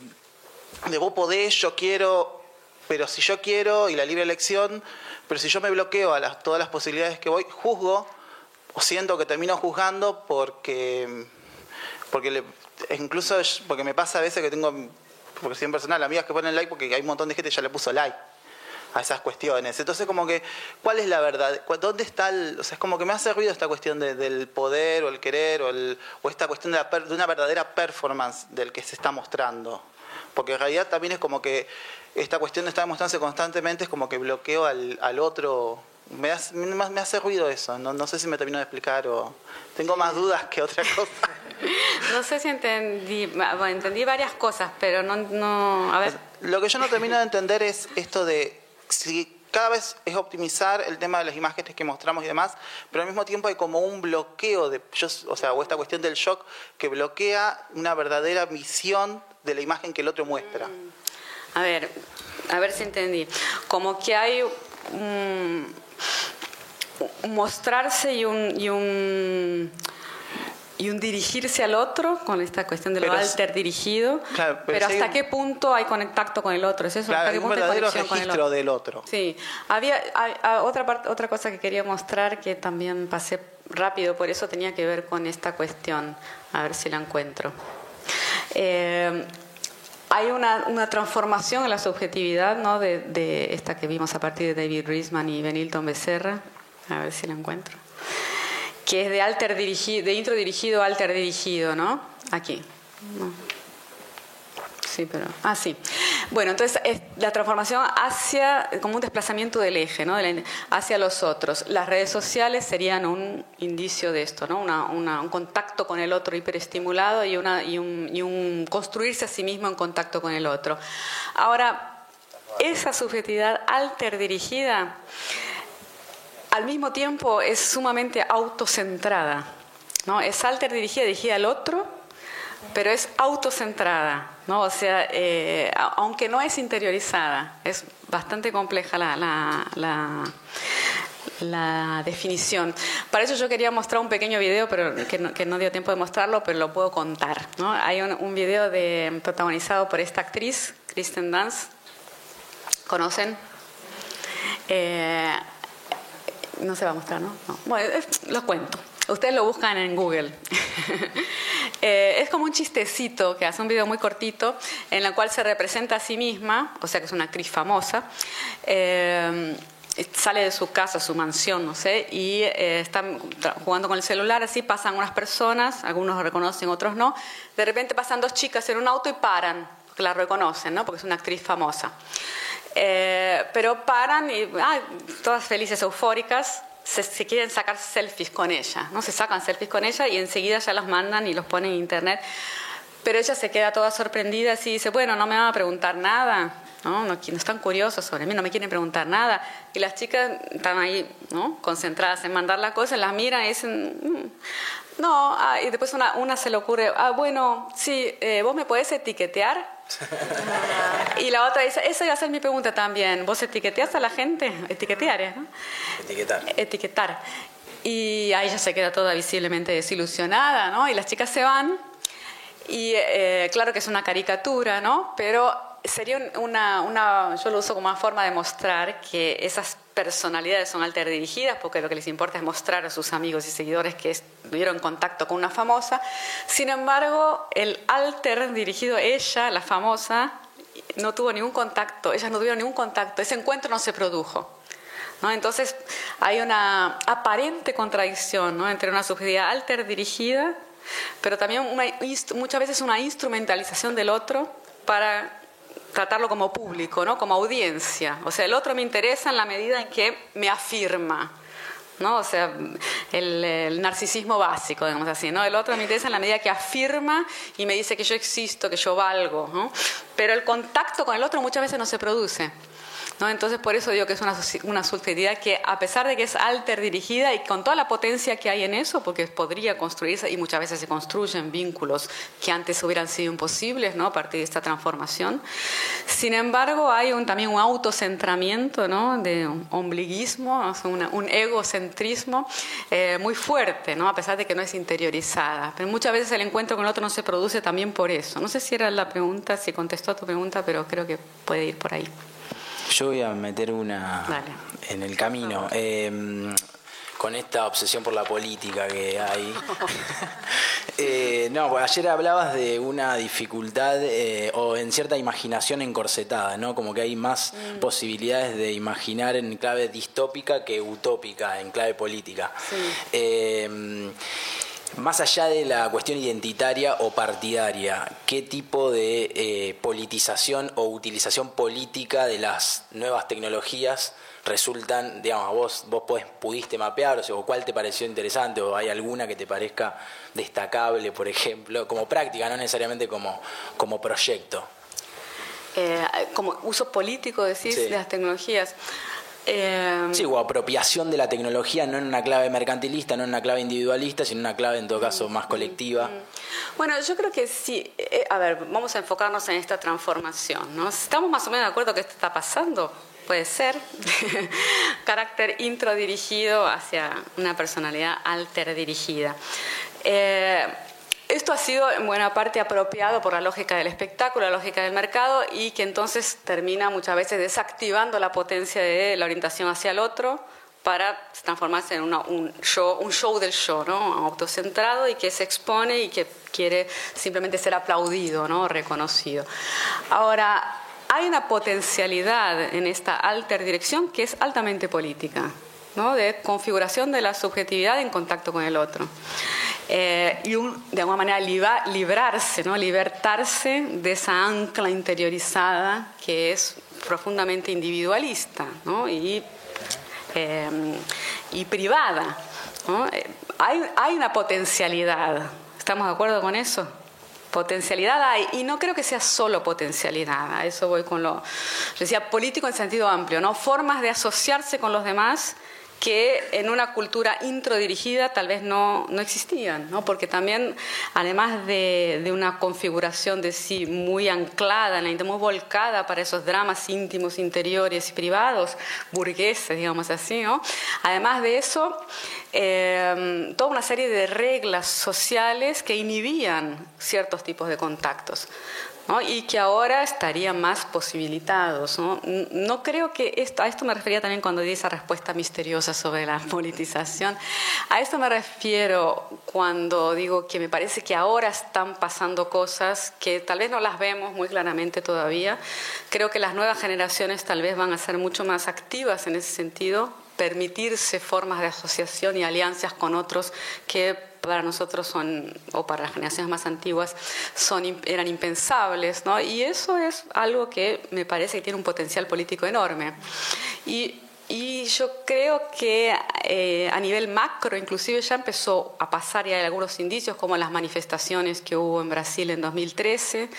de vos podés, yo quiero, pero si yo quiero y la libre elección, pero si yo me bloqueo a las, todas las posibilidades que voy, juzgo o siento que termino juzgando porque, porque incluso porque me pasa a veces que tengo, porque soy personal, amigas que ponen like porque hay un montón de gente que ya le puso like a esas cuestiones. Entonces, como que, ¿cuál es la verdad? ¿Dónde está el.? O sea, es como que me hace ruido esta cuestión del poder o el querer o, el, o esta cuestión de, de, una verdadera performance del que se está mostrando. Porque en realidad también es como que esta cuestión de estar mostrándose constantemente es como que bloqueo al, al otro. Me hace, me hace ruido eso, no, no sé si me termino de explicar o tengo más dudas que otra cosa. No sé si entendí, bueno, entendí varias cosas, pero no, no, a ver. Lo que yo no termino de entender es esto de si cada vez es optimizar el tema de las imágenes que mostramos y demás, pero al mismo tiempo hay como un bloqueo de, o sea, o esta cuestión del shock que bloquea una verdadera visión de la imagen que el otro muestra. A ver, a ver si entendí. Como que hay un, mostrarse y un y un dirigirse al otro con esta cuestión de lo alter dirigido. pero, hasta qué punto hay contacto con el otro, ¿es eso? Claro, hay un verdadero registro del otro. Sí, había otra parte, otra cosa que quería mostrar que también pasé rápido, por eso tenía que ver con esta cuestión. A ver si la encuentro. Eh, hay una, una, transformación en la subjetividad ¿no? de, de, esta que vimos a partir de David Riesman y Benilton Becerra. A ver si la encuentro que es de alter dirigido, de intro dirigido a alter dirigido, ¿no? Aquí. Sí, pero. Ah, sí. Bueno, entonces es la transformación hacia, como un desplazamiento del eje, ¿no? hacia los otros. Las redes sociales serían un indicio de esto, ¿no? Una, un contacto con el otro hiperestimulado y, una, y, un, y un construirse a sí mismo en contacto con el otro. Ahora, esa subjetividad alter dirigida al mismo tiempo es sumamente autocentrada. ¿no? Es alter dirigida, dirigida al otro, pero es autocentrada. ¿no? O sea, eh, aunque no es interiorizada, es bastante compleja la, la, definición. Para eso yo quería mostrar un pequeño video, pero que no, dio tiempo de mostrarlo, pero lo puedo contar. ¿no? Hay un, video de, protagonizado por esta actriz, Kristen Dance. ¿Conocen? Eh, no se va a mostrar, ¿no? Bueno, lo cuento. Ustedes lo buscan en Google. Eh, es como un chistecito que hace un video muy cortito en el cual se representa a sí misma, o sea que es una actriz famosa. Eh, sale de su casa, su mansión, no sé, y eh, están jugando con el celular, así pasan unas personas, algunos lo reconocen, otros no. De repente pasan dos chicas en un auto y paran, porque la reconocen, ¿no? Porque es una actriz famosa. Eh, pero paran y todas felices, eufóricas, se, quieren sacar selfies con ella, ¿no? Se sacan selfies con ella y enseguida ya las mandan y los ponen en internet. Pero ella se queda toda sorprendida y dice, bueno, no me van a preguntar nada, ¿no? No, están curiosos sobre mí, no me quieren preguntar nada. Y las chicas están ahí, ¿no? Concentradas en mandar la cosa, las miran y dicen, mm, no, ah, y después una, se le ocurre, ah, bueno, sí, eh, vos me podés etiquetear y la otra dice, esa iba a ser mi pregunta también. ¿Vos etiqueteas a la gente? Etiquetear, ¿eh? ¿no? Etiquetar. Etiquetar. Y ahí ella se queda toda visiblemente desilusionada, ¿no? Y las chicas se van. Y eh, claro que es una caricatura, ¿no? Pero sería una, una, yo lo uso como una forma de mostrar que esas personalidades son alter dirigidas, porque lo que les importa es mostrar a sus amigos y seguidores que estuvieron en contacto con una famosa. Sin embargo, el alter dirigido, ella, la famosa, no tuvo ningún contacto, ellas no tuvieron ningún contacto, ese encuentro no se produjo. ¿no? Entonces hay una aparente contradicción ¿no? entre una subjetividad alter dirigida, pero también muchas veces una instrumentalización del otro para tratarlo como público, ¿no? como audiencia. O sea, el otro me interesa en la medida en que me afirma. ¿no? O sea, el, narcisismo básico, digamos así, ¿no? El otro me interesa en la medida que afirma y me dice que yo existo, que yo valgo, ¿no? Pero el contacto con el otro muchas veces no se produce. Entonces, por eso digo que es una, una que, a pesar de que es alter dirigida y con toda la potencia que hay en eso, porque podría construirse, y muchas veces se construyen vínculos que antes hubieran sido imposibles ¿no? a partir de esta transformación, sin embargo, hay un, también un autocentramiento ¿no? de un ombliguismo, un egocentrismo eh, muy fuerte, ¿no? a pesar de que no es interiorizada. Pero muchas veces el encuentro con el otro no se produce también por eso. No sé si era la pregunta, si contestó a tu pregunta, pero creo que puede ir por ahí. Yo voy a meter una en el camino. Em, con esta obsesión por la política que hay. eh, no, ayer hablabas de una dificultad eh, o en cierta imaginación encorsetada, ¿no? Como que hay más mm. posibilidades de imaginar en clave distópica que utópica, en clave política. Sí. Más allá de la cuestión identitaria o partidaria, ¿qué tipo de eh, politización o utilización política de las nuevas tecnologías resultan, digamos, vos, vos pudiste mapear, o, cuál te pareció interesante, o hay alguna que te parezca destacable, por ejemplo, como práctica, no necesariamente como, como proyecto? Eh, como uso político, decís, de las tecnologías. Eh, sí, o apropiación de la tecnología, no en una clave mercantilista, no en una clave individualista, sino en una clave en todo caso más colectiva. Bueno, yo creo que sí. Eh, a ver, vamos a enfocarnos en esta transformación. ¿no? ¿Estamos más o menos de acuerdo que esto está pasando? Puede ser. Carácter introdirigido hacia una personalidad alter dirigida. Eh, esto ha sido en buena parte apropiado por la lógica del espectáculo, la lógica del mercado, y que entonces termina muchas veces desactivando la potencia de la orientación hacia el otro para transformarse en un, show, un show del show, ¿no? autocentrado y que se expone y que quiere simplemente ser aplaudido, ¿no? reconocido. Ahora, hay una potencialidad en esta alter dirección que es altamente política, ¿no? de configuración de la subjetividad en contacto con el otro. Eh, y de alguna manera librarse, ¿no? libertarse de esa ancla interiorizada que es profundamente individualista y, eh, y privada. Hay, hay una potencialidad, ¿estamos de acuerdo con eso? potencialidad hay, y no creo que sea solo potencialidad, a eso voy con lo, decía, político en sentido amplio, ¿no? Formas de asociarse con los demás que en una cultura introdirigida tal vez no, no existían, ¿no? porque también, además de, una configuración de sí muy anclada, muy volcada para esos dramas íntimos, interiores y privados, burgueses, digamos así, ¿no? además de eso, eh, toda una serie de reglas sociales que inhibían ciertos tipos de contactos y que ahora estarían más posibilitados. No, creo que esto, a esto me refería también cuando di esa respuesta misteriosa sobre la politización. A esto me refiero cuando digo que me parece que ahora están pasando cosas que tal vez no las vemos muy claramente todavía. Creo que las nuevas generaciones tal vez van a ser mucho más activas en ese sentido, permitirse formas de asociación y alianzas con otros que para nosotros son, o para las generaciones más antiguas, son, eran impensables, ¿no? Y eso es algo que me parece que tiene un potencial político enorme. Y yo creo que eh, a nivel macro, inclusive ya empezó a pasar y hay algunos indicios, como las manifestaciones que hubo en Brasil en 2013.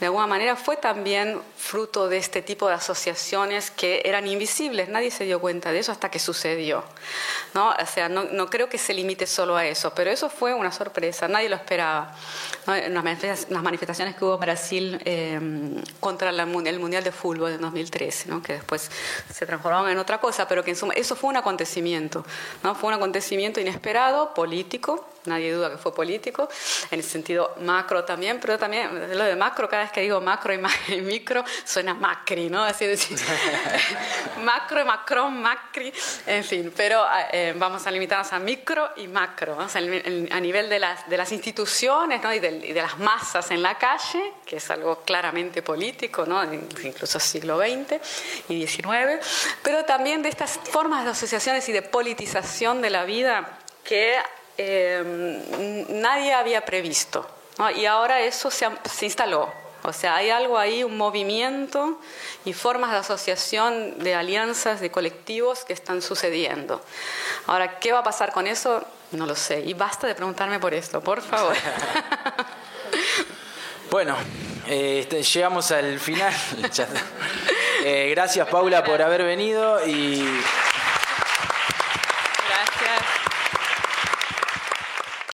De alguna manera fue también fruto de este tipo de asociaciones que eran invisibles. Nadie se dio cuenta de eso hasta que sucedió. ¿no? O sea, no, no creo que se limite solo a eso, pero eso fue una sorpresa. Nadie lo esperaba. En las manifestaciones que hubo en Brasil eh, contra el Mundial de Fútbol en 2013, ¿no? que después se transformaron en otra cosa pero que en suma, eso fue un acontecimiento, ¿no? Fue un acontecimiento inesperado, político, nadie duda que fue político, en el sentido macro también, pero también lo de macro, cada vez que digo macro y, micro, suena macri, ¿no? Así decir, macro, macron, macri, en fin, pero eh, vamos a limitarnos a micro y macro, a nivel de las, de las instituciones ¿no? y, de, y, de, las masas en la calle, que es algo claramente político, ¿no? incluso siglo XX y XIX, pero también de estas formas de asociaciones y de politización de la vida que eh, nadie había previsto. Y ahora eso se, se, instaló. O sea, hay algo ahí, un movimiento y formas de asociación, de alianzas, de colectivos que están sucediendo. Ahora, ¿qué va a pasar con eso? No lo sé. Y basta de preguntarme por esto, por favor. bueno, este, llegamos al final. eh, gracias, Paula, por haber venido y.